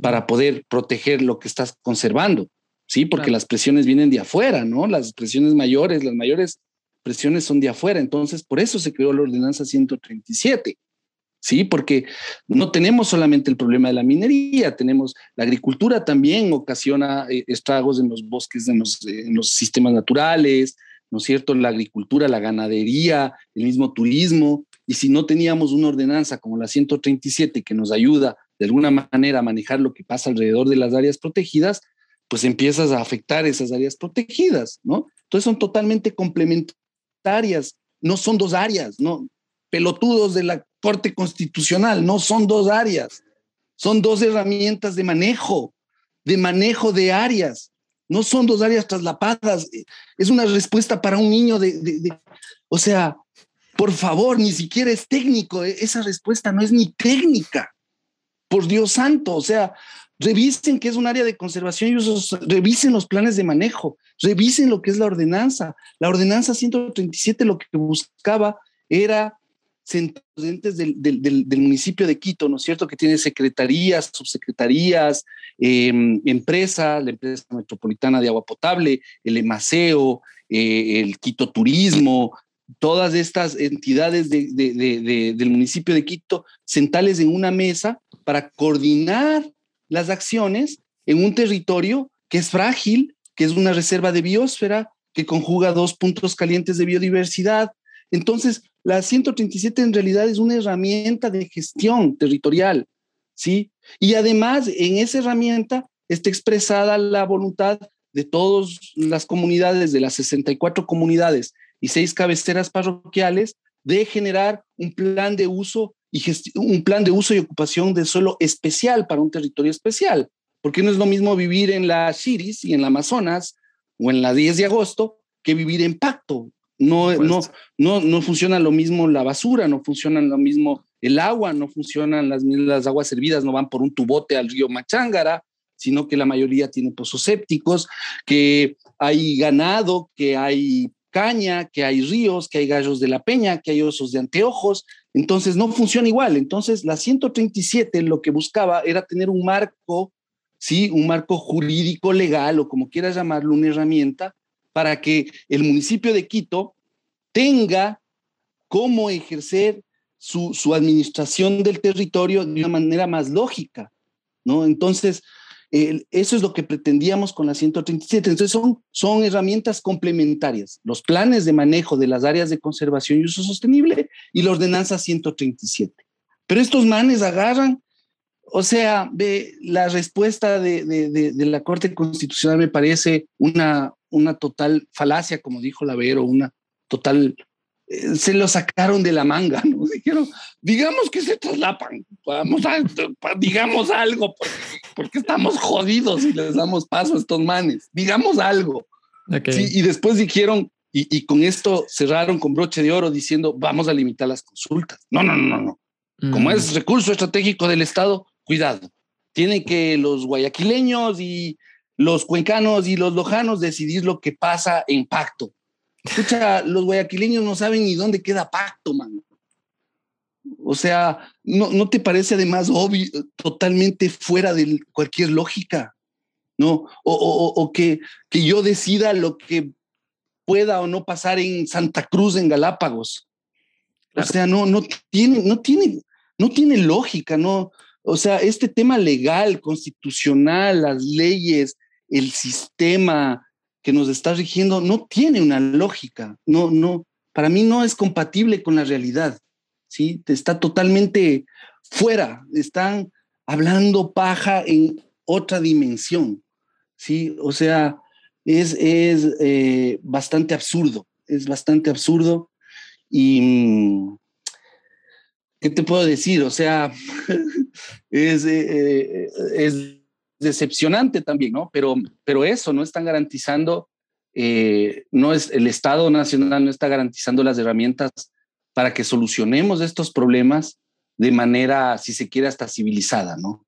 para poder proteger lo que estás conservando, ¿sí? Porque claro. las presiones vienen de afuera, ¿no? Las presiones mayores, las mayores presiones son de afuera, entonces por eso se creó la ordenanza 137. ¿Sí? Porque no tenemos solamente el problema de la minería, tenemos la agricultura también ocasiona eh, estragos en los bosques, en los, en los, sistemas naturales, ¿no es cierto? La agricultura, la ganadería, el mismo turismo. Y si no teníamos una ordenanza como la 137 que nos ayuda de alguna manera a manejar lo que pasa alrededor de las áreas protegidas, pues empiezas a afectar esas áreas protegidas, ¿no? Entonces son totalmente complementarias, no son dos áreas, ¿no? Pelotudos de la Corte Constitucional, no son dos áreas, son dos herramientas de manejo, de manejo de áreas, no son dos áreas traslapadas, es una respuesta para un niño de, o sea, por favor, ni siquiera es técnico, esa respuesta no es ni técnica, por Dios santo, o sea, revisen qué es un área de conservación y usos, revisen los planes de manejo, revisen lo que es la ordenanza. La ordenanza 137 lo que buscaba era centros del, del, del, municipio de Quito, ¿no es cierto? Que tiene secretarías, subsecretarías, eh, empresas, la empresa metropolitana de agua potable, el EMACEO, eh, el Quito Turismo, todas estas entidades de, de, de, del municipio de Quito, sentales en una mesa para coordinar las acciones en un territorio que es frágil, que es una reserva de biosfera, que conjuga dos puntos calientes de biodiversidad. Entonces, la 137 en realidad es una herramienta de gestión territorial, ¿sí? Y además, en esa herramienta está expresada la voluntad de todas las comunidades, de las 64 comunidades y seis cabeceras parroquiales, de generar un plan de uso y un plan de uso y ocupación de suelo especial para un territorio especial, porque no es lo mismo vivir en la Chiris y en la Amazonas o en la 10 de agosto que vivir en pacto, no, no, no, no funciona lo mismo la basura, no funciona lo mismo el agua, no funcionan las, las aguas servidas, no van por un tubote al río Machángara, sino que la mayoría tiene pozos sépticos, que hay ganado, que hay caña, que hay ríos, que hay gallos de la peña, que hay osos de anteojos. Entonces no funciona igual. Entonces la 137 lo que buscaba era tener un marco, sí, un marco jurídico legal o como quieras llamarlo, una herramienta para que el municipio de Quito tenga cómo ejercer su, su, administración del territorio de una manera más lógica, ¿no? Entonces, eso es lo que pretendíamos con la 137. Entonces, son, son herramientas complementarias, los planes de manejo de las áreas de conservación y uso sostenible y la ordenanza 137. Pero estos manes agarran, o sea, la respuesta de, de, de la Corte Constitucional me parece una, una total falacia, como dijo Lavero, una total, eh, se lo sacaron de la manga, ¿no? (laughs) Dijeron, digamos que se traslapan, vamos a, digamos algo, porque, porque, estamos jodidos y les damos paso a estos manes, digamos algo. Okay. Sí, y después dijeron, y, y, con esto cerraron con broche de oro diciendo, vamos a limitar las consultas. No, no, no, no. Mm. Como es recurso estratégico del Estado, cuidado. Tienen que los guayaquileños y los cuencanos y los lojanos decidir lo que pasa en pacto. Escucha, los guayaquileños no saben ni dónde queda pacto, man. O sea, ¿no, ¿no te parece además obvio, totalmente fuera de cualquier lógica? ¿No? O, o, o que, que yo decida lo que pueda o no pasar en Santa Cruz, en Galápagos. Claro. O sea, no, no tiene, no tiene, no tiene lógica, ¿no? O sea, este tema legal, constitucional, las leyes, el sistema que nos está rigiendo no tiene una lógica, no, no, para mí no es compatible con la realidad, ¿sí? Está totalmente fuera, están hablando paja en otra dimensión, ¿sí? O sea, es, es eh, bastante absurdo, es bastante absurdo Y, ¿qué te puedo decir? O sea, (laughs) es, eh, es decepcionante también, ¿no? Pero, pero eso no están garantizando, eh, no es el Estado Nacional no está garantizando las herramientas para que solucionemos estos problemas de manera, si se quiere, hasta civilizada, ¿no?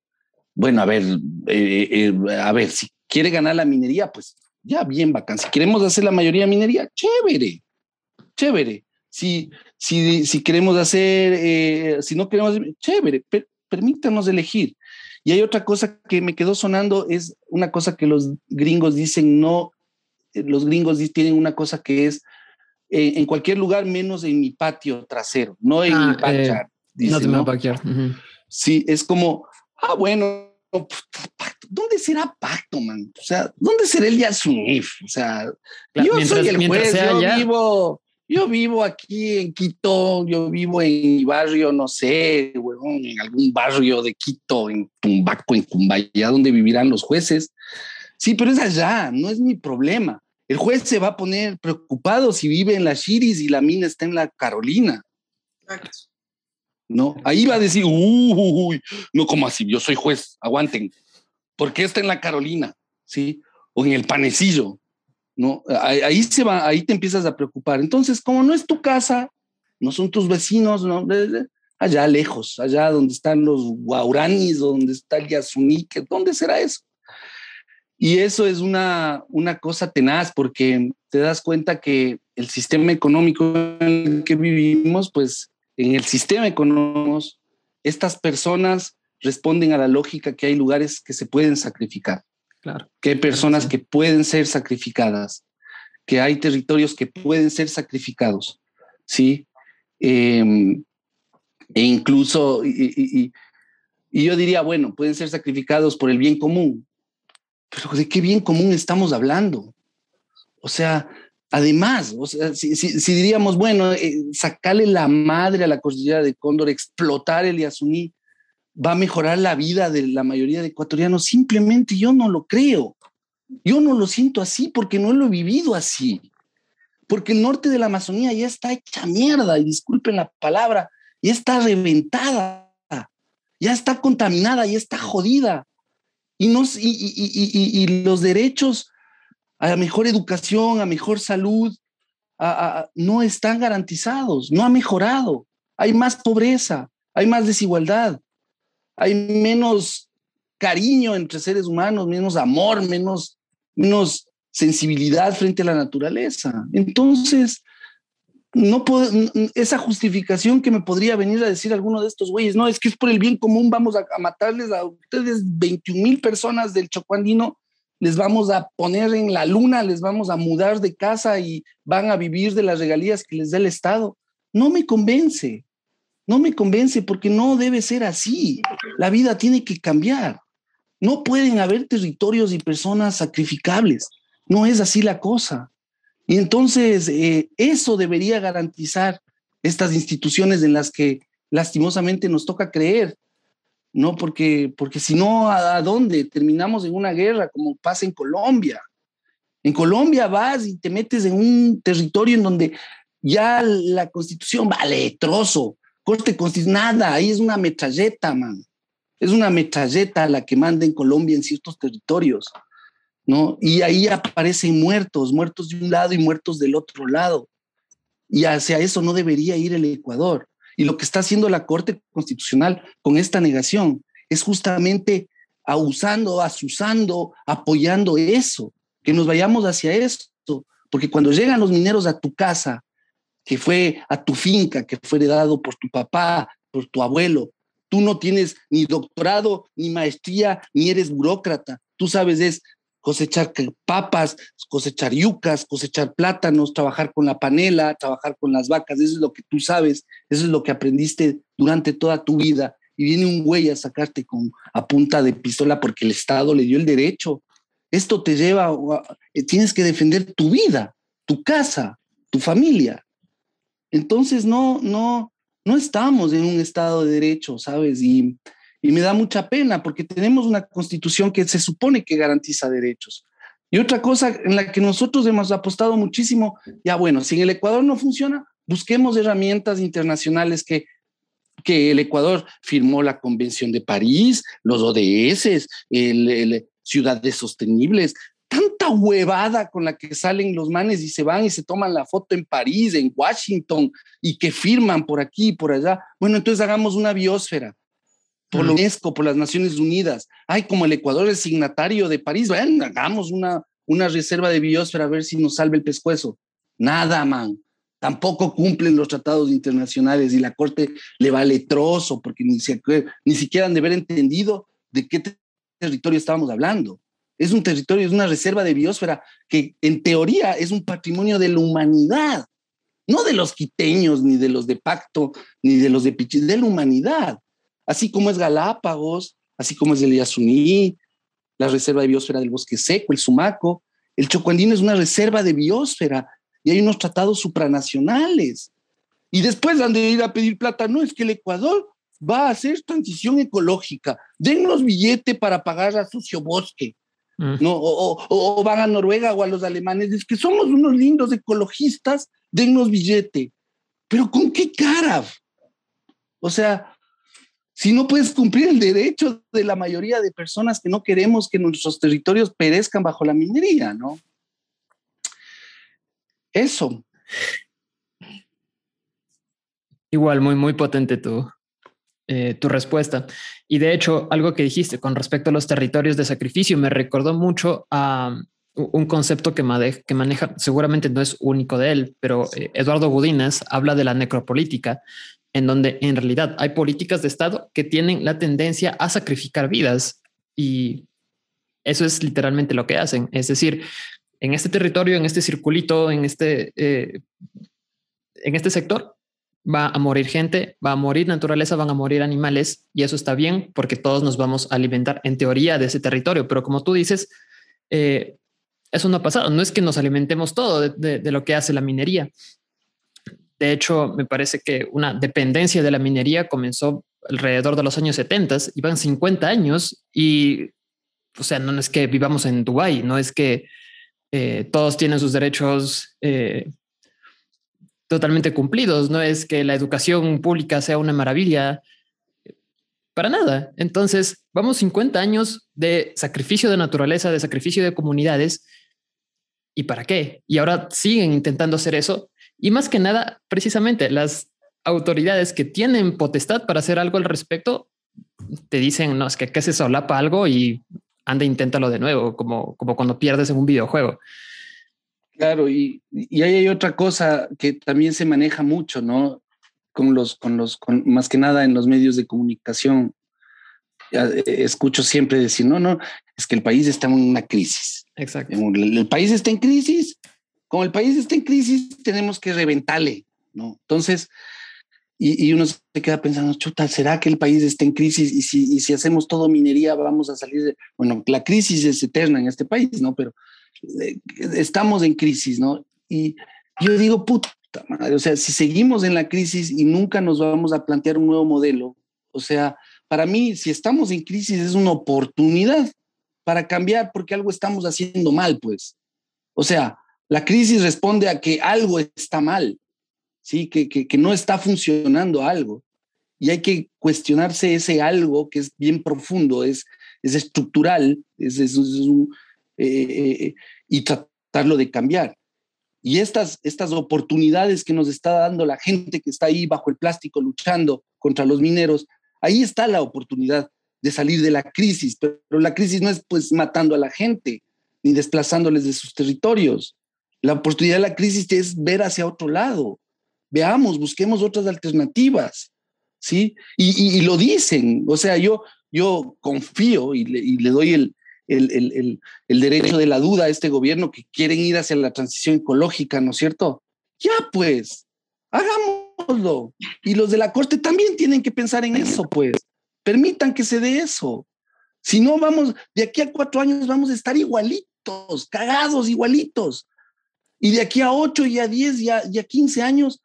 Bueno, a ver, eh, a ver, si quiere ganar la minería, pues ya bien bacán. Si queremos hacer la mayoría minería, chévere, chévere. Si, si, si queremos hacer, eh, si no queremos, chévere, permítanos elegir. Y hay otra cosa que me quedó sonando, es una cosa que los gringos dicen, no, eh, los gringos tienen una cosa que es eh, en cualquier lugar menos en mi patio trasero, no en mi ah, backyard. no, ¿no? backyard. Sí, es como, ah, bueno, ¿dónde será pacto, man? O sea, ¿dónde será el Yasunif? O sea, yo soy el juez, yo vivo, yo vivo aquí en Quito, yo vivo en mi barrio, no sé, en algún barrio de Quito, en Tumbaco, en Cumbaya, donde vivirán los jueces. Sí, pero es allá, no es mi problema. El juez se va a poner preocupado si vive en la Chiris y la mina está en la Carolina. No, ahí va a decir, uy, no, como así, yo soy juez, aguanten. ¿Por qué está en la Carolina? ¿Sí? O en el panecillo. ¿No? Ahí, se va, ahí te empiezas a preocupar. Entonces, como no es tu casa, no son tus vecinos, ¿no? allá lejos, allá donde están los guauranis, donde está el yasunique, ¿dónde será eso? Y eso es una, una cosa tenaz porque te das cuenta que el sistema económico en el que vivimos, pues en el sistema económico, estas personas responden a la lógica que hay lugares que se pueden sacrificar. Claro. Que hay personas que pueden ser sacrificadas, que hay territorios que pueden ser sacrificados, ¿sí? Em, e incluso, y, yo diría, bueno, pueden ser sacrificados por el bien común, pero ¿de qué bien común estamos hablando? O sea, además, o sea, si, diríamos, bueno, eh, sacarle la madre a la cordillera de Cóndor, explotar el Yasuní, va a mejorar la vida de la mayoría de ecuatorianos. Simplemente yo no lo creo. Yo no lo siento así porque no lo he vivido así. Porque el norte de la Amazonía ya está hecha mierda, y disculpen la palabra, ya está reventada, ya está contaminada, ya está jodida. Y, y, los derechos a mejor educación, a mejor salud, no están garantizados, no ha mejorado. Hay más pobreza, hay más desigualdad hay menos cariño entre seres humanos, menos amor, menos, menos sensibilidad frente a la naturaleza. Entonces, esa justificación que me podría venir a decir alguno de estos güeyes, no, es que es por el bien común, vamos a, matarles a ustedes 21 mil personas del Chocuandino, les vamos a poner en la luna, les vamos a mudar de casa y van a vivir de las regalías que les da el Estado. No me convence no me convence porque no debe ser así. La vida tiene que cambiar. No pueden haber territorios y personas sacrificables. No es así la cosa. Y entonces eh, eso debería garantizar estas instituciones en las que lastimosamente nos toca creer, ¿no? Porque, porque si no, ¿a dónde? Terminamos en una guerra como pasa en Colombia. En Colombia vas y te metes en un territorio en donde ya la constitución vale trozo, Corte nada, ahí es una metralleta, man. Es una metralleta la que manda en Colombia en ciertos territorios, ¿no? Y ahí aparecen muertos, muertos de un lado y muertos del otro lado. Y hacia eso no debería ir el Ecuador. Y lo que está haciendo la Corte Constitucional con esta negación es justamente abusando, asusando, apoyando eso, que nos vayamos hacia esto. Porque cuando llegan los mineros a tu casa que fue a tu finca, que fue heredado por tu papá, por tu abuelo. Tú no tienes ni doctorado, ni maestría, ni eres burócrata. Tú sabes es cosechar papas, cosechar yucas, cosechar plátanos, trabajar con la panela, trabajar con las vacas. Eso es lo que tú sabes, eso es lo que aprendiste durante toda tu vida. Y viene un güey a sacarte con, a punta de pistola porque el Estado le dio el derecho. Esto te lleva, tienes que defender tu vida, tu casa, tu familia. Entonces no, no, no estamos en un Estado de Derecho, ¿sabes? Y, me da mucha pena porque tenemos una constitución que se supone que garantiza derechos. Y otra cosa en la que nosotros hemos apostado muchísimo, ya bueno, si en el Ecuador no funciona, busquemos herramientas internacionales que, que el Ecuador firmó la Convención de París, los ODS, el, ciudades sostenibles, tanta huevada con la que salen los manes y se van y se toman la foto en París, en Washington, y que firman por aquí y por allá. Bueno, entonces hagamos una biosfera por la UNESCO, por las Naciones Unidas. Ay, como el Ecuador es signatario de París, bueno, hagamos una, una reserva de biosfera a ver si nos salve el pescuezo. Nada, man. Tampoco cumplen los tratados internacionales y la Corte le vale trozo porque ni, ni siquiera han de haber entendido de qué territorio estábamos hablando. Es un territorio, es una reserva de biosfera que en teoría es un patrimonio de la humanidad, no de los quiteños, ni de los de Pacto, ni de los de Pichi, de la humanidad. Así como es Galápagos, así como es el Yasuní, la reserva de biosfera del bosque seco, el Sumaco. El Chocuandino es una reserva de biosfera y hay unos tratados supranacionales. Y después han de ir a pedir plata. No, es que el Ecuador va a hacer transición ecológica. Dennos billete para pagar a sucio bosque. Mm. ¿no? O, van a Noruega o a los alemanes. Es que somos unos lindos ecologistas, dennos billete. Pero ¿con qué cara? O sea, si no puedes cumplir el derecho de la mayoría de personas que no queremos que nuestros territorios perezcan bajo la minería, ¿no? Eso. Igual, muy, muy potente tu, eh, tu respuesta. Y de hecho, algo que dijiste con respecto a los territorios de sacrificio me recordó mucho a un concepto que, maneja, seguramente no es único de él, pero eh, Eduardo Gudinas habla de la necropolítica, en donde en realidad hay políticas de Estado que tienen la tendencia a sacrificar vidas y eso es literalmente lo que hacen. Es decir, en este territorio, en este circulito, en este, eh, en este sector, va a morir gente, va a morir naturaleza, van a morir animales y eso está bien porque todos nos vamos a alimentar en teoría de ese territorio. Pero como tú dices, eh, eso no ha pasado. No es que nos alimentemos todo de, lo que hace la minería. De hecho, me parece que una dependencia de la minería comenzó alrededor de los años 70, iban 50 años y, o sea, no es que vivamos en Dubái, no es que eh, todos tienen sus derechos eh, totalmente cumplidos, no es que la educación pública sea una maravilla, para nada. Entonces, vamos 50 años de sacrificio de naturaleza, de sacrificio de comunidades. ¿Y para qué? Y ahora siguen intentando hacer eso y más que nada, precisamente las autoridades que tienen potestad para hacer algo al respecto te dicen, no, es que, que se solapa algo y anda, inténtalo de nuevo, como, como cuando pierdes en un videojuego. Claro, y, y ahí hay otra cosa que también se maneja mucho, ¿no? Con los, con los, con, más que nada en los medios de comunicación. Eh, escucho siempre decir, no, no, es que el país está en una crisis. Exacto. el país está en crisis, como el país está en crisis, tenemos que reventarle, ¿no? Entonces, y, uno se queda pensando, chuta, ¿será que el país está en crisis? Y si, si hacemos todo minería, vamos a salir de... Bueno, la crisis es eterna en este país, ¿no? Pero estamos en crisis, ¿no? Y yo digo, puta madre, o sea, si seguimos en la crisis y nunca nos vamos a plantear un nuevo modelo, o sea, para mí, si estamos en crisis es una oportunidad para cambiar porque algo estamos haciendo mal, pues. O sea, la crisis responde a que algo está mal, ¿sí? que, que, no está funcionando algo. Y hay que cuestionarse ese algo que es bien profundo, es, es estructural, es, es, un, eh, y tratarlo de cambiar. Y estas, estas oportunidades que nos está dando la gente que está ahí bajo el plástico luchando contra los mineros, ahí está la oportunidad de salir de la crisis, pero la crisis no es pues matando a la gente ni desplazándoles de sus territorios. La oportunidad de la crisis es ver hacia otro lado. Veamos, busquemos otras alternativas, ¿sí? Y, lo dicen, o sea, yo, yo confío y le, doy el, el, el, derecho de la duda a este gobierno que quieren ir hacia la transición ecológica, ¿no es cierto? Ya pues, hagámoslo. Y los de la Corte también tienen que pensar en eso, pues. Permitan que se dé eso. Si no, vamos, de aquí a cuatro años vamos a estar igualitos, cagados, igualitos. Y de aquí a 8 y a 10 y a, 15 años,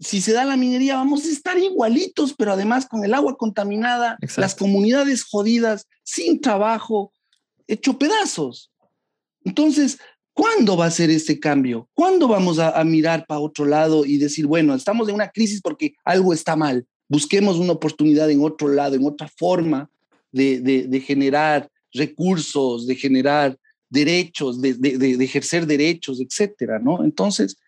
si se da la minería, vamos a estar igualitos, pero además con el agua contaminada, las comunidades jodidas, sin trabajo, hecho pedazos. Entonces, ¿Cuándo va a ser este cambio? ¿Cuándo vamos a, mirar para otro lado y decir, bueno, estamos en una crisis porque algo está mal? Busquemos una oportunidad en otro lado, en otra forma de, generar recursos, de generar derechos, de, ejercer derechos, etcétera, ¿no? Entonces,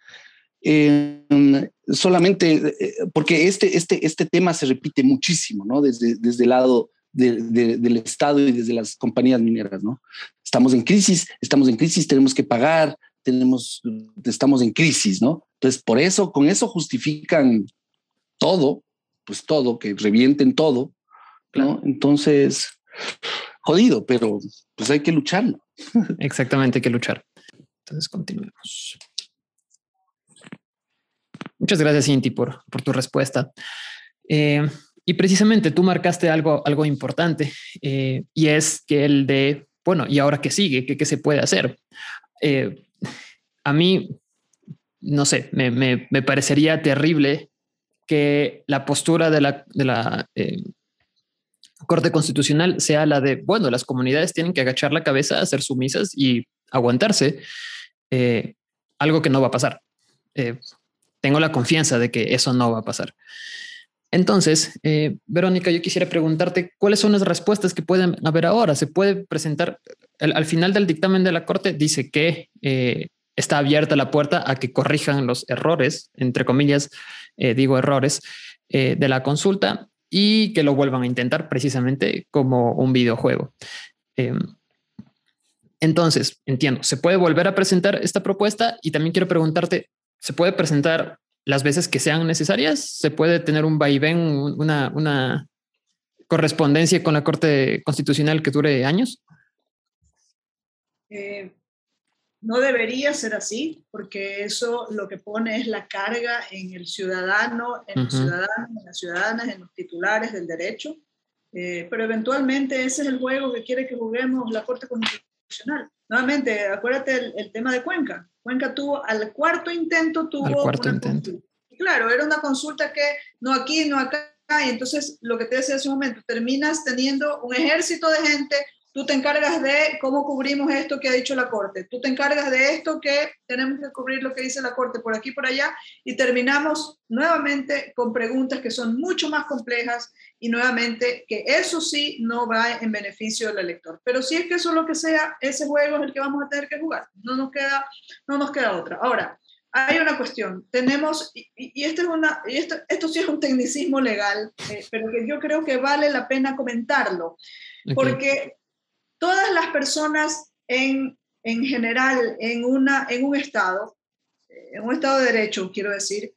em, solamente eh, porque este, este, este tema se repite muchísimo, ¿no? Desde, desde el lado del Estado y desde las compañías mineras, ¿no? Estamos en crisis, estamos en crisis, tenemos que pagar, tenemos, estamos en crisis, ¿no? Entonces, por eso, con eso justifican todo, pues todo, que revienten todo, ¿no? Entonces, jodido, pero pues hay que lucharlo. (laughs) Exactamente, hay que luchar. Entonces, continuemos. Muchas gracias, Inti, por, por tu respuesta. Eh, y precisamente tú marcaste algo, algo importante eh, y es que el de, bueno, ¿y ahora qué sigue? ¿Qué, qué se puede hacer? Eh, a mí, no sé, me, me, me, parecería terrible que la postura de la, de la eh, Corte Constitucional sea la de, bueno, las comunidades tienen que agachar la cabeza, hacer sumisas y aguantarse, algo que no va a pasar. tengo la confianza de que eso no va a pasar. Entonces, eh, Verónica, yo quisiera preguntarte cuáles son las respuestas que pueden haber ahora. Se puede presentar al, final del dictamen de la Corte, dice que eh, está abierta la puerta a que corrijan los errores, entre comillas, eh, digo errores, de la consulta y que lo vuelvan a intentar precisamente como un videojuego. Em, entonces, entiendo, se puede volver a presentar esta propuesta y también quiero preguntarte, ¿se puede presentar las veces que sean necesarias. Se puede tener un vaivén, una, una correspondencia con la Corte Constitucional que dure años. Eh, no debería ser así, porque eso lo que pone es la carga en el ciudadano, en los ciudadanos, en las ciudadanas, en los titulares del derecho. Eh, pero eventualmente ese es el juego que quiere que juguemos la Corte Constitucional. Nuevamente, acuérdate el, tema de Cuenca. Cuenca tuvo, al cuarto intento tuvo... Al cuarto intento. Claro, era una consulta que no aquí, no acá, y entonces lo que te decía hace un momento, terminas teniendo un ejército de gente Tú te encargas de cómo cubrimos esto que ha dicho la Corte. Tú te encargas de esto que tenemos que cubrir lo que dice la Corte por aquí por allá. Y terminamos nuevamente con preguntas que son mucho más complejas y nuevamente que eso sí no va en beneficio del elector. Pero si es que eso es lo que sea, ese juego es el que vamos a tener que jugar. No nos queda, no nos queda otra. Ahora, hay una cuestión. Tenemos, y, esto, es una, y esto, esto sí es un tecnicismo legal, eh, pero que yo creo que vale la pena comentarlo. Porque todas las personas en, en general en, una, en un estado, en un estado de derecho, quiero decir,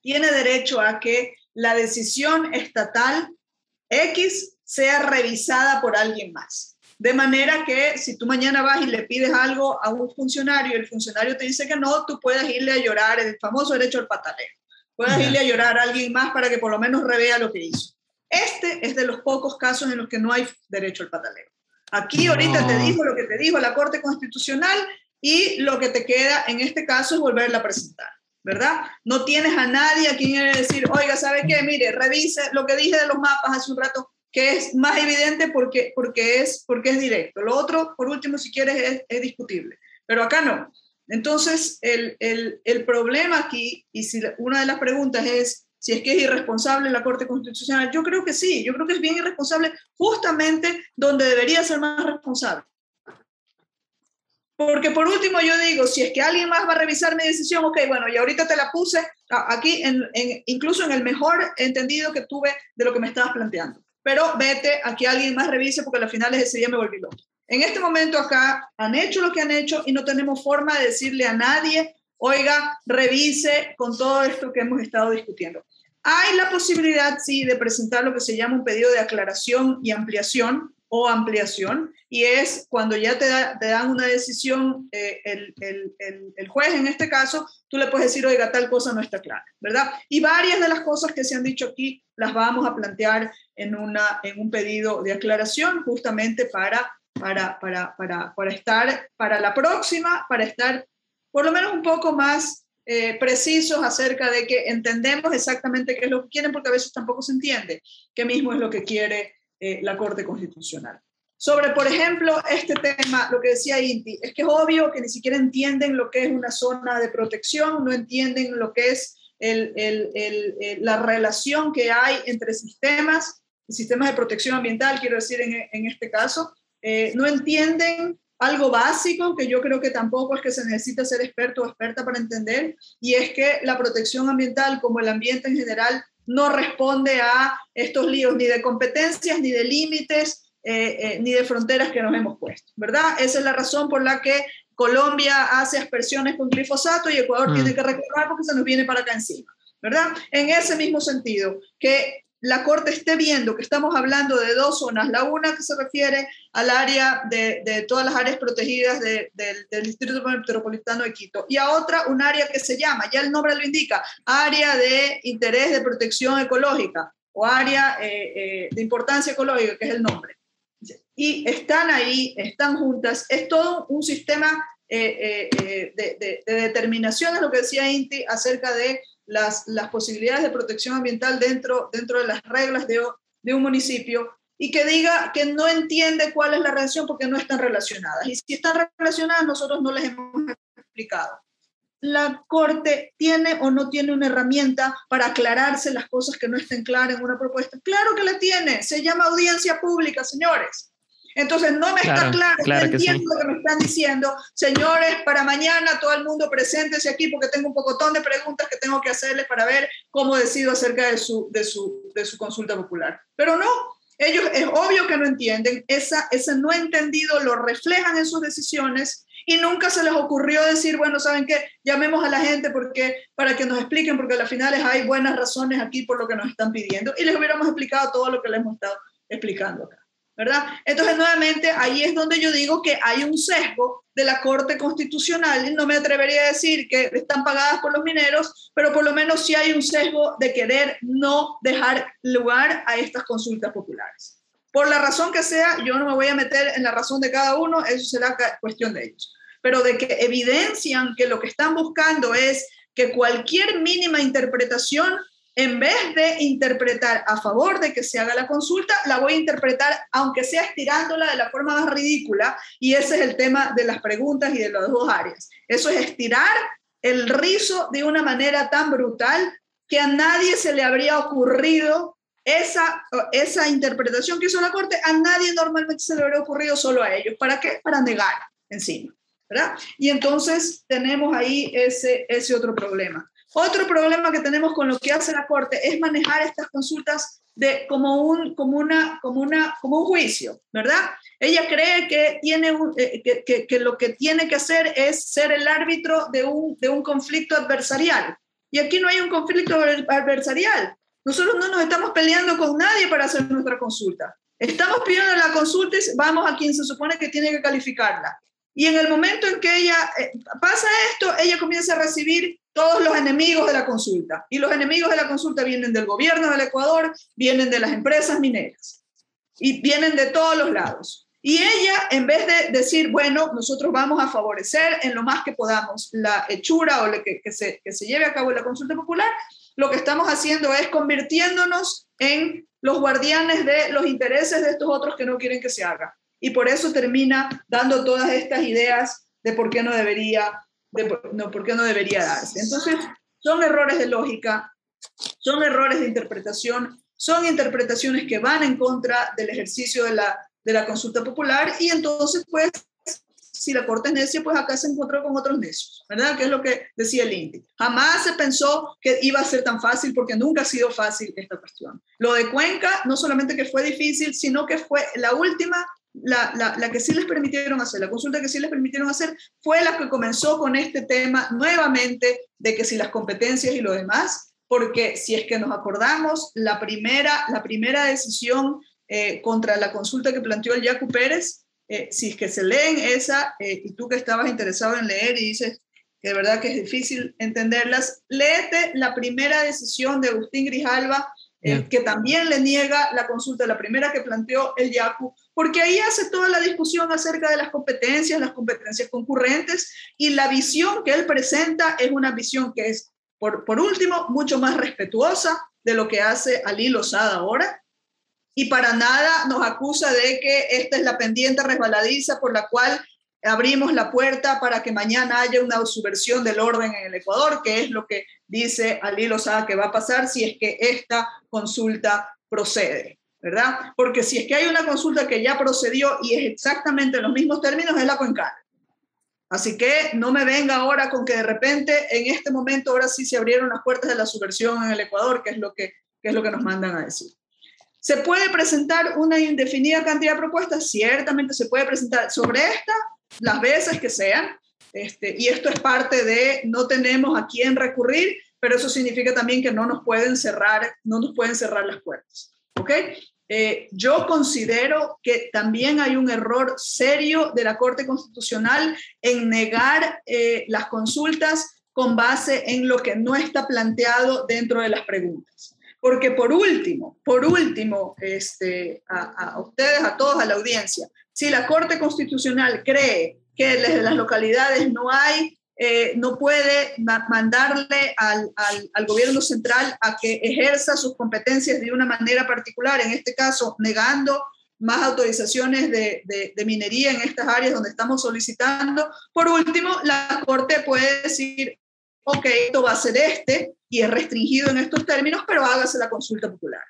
tiene derecho a que la decisión estatal X sea revisada por alguien más. De manera que si tú mañana vas y le pides algo a un funcionario y el funcionario te dice que no, tú puedes irle a llorar, el famoso derecho al pataleo. Puedes irle a llorar a alguien más para que por lo menos revea lo que hizo. Este es de los pocos casos en los que no hay derecho al pataleo. Aquí ahorita te dijo lo que te dijo la Corte Constitucional y lo que te queda en este caso es volverla a presentar, ¿verdad? No tienes a nadie a quien decir, oiga, ¿sabe qué? Mire, revise lo que dije de los mapas hace un rato, que es más evidente porque, porque, es, porque es directo. Lo otro, por último, si quieres, es, es discutible. Pero acá no. Entonces, el, el, el problema aquí, y si una de las preguntas es, si es que es irresponsable la Corte Constitucional. Yo creo que sí, yo creo que es bien irresponsable justamente donde debería ser más responsable. Porque por último yo digo, si es que alguien más va a revisar mi decisión, ok, bueno, y ahorita te la puse aquí, en, incluso en el mejor entendido que tuve de lo que me estabas planteando. Pero vete a que alguien más revise porque al final ese día me volví loco. En este momento acá han hecho lo que han hecho y no tenemos forma de decirle a nadie, oiga, revise con todo esto que hemos estado discutiendo. Hay la posibilidad, sí, de presentar lo que se llama un pedido de aclaración y ampliación o ampliación, y es cuando ya te, dan una decisión, eh, el, juez en este caso, tú le puedes decir, oiga, tal cosa no está clara, ¿verdad? Y varias de las cosas que se han dicho aquí las vamos a plantear en, una, en un pedido de aclaración justamente para, para, para, para, para estar, para la próxima, para estar por lo menos un poco más eh, precisos acerca de que entendemos exactamente qué es lo que quieren, porque a veces tampoco se entiende qué mismo es lo que quiere eh, la Corte Constitucional. sobre, por ejemplo, este tema, lo que decía Inti, es que es obvio que ni siquiera entienden lo que es una zona de protección, no entienden lo que es el, el, la relación que hay entre sistemas, sistemas de protección ambiental, quiero decir en, en este caso, eh, no entienden algo básico que yo creo que tampoco es que se necesita ser experto o experta para entender, y es que la protección ambiental, como el ambiente en general, no responde a estos líos ni de competencias, ni de límites, eh, eh, ni de fronteras que nos hemos puesto, ¿verdad? Esa es la razón por la que Colombia hace aspersiones con glifosato y Ecuador mm. tiene que reclamar porque se nos viene para acá encima, ¿verdad? En ese mismo sentido, que la Corte esté viendo que estamos hablando de dos zonas, la una que se refiere al área de, todas las áreas protegidas del Distrito Metropolitano de Quito, y a otra un área que se llama, ya el nombre lo indica, área de interés de protección ecológica o área eh, eh, de importancia ecológica, que es el nombre. Y están ahí, están juntas, es todo un sistema eh, de, de, de determinación, es lo que decía Inti acerca de las, posibilidades de protección ambiental dentro, dentro de las reglas de, de un municipio y que diga que no entiende cuál es la relación porque no están relacionadas. Y si están relacionadas, nosotros no les hemos explicado. La Corte tiene o no tiene una herramienta para aclararse las cosas que no estén claras en una propuesta. Claro que la tiene, se llama audiencia pública, señores. Entonces, no me está claro, claro entiendo lo que me están diciendo. Señores, para mañana todo el mundo preséntese aquí porque tengo un pocotón de preguntas que tengo que hacerles para ver cómo decido acerca de su, de su, de su consulta popular. Pero no, ellos es obvio que no entienden, esa, ese no entendido lo reflejan en sus decisiones y nunca se les ocurrió decir, bueno, ¿saben qué? Llamemos a la gente porque, para que nos expliquen, porque a las finales hay buenas razones aquí por lo que nos están pidiendo y les hubiéramos explicado todo lo que les hemos estado explicando acá. ¿Verdad? Entonces, nuevamente, ahí es donde yo digo que hay un sesgo de la Corte Constitucional. No me atrevería a decir que están pagadas por los mineros, pero por lo menos sí hay un sesgo de querer no dejar lugar a estas consultas populares. Por la razón que sea, yo no me voy a meter en la razón de cada uno, eso será cuestión de ellos. Pero de que evidencian que lo que están buscando es que cualquier mínima interpretación en vez de interpretar a favor de que se haga la consulta, la voy a interpretar, aunque sea estirándola de la forma más ridícula, y ese es el tema de las preguntas y de las dos áreas. Eso es estirar el rizo de una manera tan brutal que a nadie se le habría ocurrido esa, esa interpretación que hizo la Corte, a nadie normalmente se le habría ocurrido solo a ellos. ¿Para qué? Para negar encima. ¿verdad? Y entonces tenemos ahí ese, ese otro problema. Otro problema que tenemos con lo que hace la Corte es manejar estas consultas de, como, un, como, una, como, una, como un juicio, ¿verdad? Ella cree que, tiene eh, que, que, lo que tiene que hacer es ser el árbitro de un, de un conflicto adversarial. Y aquí no hay un conflicto adversarial. Nosotros no nos estamos peleando con nadie para hacer nuestra consulta. Estamos pidiendo la consulta y vamos a quien se supone que tiene que calificarla. Y en el momento en que ella eh, pasa esto, ella comienza a recibir todos los enemigos de la consulta. Y los enemigos de la consulta vienen del gobierno del Ecuador, vienen de las empresas mineras y vienen de todos los lados. Y ella, en vez de decir, bueno, nosotros vamos a favorecer en lo más que podamos la hechura o que, que, se, que se lleve a cabo la consulta popular, lo que estamos haciendo es convirtiéndonos en los guardianes de los intereses de estos otros que no quieren que se haga y por eso termina dando todas estas ideas de por qué no debería, no, por qué no debería darse. Entonces, son errores de lógica, son errores de interpretación, son interpretaciones que van en contra del ejercicio de la, de la consulta popular y entonces, pues, si la corte es necia, pues acá se encontró con otros necios, ¿verdad? Que es lo que decía el INTI. Jamás se pensó que iba a ser tan fácil porque nunca ha sido fácil esta cuestión. Lo de Cuenca, no solamente que fue difícil, sino que fue la última la, que sí les permitieron hacer, la consulta que sí les permitieron hacer, fue la que comenzó con este tema nuevamente de que si las competencias y lo demás, porque si es que nos acordamos, la primera, la primera decisión eh, contra la consulta que planteó el Yacu Pérez, eh, si es que se leen esa, eh, y tú que estabas interesado en leer y dices que de verdad que es difícil entenderlas, léete la primera decisión de Agustín Grijalva eh, que también le niega la consulta, la primera que planteó el YACU, porque ahí hace toda la discusión acerca de las competencias, las competencias concurrentes, y la visión que él presenta es una visión que es, por, por último, mucho más respetuosa de lo que hace Ali Lozada ahora, y para nada nos acusa de que esta es la pendiente resbaladiza por la cual abrimos la puerta para que mañana haya una subversión del orden en el Ecuador, que es lo que dice Ali Lozada que va a pasar si es que esta consulta procede, ¿verdad? Porque si es que hay una consulta que ya procedió y es exactamente en los mismos términos, es la cuencana. Así que no me venga ahora con que de repente en este momento ahora sí se abrieron las puertas de la subversión en el Ecuador, que es lo que, que es lo que nos mandan a decir. ¿Se puede presentar una indefinida cantidad de propuestas? Ciertamente se puede presentar sobre esta las veces que sean. Este, y esto es parte de no tenemos a quién recurrir, pero eso significa también que no nos pueden cerrar, no nos pueden cerrar las puertas. ¿Ok? Eh, yo considero que también hay un error serio de la Corte Constitucional en negar eh, las consultas con base en lo que no está planteado dentro de las preguntas. Porque por último, por último, este, a, a ustedes, a todos, a la audiencia, si la Corte Constitucional cree que desde las localidades no hay, eh, no puede mandarle al, al, gobierno central a que ejerza sus competencias de una manera particular, en este caso negando más autorizaciones de, de, minería en estas áreas donde estamos solicitando. Por último, la Corte puede decir, ok, esto va a ser este y es restringido en estos términos, pero hágase la consulta popular,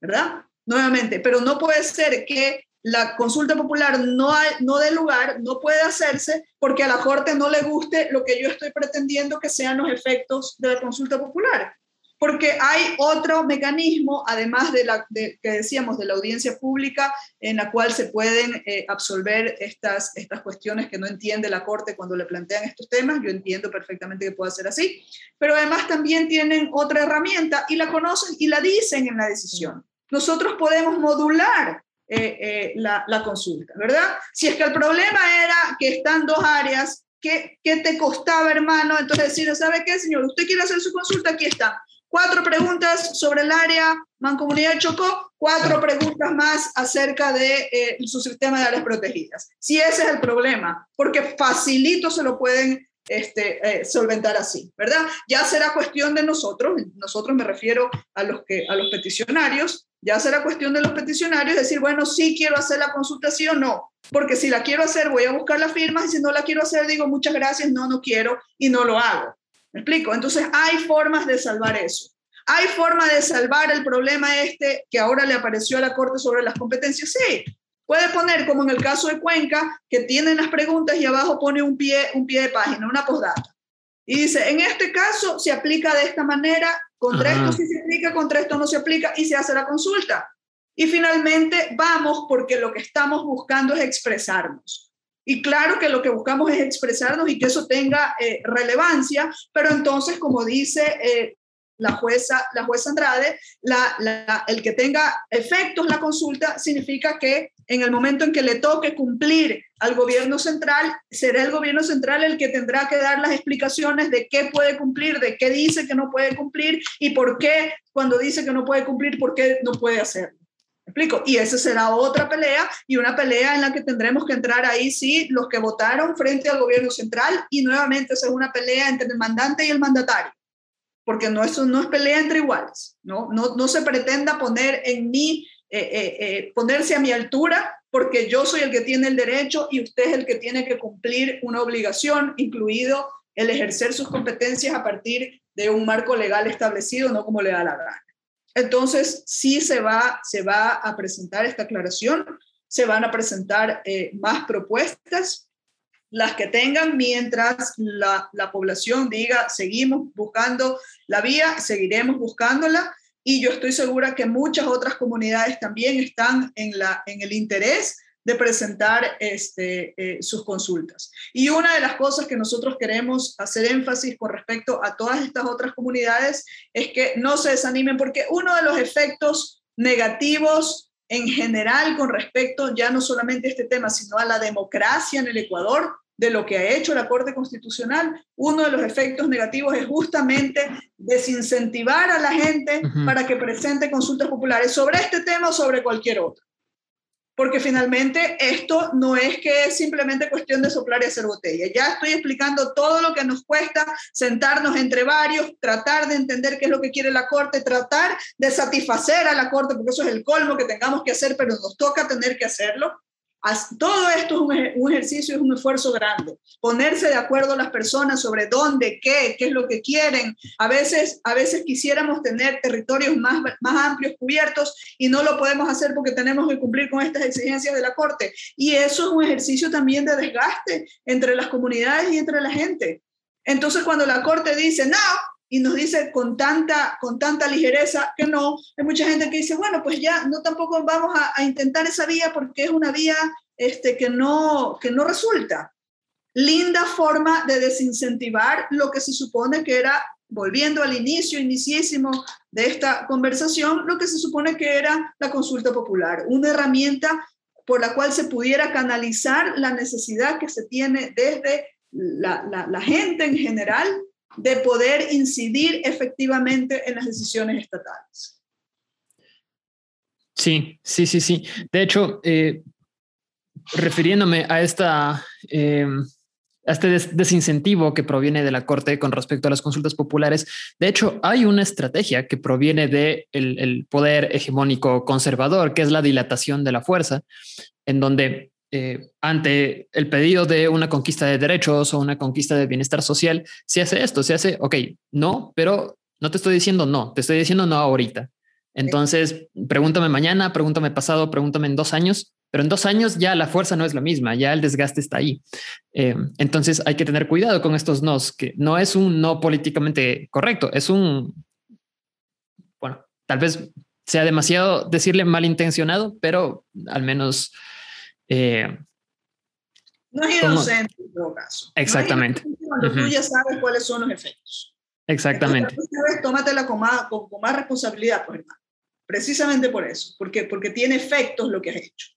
¿verdad? Nuevamente, pero no puede ser que la consulta popular no, hay, no dé lugar, no puede hacerse porque a la Corte no le guste lo que yo estoy pretendiendo que sean los efectos de la consulta popular. Porque hay otro mecanismo, además de la que decíamos de la audiencia pública, en la cual se pueden eh, absolver estas, estas cuestiones que no entiende la Corte cuando le plantean estos temas. Yo entiendo perfectamente que pueda ser así, pero además también tienen otra herramienta y la conocen y la dicen en la decisión. Nosotros podemos modular eh, eh, la, la, consulta, ¿verdad? Si es que el problema era que están dos áreas, ¿qué, ¿qué te costaba, hermano? Entonces decir, ¿sabe qué, señor? Usted quiere hacer su consulta, aquí está. Cuatro preguntas sobre el área Mancomunidad Chocó, cuatro preguntas más acerca de eh, su sistema de áreas protegidas. Si ese es el problema, porque facilito se lo pueden este, solventar así, ¿verdad? Ya será cuestión de nosotros, nosotros me refiero a los, que, a los peticionarios, ya será cuestión de los peticionarios decir, bueno, sí quiero hacer la consultación o no, porque si la quiero hacer voy a buscar las firmas y si no la quiero hacer digo muchas gracias, no, no quiero y no lo hago. ¿Me explico? Entonces hay formas de salvar eso. ¿Hay forma de salvar el problema este que ahora le apareció a la Corte sobre las competencias? Sí. Puede poner, como en el caso de Cuenca, que tienen las preguntas y abajo pone un pie, un pie de página, una postdata. Y dice, en este caso se aplica de esta manera contra esto sí se aplica, contra esto no se aplica y se hace la consulta. Y finalmente vamos porque lo que estamos buscando es expresarnos. Y claro que lo que buscamos es expresarnos y que eso tenga eh, relevancia, pero entonces, como dice eh, la jueza, la jueza Andrade, la, el que tenga efectos la consulta significa que en el momento en que le toque cumplir al gobierno central, será el gobierno central el que tendrá que dar las explicaciones de qué puede cumplir, de qué dice que no puede cumplir y por qué cuando dice que no puede cumplir, por qué no puede hacerlo. ¿Me explico? Y esa será otra pelea y una pelea en la que tendremos que entrar ahí, sí, los que votaron frente al gobierno central y nuevamente esa es una pelea entre el mandante y el mandatario porque no, eso no es pelea entre iguales, ¿no? No, no se pretenda poner en mí, eh, eh, eh, ponerse a mi altura, porque yo soy el que tiene el derecho y usted es el que tiene que cumplir una obligación, incluido el ejercer sus competencias a partir de un marco legal establecido, no como le da la gana. Entonces, sí se va, se va a presentar esta aclaración, se van a presentar más propuestas las que tengan mientras la, población diga, seguimos buscando la vía, seguiremos buscándola. Y yo estoy segura que muchas otras comunidades también están en, la, en el interés de presentar este, eh, sus consultas. Y una de las cosas que nosotros queremos hacer énfasis con respecto a todas estas otras comunidades es que no se desanimen porque uno de los efectos negativos en general con respecto ya no solamente a este tema, sino a la democracia en el Ecuador, de lo que ha hecho la Corte Constitucional, uno de los efectos negativos es justamente desincentivar a la gente para que presente consultas populares sobre este tema o sobre cualquier otro. porque finalmente esto no es que es simplemente cuestión de soplar y hacer botella. Ya estoy explicando todo lo que nos cuesta sentarnos entre varios, tratar de entender qué es lo que quiere la Corte, tratar de satisfacer a la Corte, porque eso es el colmo que tengamos que hacer, pero nos toca tener que hacerlo. Todo esto es un, ejercicio, es un esfuerzo grande. Ponerse de acuerdo las personas sobre dónde, qué, qué es lo que quieren. A veces, a veces quisiéramos tener territorios más, más amplios cubiertos y no lo podemos hacer porque tenemos que cumplir con estas exigencias de la Corte. Y eso es un ejercicio también de desgaste entre las comunidades y entre la gente. Entonces, cuando la Corte dice, no, y nos dice con tanta, con tanta ligereza que no. Hay mucha gente que dice, bueno, pues ya no tampoco vamos a, intentar esa vía porque es una vía este, que, no, que no resulta. Linda forma de desincentivar lo que se supone que era, volviendo al inicio, iniciísimo de esta conversación, lo que se supone que era la consulta popular, una herramienta por la cual se pudiera canalizar la necesidad que se tiene desde la, la, la gente en general de poder incidir efectivamente en las decisiones estatales. Sí, sí, sí, sí. De hecho, eh, refiriéndome a esta... Eh, este desincentivo que proviene de la Corte con respecto a las consultas populares. De hecho, hay una estrategia que proviene del de el poder hegemónico conservador, que es la dilatación de la fuerza, en donde eh, ante el pedido de una conquista de derechos o una conquista de bienestar social, se hace esto, se hace, ok, no, pero no te estoy diciendo no, te estoy diciendo no ahorita. Entonces, pregúntame mañana, pregúntame pasado, pregúntame en dos años, pero en dos años ya la fuerza no es la misma, ya el desgaste está ahí. Eh, entonces hay que tener cuidado con estos nos, que no es un no políticamente correcto, es un, bueno, tal vez sea demasiado decirle malintencionado, pero al menos eh, no es inocente en todo caso. Exactamente. cuando tú ya sabes cuáles son los efectos. Exactamente. Entonces, tómatela con más, con, más responsabilidad, por hermano. Precisamente por eso, porque, porque tiene efectos lo que has hecho.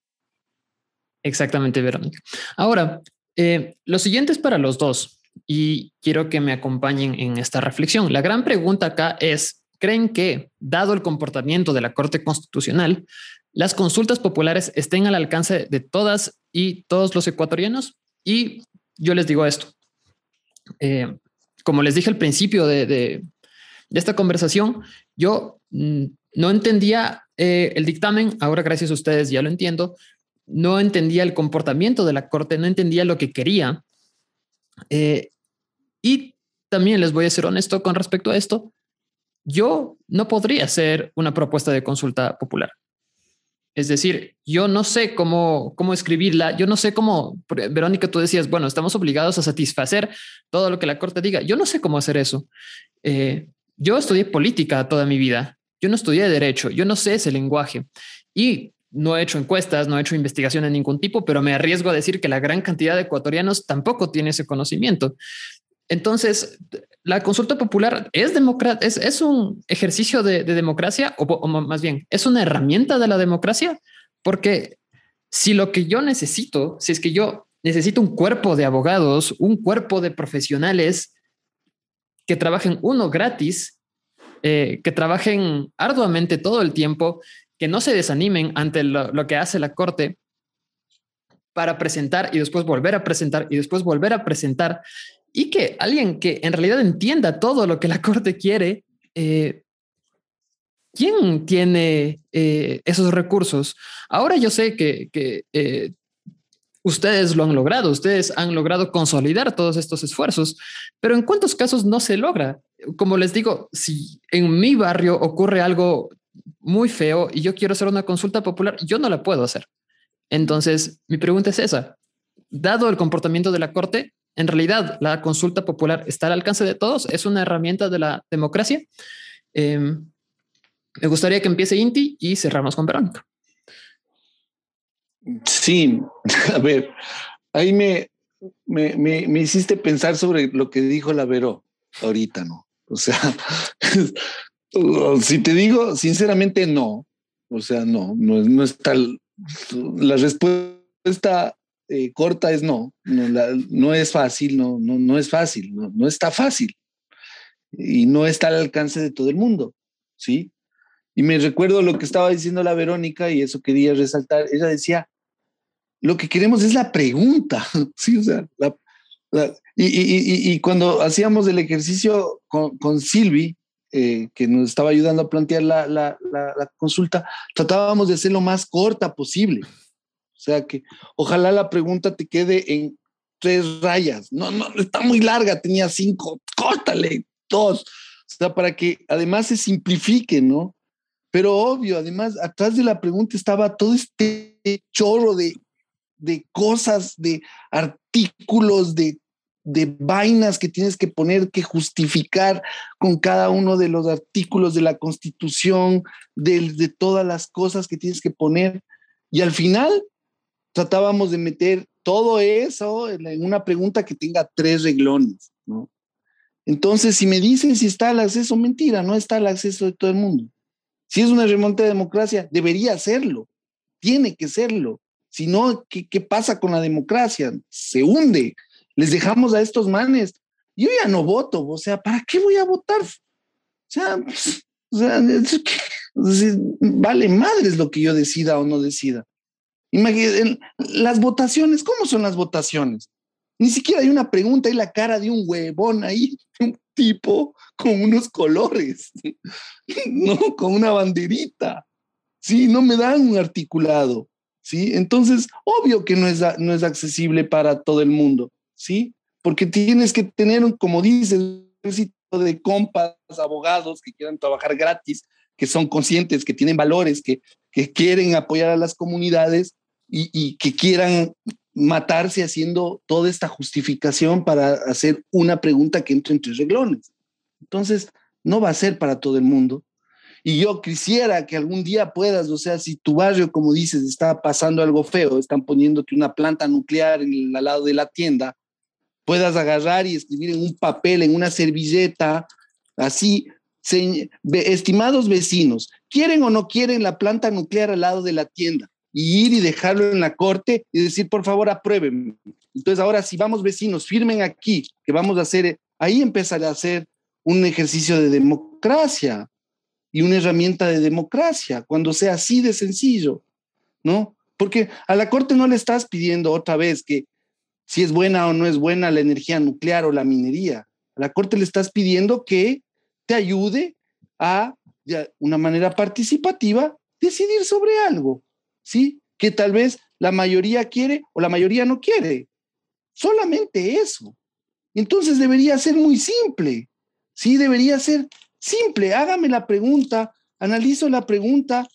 Exactamente, Verónica. Ahora, eh, lo siguiente es para los dos y quiero que me acompañen en esta reflexión. La gran pregunta acá es, ¿creen que, dado el comportamiento de la Corte Constitucional, las consultas populares estén al alcance de todas y todos los ecuatorianos. Y yo les digo esto. Eh, como les dije al principio de, esta conversación, yo mm, no entendía eh, el dictamen, ahora gracias a ustedes ya lo entiendo, no entendía el comportamiento de la Corte, no entendía lo que quería. Eh, y también les voy a ser honesto con respecto a esto, yo no podría hacer una propuesta de consulta popular. Es decir, yo no sé cómo, cómo escribirla, yo no sé cómo, Verónica, tú decías, bueno, estamos obligados a satisfacer todo lo que la Corte diga. Yo no sé cómo hacer eso. Eh, yo estudié política toda mi vida, yo no estudié derecho, yo no sé ese lenguaje y no he hecho encuestas, no he hecho investigación de ningún tipo, pero me arriesgo a decir que la gran cantidad de ecuatorianos tampoco tiene ese conocimiento. Entonces, la consulta popular es, es, es un ejercicio de, democracia o, más bien es una herramienta de la democracia porque si lo que yo necesito, si es que yo necesito un cuerpo de abogados, un cuerpo de profesionales que trabajen uno gratis, eh, que trabajen arduamente todo el tiempo, que no se desanimen ante lo que hace la corte para presentar y después volver a presentar y después volver a presentar y que alguien que en realidad entienda todo lo que la Corte quiere, eh, ¿quién tiene eh, esos recursos? Ahora yo sé que, eh, ustedes lo han logrado, ustedes han logrado consolidar todos estos esfuerzos, pero ¿en cuántos casos no se logra? Como les digo, si en mi barrio ocurre algo muy feo y yo quiero hacer una consulta popular, yo no la puedo hacer. Entonces, mi pregunta es esa. Dado el comportamiento de la Corte, en realidad la consulta popular está al alcance de todos, es una herramienta de la democracia. Em, me gustaría que empiece Inti y cerramos con Verónica. Sí, (laughs) a ver, ahí me, me, me, hiciste pensar sobre lo que dijo la Vero ahorita, ¿no? O sea, (laughs) si te digo sinceramente, no. O sea, no, no, no está la respuesta eh, corta es no, no, es fácil, no, no, no es fácil, no, está fácil y no está al alcance de todo el mundo, ¿sí? Y me recuerdo lo que estaba diciendo la Verónica y eso quería resaltar. Ella decía, lo que queremos es la pregunta, y, cuando hacíamos el ejercicio con, con Silvi, eh, que nos estaba ayudando a plantear la, la, consulta, tratábamos de hacer lo más corta posible. O sea, que ojalá la pregunta te quede en tres rayas. No, no, está muy larga, tenía cinco, córtale, dos. O sea, para que además se simplifique, ¿no? Pero obvio, además, atrás de la pregunta estaba todo este chorro de, cosas, de artículos, de, vainas que tienes que poner, que justificar con cada uno de los artículos de la Constitución, de, de todas las cosas que tienes que poner. Y al final tratábamos de meter todo eso en una pregunta que tenga tres reglones, ¿no? Entonces, si me dicen si está el acceso, mentira, no está el acceso de todo el mundo. Si es una remonta de democracia, debería serlo, tiene que serlo. Si no, ¿qué, ¿qué, pasa con la democracia? Se hunde. Les dejamos a estos manes. Yo ya no voto, o sea, ¿para qué voy a votar? O sea, o sea vale madres lo que yo decida o no decida. Imagínense, las votaciones, ¿cómo son las votaciones? Ni siquiera hay una pregunta, hay la cara de un huevón ahí, un tipo con unos colores, (laughs) ¿no? Con una banderita. Sí, no me dan un articulado, ¿sí? Entonces, obvio que no es, no es accesible para todo el mundo, ¿sí? Porque tienes que tener, como dices, un ejército de compas, abogados que quieran trabajar gratis, que son conscientes, que tienen valores, que, que quieren apoyar a las comunidades y, que quieran matarse haciendo toda esta justificación para hacer una pregunta que entre entre reglones. Entonces, no va a ser para todo el mundo. Y yo quisiera que algún día puedas, o sea, si tu barrio, como dices, está pasando algo feo, están poniéndote una planta nuclear en, al lado de la tienda, puedas agarrar y escribir en un papel, en una servilleta, así, estimados vecinos, ¿quieren o no quieren la planta nuclear al lado de la tienda? y ir y dejarlo en la corte y decir, por favor, aprueben. Entonces, ahora si vamos vecinos, firmen aquí, que vamos a hacer, ahí empezará a ser un ejercicio de democracia y una herramienta de democracia, cuando sea así de sencillo, ¿no? Porque a la corte no le estás pidiendo otra vez que si es buena o no es buena la energía nuclear o la minería. A la corte le estás pidiendo que te ayude a, de una manera participativa, decidir sobre algo. ¿sí? Que tal vez la mayoría quiere o la mayoría no quiere. Solamente eso. Entonces debería ser muy simple, ¿sí? Debería ser simple. Hágame la pregunta, analizo la pregunta,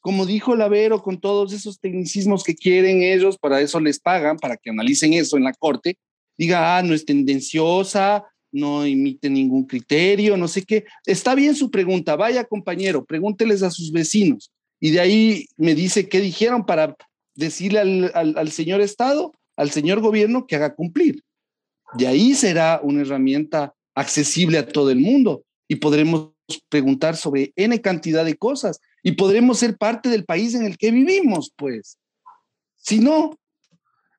como dijo Lavero, con todos esos tecnicismos que quieren ellos, para eso les pagan, para que analicen eso en la corte. Diga, ah, no es tendenciosa, no emite ningún criterio, no sé qué. Está bien su pregunta, vaya compañero, pregúnteles a sus vecinos y de ahí me dice qué dijeron para decirle al, señor Estado, al señor gobierno que haga cumplir. De ahí será una herramienta accesible a todo el mundo y podremos preguntar sobre N cantidad de cosas y podremos ser parte del país en el que vivimos, pues. Si no,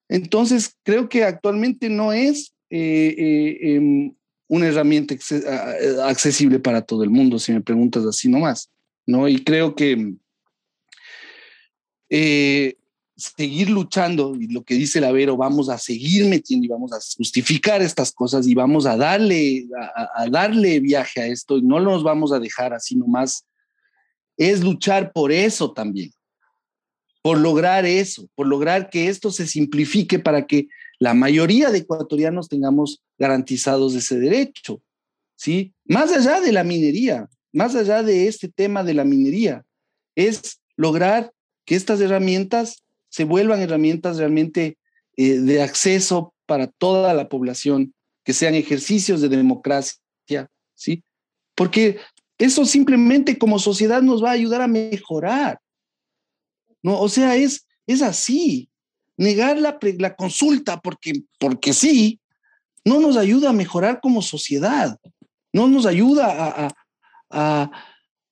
entonces creo que actualmente no es eh, eh, em, una herramienta accesible para todo el mundo, si me preguntas así nomás, ¿no? Y creo que eh, seguir luchando y lo que dice la Vero, vamos a seguir metiendo y vamos a justificar estas cosas y vamos a darle, a, darle viaje a esto y no nos vamos a dejar así nomás. Es luchar por eso también, por lograr eso, por lograr que esto se simplifique para que la mayoría de ecuatorianos tengamos garantizados ese derecho, ¿sí? Más allá de la minería, más allá de este tema de la minería, es lograr que estas herramientas se vuelvan herramientas realmente eh, de acceso para toda la población, que sean ejercicios de democracia, ¿sí? Porque eso simplemente como sociedad nos va a ayudar a mejorar. ¿no? O sea, es, es así. Negar la, consulta porque, porque sí, no nos ayuda a mejorar como sociedad, no nos ayuda a, a,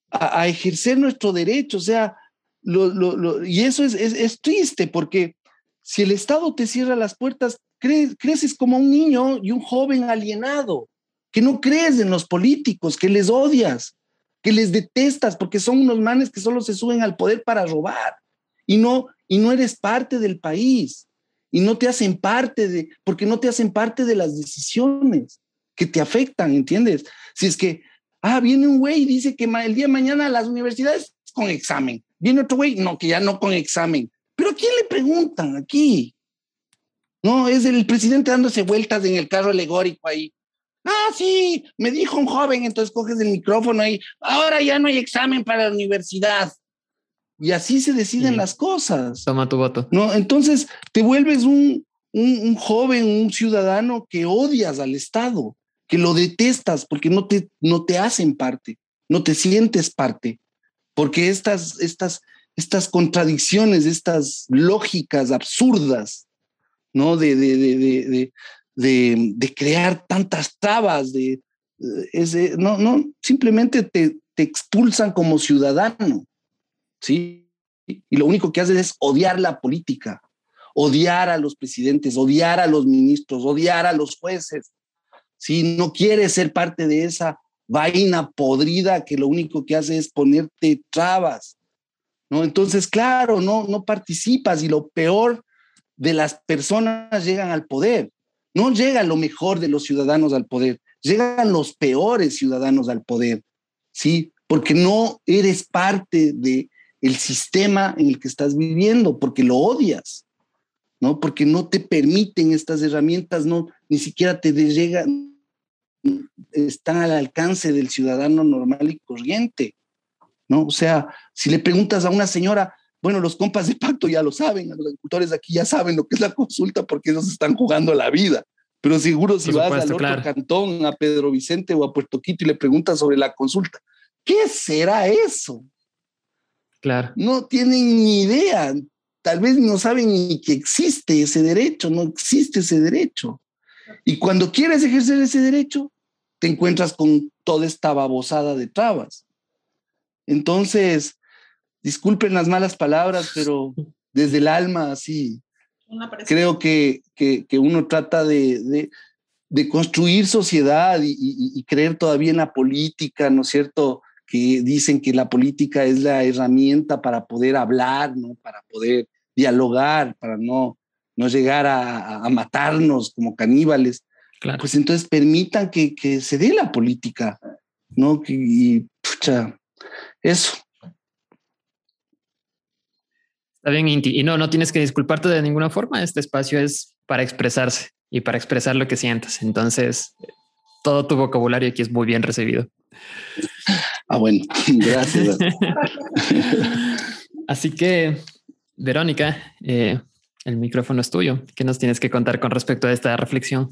a, ejercer nuestro derecho. O sea, y eso es, triste porque si el Estado te cierra las puertas, creces como un niño y un joven alienado, que no crees en los políticos, que les odias, que les detestas porque son unos manes que solo se suben al poder para robar y no, y no eres parte del país y no te hacen parte de, porque no te hacen parte de las decisiones que te afectan, ¿entiendes? Si es que, ah, viene un güey y dice que el día de mañana las universidades con examen, viene otro güey, no, que ya no con examen, pero ¿a quién le preguntan aquí? No, es el presidente dándose vueltas en el carro alegórico ahí. Ah, sí, me dijo un joven, entonces coges el micrófono ahí, ahora ya no hay examen para la universidad. Y así se deciden las cosas. Toma tu voto. No, entonces te vuelves un, un, joven, un ciudadano que odias al Estado, que lo detestas porque no te, no te hacen parte, no te sientes parte, porque estas, estas, estas contradicciones, estas lógicas absurdas, ¿no? De, de, de, de, de crear tantas trabas, de, ese, no, no, simplemente te, te expulsan como ciudadano. ¿Sí? Y lo único que haces es odiar la política, odiar a los presidentes, odiar a los ministros, odiar a los jueces. Si no quieres ser parte de esa vaina podrida que lo único que hace es ponerte trabas, ¿no? Entonces, claro, no, no participas y lo peor de las personas llegan al poder. No llega lo mejor de los ciudadanos al poder, llegan los peores ciudadanos al poder, ¿sí? Porque no eres parte de el sistema en el que estás viviendo, porque lo odias, ¿no? Porque no te permiten estas herramientas, no, ni siquiera te llegan, están al alcance del ciudadano normal y corriente, ¿no? O sea, si le preguntas a una señora, bueno, los compas de pacto ya lo saben, los agricultores aquí ya saben lo que es la consulta porque ellos están jugando la vida. Pero seguro si vas al otro cantón, a Pedro Vicente o a Puerto Quito y le preguntas sobre la consulta, ¿qué será eso? Claro. No tienen ni idea, tal vez no saben ni que existe ese derecho, no existe ese derecho. Y cuando quieres ejercer ese derecho, te encuentras con toda esta babosada de trabas. Entonces, disculpen las malas palabras, pero desde el alma, sí, creo que, que, uno trata de, de, construir sociedad y, y, creer todavía en la política, ¿no es cierto? Que dicen que la política es la herramienta para poder hablar, ¿no? para poder dialogar, para no, no llegar a, matarnos como caníbales. Pues entonces permitan que, que, se dé la política, ¿no? Y, pucha, eso. Está bien, Inti. Y no, no tienes que disculparte de ninguna forma. Este espacio es para expresarse y para expresar lo que sientas. Entonces, todo tu vocabulario aquí es muy bien recibido. Ah, bueno, (laughs) gracias. (laughs) Así que, Verónica, eh, el micrófono es tuyo. ¿Qué nos tienes que contar con respecto a esta reflexión?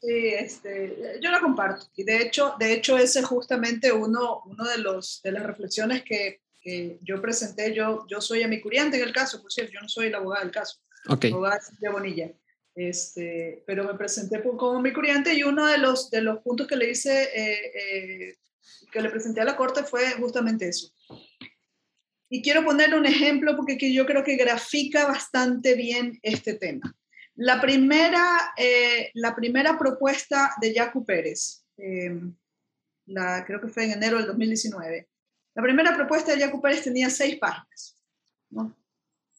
Sí, este, yo la comparto. Y de hecho, de hecho ese es justamente uno, uno de, los, de las reflexiones que, que yo presenté. Yo, yo soy amicuriante en el caso, por cierto, yo no soy la abogada del caso. Ok. Abogada de Bonilla. Este, pero me presenté como amicuriante y uno de los, de los puntos que le hice eh, eh, que le presenté a la Corte fue justamente eso. Y quiero poner un ejemplo porque yo creo que grafica bastante bien este tema. La primera, eh, la primera propuesta de Jaco Pérez, eh, la, creo que fue en enero del 2019, la primera propuesta de Jaco Pérez tenía seis páginas.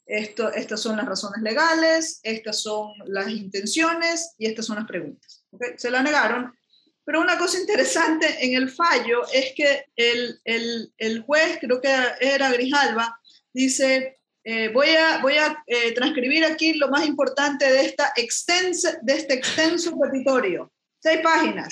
Esto, estas son las razones legales, estas son las intenciones y estas son las preguntas. Se la negaron pero una cosa interesante en el fallo es que el, el, el juez, creo que era Grijalva, dice, eh, voy a, voy a eh, transcribir aquí lo más importante de, esta extensa, de este extenso petitorio. Seis páginas.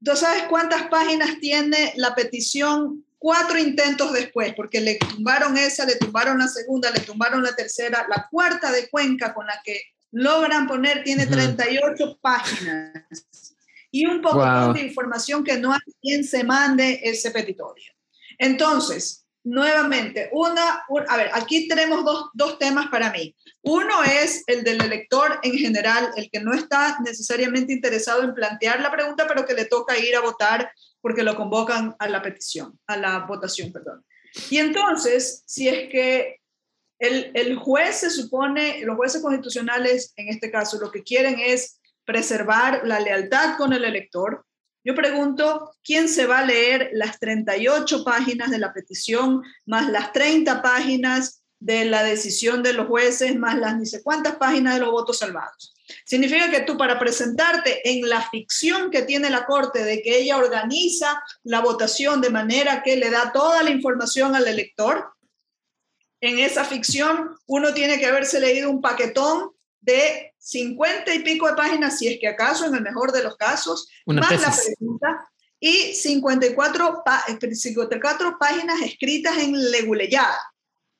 ¿Tú sabes cuántas páginas tiene la petición? Cuatro intentos después, porque le tumbaron esa, le tumbaron la segunda, le tumbaron la tercera, la cuarta de Cuenca con la que logran poner tiene 38 páginas y un poco de información que no hay quien se mande ese petitorio. Entonces, nuevamente, una, a ver, aquí tenemos dos, dos temas para mí. Uno es el del elector en general, el que no está necesariamente interesado en plantear la pregunta, pero que le toca ir a votar porque lo convocan a la petición, a la votación, perdón. Y entonces, si es que el, el juez se supone, los jueces constitucionales en este caso, lo que quieren es preservar la lealtad con el elector, Yo pregunto, ¿quién se va a leer las 38 páginas de la petición, más las 30 páginas de la decisión de los jueces, más las ni sé cuántas páginas de los votos salvados? Significa que tú para presentarte en la ficción que tiene la Corte de que ella organiza la votación de manera que le da toda la información al elector, en esa ficción uno tiene que haberse leído un paquetón de 50 y pico de páginas, si es que acaso, en el mejor de los casos, más la pregunta, y 54, 54 eh, páginas escritas en leguleyada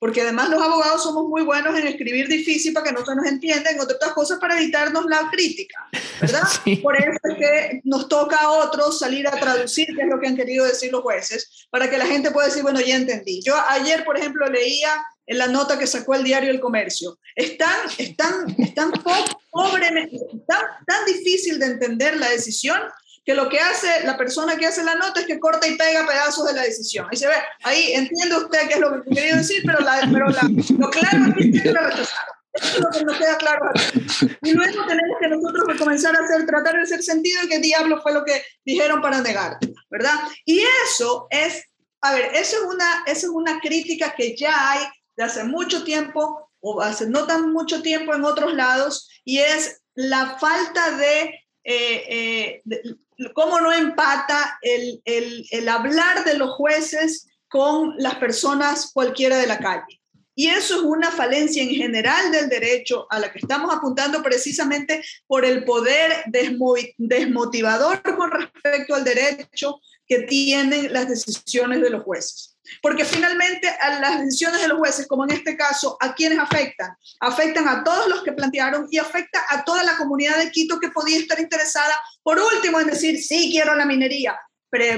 porque además los abogados somos muy buenos en escribir difícil para que no se nos entienda, entre otras cosas para evitarnos la crítica, ¿verdad? (laughs) Por eso es que nos toca a otros salir a traducir qué es lo que han querido decir los jueces, para que la gente pueda decir, bueno, ya entendí. Yo ayer, por ejemplo, leía en la nota que sacó el diario El Comercio. Es tan, es tan, es tan pobre, tan, tan difícil de entender la decisión que lo que hace la persona que hace la nota es que corta y pega pedazos de la decisión. Y se ve, ahí entiende usted qué es lo que quería decir, pero, la, pero la, lo claro es que la rechazaron. Eso es lo que nos queda claro Y luego tenemos que nosotros comenzar a hacer, tratar de hacer sentido y qué diablo fue lo que dijeron para negar, ¿verdad? Y eso es, a ver, eso es una, eso es una crítica que ya hay de hace mucho tiempo o hace no tan mucho tiempo en otros lados y es la falta de, eh, eh, cómo no empata el, hablar de los jueces con las personas cualquiera de la calle. Y eso es una falencia en general del derecho a la que estamos apuntando precisamente por el poder desmotivador con respecto al derecho que tienen las decisiones de los jueces. Porque finalmente a las decisiones de los jueces, como en este caso, ¿a quiénes afectan? Afectan a todos los que plantearon y afecta a toda la comunidad de Quito que podía estar interesada, por último, en decir, sí, quiero la minería,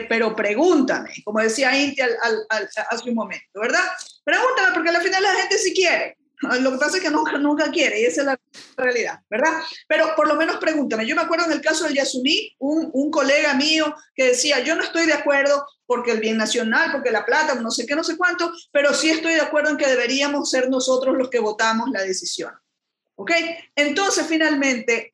pero, pregúntame, como decía Inti hace un momento, ¿verdad? Pregúntame porque al final la gente sí quiere. Lo que pasa es que nunca, nunca quiere y esa es la realidad, ¿verdad? Pero por lo menos pregúntame. Yo me acuerdo en el caso del Yasuní, un, un colega mío que decía, yo no estoy de acuerdo porque el bien nacional, porque la plata, no sé qué, no sé cuánto, pero sí estoy de acuerdo en que deberíamos ser nosotros los que votamos la decisión. ¿Ok? Entonces, finalmente,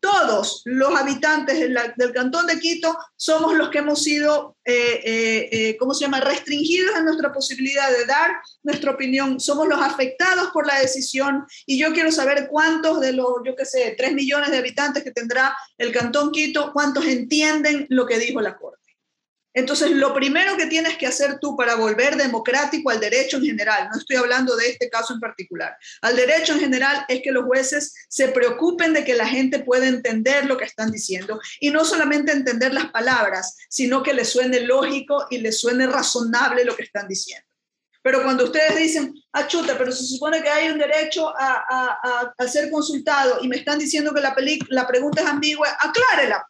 todos los habitantes del, cantón de Quito somos los que hemos sido, eh, eh, eh, ¿cómo se llama?, restringidos en nuestra posibilidad de dar nuestra opinión. Somos los afectados por la decisión y yo quiero saber cuántos de los, yo qué sé, tres millones de habitantes que tendrá el cantón Quito, cuántos entienden lo que dijo la Corte. Entonces, lo primero que tienes que hacer tú para volver democrático al derecho en general, no estoy hablando de este caso en particular, al derecho en general es que los jueces se preocupen de que la gente pueda entender lo que están diciendo y no solamente entender las palabras, sino que les suene lógico y les suene razonable lo que están diciendo. Pero cuando ustedes dicen, ah, chuta, pero se supone que hay un derecho a, ser consultado y me están diciendo que la, la pregunta es ambigua, aclárela.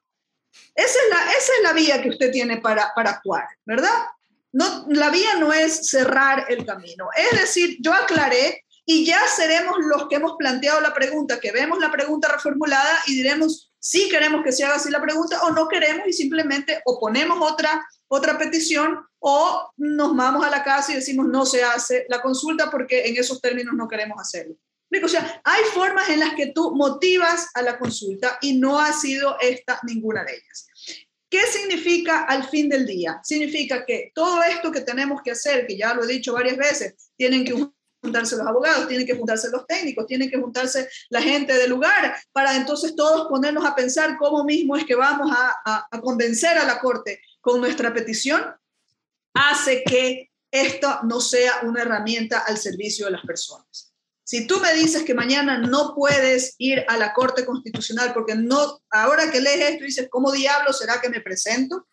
Esa es la, esa es la vía que usted tiene para, para actuar, ¿verdad? No, la vía no es cerrar el camino. Es decir, yo aclaré y ya seremos los que hemos planteado la pregunta, que vemos la pregunta reformulada y diremos si queremos que se haga así la pregunta o no queremos y simplemente oponemos otra, otra petición o nos vamos a la casa y decimos no se hace la consulta porque en esos términos no queremos hacerlo. O sea, hay formas en las que tú motivas a la consulta y no ha sido esta ninguna de ellas. ¿Qué significa al fin del día? Significa que todo esto que tenemos que hacer, que ya lo he dicho varias veces, tienen que juntarse los abogados, tienen que juntarse los técnicos, tienen que juntarse la gente del lugar, para entonces todos ponernos a pensar cómo mismo es que vamos a, a convencer a la Corte con nuestra petición, hace que esto no sea una herramienta al servicio de las personas. Si tú me dices que mañana no puedes ir a la Corte Constitucional porque no, ahora que lees esto dices, ¿cómo diablo será que me presento?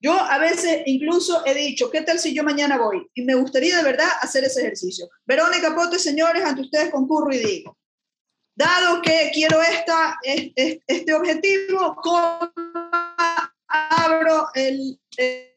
Yo a veces incluso he dicho, ¿qué tal si yo mañana voy? Y me gustaría de verdad hacer ese ejercicio. Verónica Pote, señores, ante ustedes concurro y digo, dado que quiero esta, este objetivo, abro el,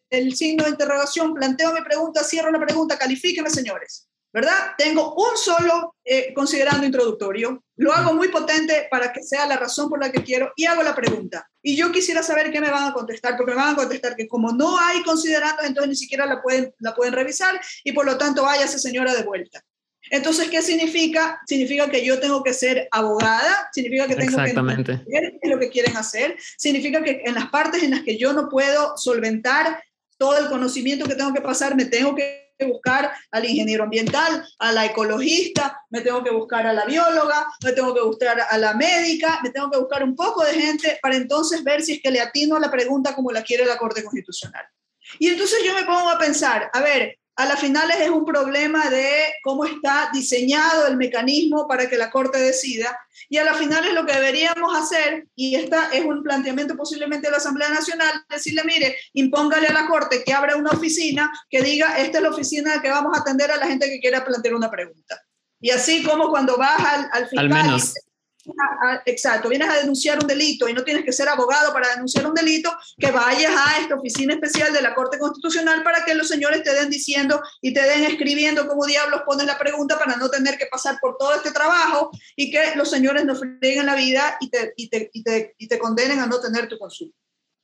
el signo de interrogación, planteo mi pregunta, cierro la pregunta, califíqueme, señores. ¿Verdad? Tengo un solo eh, considerando introductorio, lo hago muy potente para que sea la razón por la que quiero y hago la pregunta. Y yo quisiera saber qué me van a contestar, porque me van a contestar que como no hay considerando, entonces ni siquiera la pueden, la pueden revisar y por lo tanto váyase señora de vuelta. Entonces, ¿qué significa? Significa que yo tengo que ser abogada, significa que tengo que entender qué es lo que quieren hacer, significa que en las partes en las que yo no puedo solventar todo el conocimiento que tengo que pasar, me tengo que buscar al ingeniero ambiental, a la ecologista, me tengo que buscar a la bióloga, me tengo que buscar a la médica, me tengo que buscar un poco de gente para entonces ver si es que le atino a la pregunta como la quiere la Corte Constitucional. Y entonces yo me pongo a pensar, a ver, a las finales es un problema de cómo está diseñado el mecanismo para que la Corte decida, y a las finales lo que deberíamos hacer, y esta es un planteamiento posiblemente de la Asamblea Nacional, decirle, mire, impóngale a la Corte que abra una oficina que diga, esta es la oficina que vamos a atender a la gente que quiera plantear una pregunta. Y así como cuando vas al, al fiscal... Al menos exacto, vienes a denunciar un delito y no tienes que ser abogado para denunciar un delito, que vayas a esta oficina especial de la Corte Constitucional para que los señores te den diciendo y te den escribiendo cómo diablos pones la pregunta para no tener que pasar por todo este trabajo y que los señores no freguen la vida y te, te, y te, y te condenen a no tener tu consulta.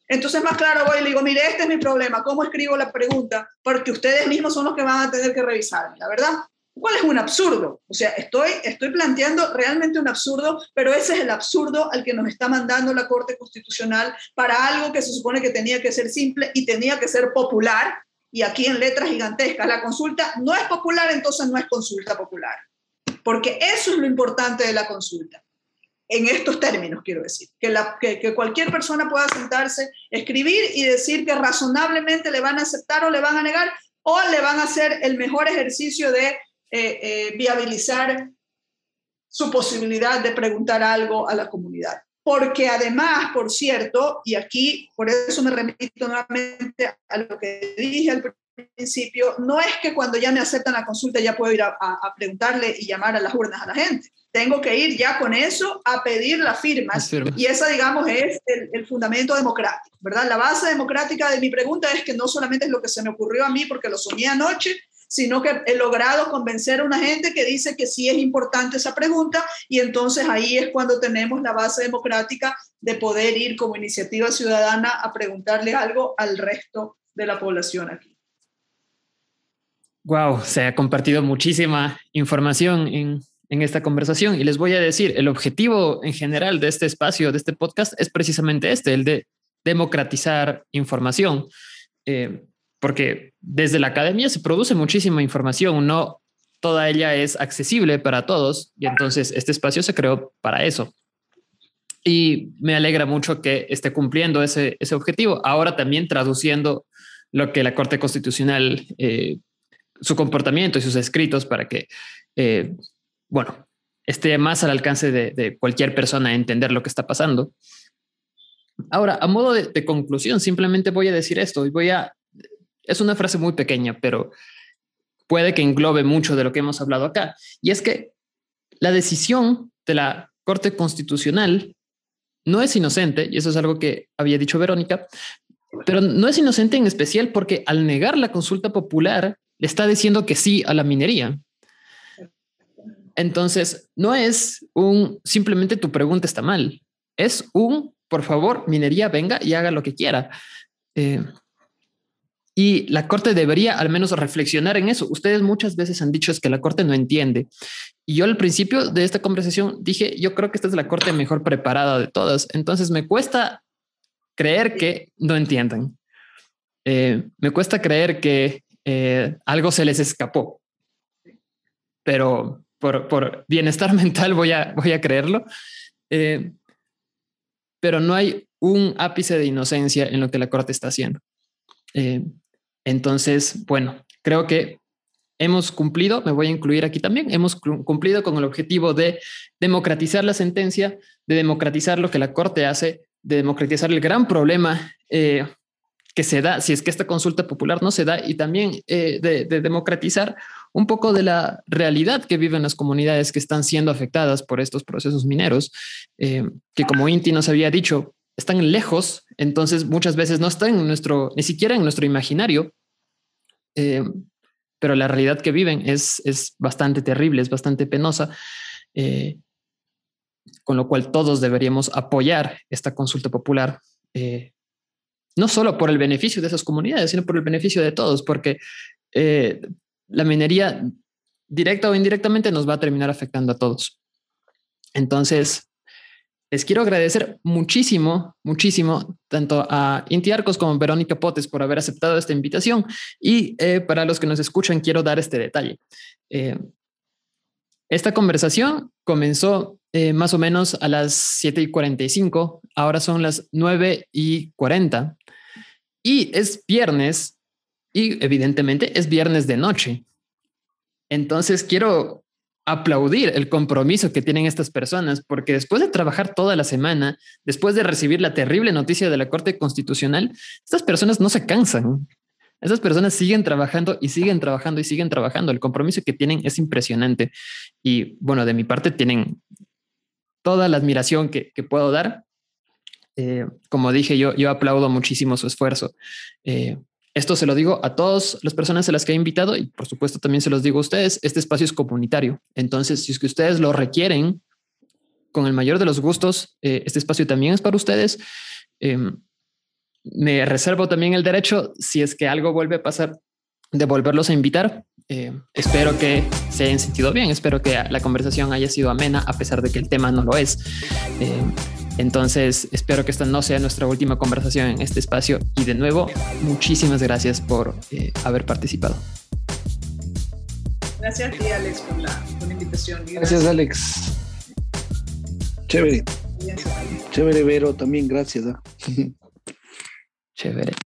Entonces, más claro, voy y le digo, mire, este es mi problema, ¿cómo escribo la pregunta? Porque ustedes mismos son los que van a tener que revisarme, la verdad cuál es un absurdo. O sea, estoy, estoy planteando realmente un absurdo, pero ese es el absurdo al que nos está mandando la Corte Constitucional para algo que se supone que tenía que ser simple y tenía que ser popular. Y aquí en letras gigantescas, la consulta no es popular, entonces no es consulta popular. Porque eso es lo importante de la consulta. En estos términos, quiero decir, que, la, que, que cualquier persona pueda sentarse, escribir y decir que razonablemente le van a aceptar o le van a negar o le van a hacer el mejor ejercicio de eh, eh, viabilizar su posibilidad de preguntar algo a la comunidad. Porque además, por cierto, y aquí por eso me remito nuevamente a lo que dije al principio, no es que cuando ya me aceptan la consulta ya puedo ir a, preguntarle y llamar a las urnas a la gente. Tengo que ir ya con eso a pedir las firmas. Y esa, digamos, es el, el, fundamento democrático, ¿verdad? La base democrática de mi pregunta es que no solamente es lo que se me ocurrió a mí porque lo soñé anoche, sino que he logrado convencer a una gente que dice que sí es importante esa pregunta y entonces ahí es cuando tenemos la base democrática de poder ir como iniciativa ciudadana a preguntarle algo al resto de la población aquí. Wow, se ha compartido muchísima información en, en esta conversación y les voy a decir, el objetivo en general de este espacio, de este podcast, es precisamente este, el de democratizar información. Eh, porque desde la academia se produce muchísima información, no toda ella es accesible para todos y entonces este espacio se creó para eso. Y me alegra mucho que esté cumpliendo ese, ese objetivo, ahora también traduciendo lo que la Corte Constitucional, eh, su comportamiento y sus escritos para que, eh, bueno, esté más al alcance de, cualquier persona entender lo que está pasando. Ahora, a modo de conclusión, simplemente voy a decir esto y voy a es una frase muy pequeña, pero puede que englobe mucho de lo que hemos hablado acá. Y es que la decisión de la Corte Constitucional no es inocente, y eso es algo que había dicho Verónica, pero no es inocente en especial porque al negar la consulta popular le está diciendo que sí a la minería. Entonces, no es un simplemente tu pregunta está mal, es un por favor, minería venga y haga lo que quiera. Eh, y la Corte debería al menos reflexionar en eso. Ustedes muchas veces han dicho es que la Corte no entiende. Y yo al principio de esta conversación dije, yo creo que esta es la Corte mejor preparada de todas. Entonces me cuesta creer que no entiendan. Eh, me cuesta creer que eh, algo se les escapó. Pero por, bienestar (laughs) mental voy a, voy a creerlo. Eh, pero no hay un ápice de inocencia en lo que la Corte está haciendo. Entonces, bueno, creo que hemos cumplido, me voy a incluir aquí también, hemos cumplido con el objetivo de democratizar la sentencia, de democratizar lo que la Corte hace, de democratizar el gran problema eh, que se da, si es que esta consulta popular no se da, y también eh, de, democratizar un poco de la realidad que viven las comunidades que están siendo afectadas por estos procesos mineros, eh, que como Inti nos había dicho, están lejos, entonces muchas veces no están en nuestro, ni siquiera en nuestro imaginario, eh, pero la realidad que viven es, es bastante terrible, es bastante penosa, eh, con lo cual todos deberíamos apoyar esta consulta popular, eh, no solo por el beneficio de esas comunidades, sino por el beneficio de todos, porque la minería directa o indirectamente nos va a terminar afectando a todos. Entonces, les quiero agradecer muchísimo, muchísimo, tanto a Inti Arcos como a Verónica Potes por haber aceptado esta invitación. Y eh, para los que nos escuchan, quiero dar este detalle. Eh, esta conversación comenzó eh, más o menos a las 7 y 45, ahora son las 9 y 40 y es viernes y evidentemente es viernes de noche. Entonces quiero aplaudir el compromiso que tienen estas personas, porque después de trabajar toda la semana, después de recibir la terrible noticia de la Corte Constitucional, estas personas no se cansan. Esas personas siguen trabajando y siguen trabajando y siguen trabajando. El compromiso que tienen es impresionante. Y bueno, de mi parte tienen toda la admiración que, puedo dar. Eh, como dije, yo, yo aplaudo muchísimo su esfuerzo. Eh, esto se lo digo a todas las personas a las que he invitado y por supuesto también se los digo a ustedes, este espacio es comunitario. Entonces, si es que ustedes lo requieren, con el mayor de los gustos, eh, este espacio también es para ustedes. Em, me reservo también el derecho, si es que algo vuelve a pasar, de volverlos a invitar. Eh, espero que se hayan sentido bien, espero que la conversación haya sido amena, a pesar de que el tema no lo es. Em, entonces, espero que esta no sea nuestra última conversación en este espacio y de nuevo, muchísimas gracias por eh, haber participado. Gracias a ti, Alex, por la, invitación. Gracias, Alex. Chévere. Chévere, Vero, también gracias. (laughs) Chévere.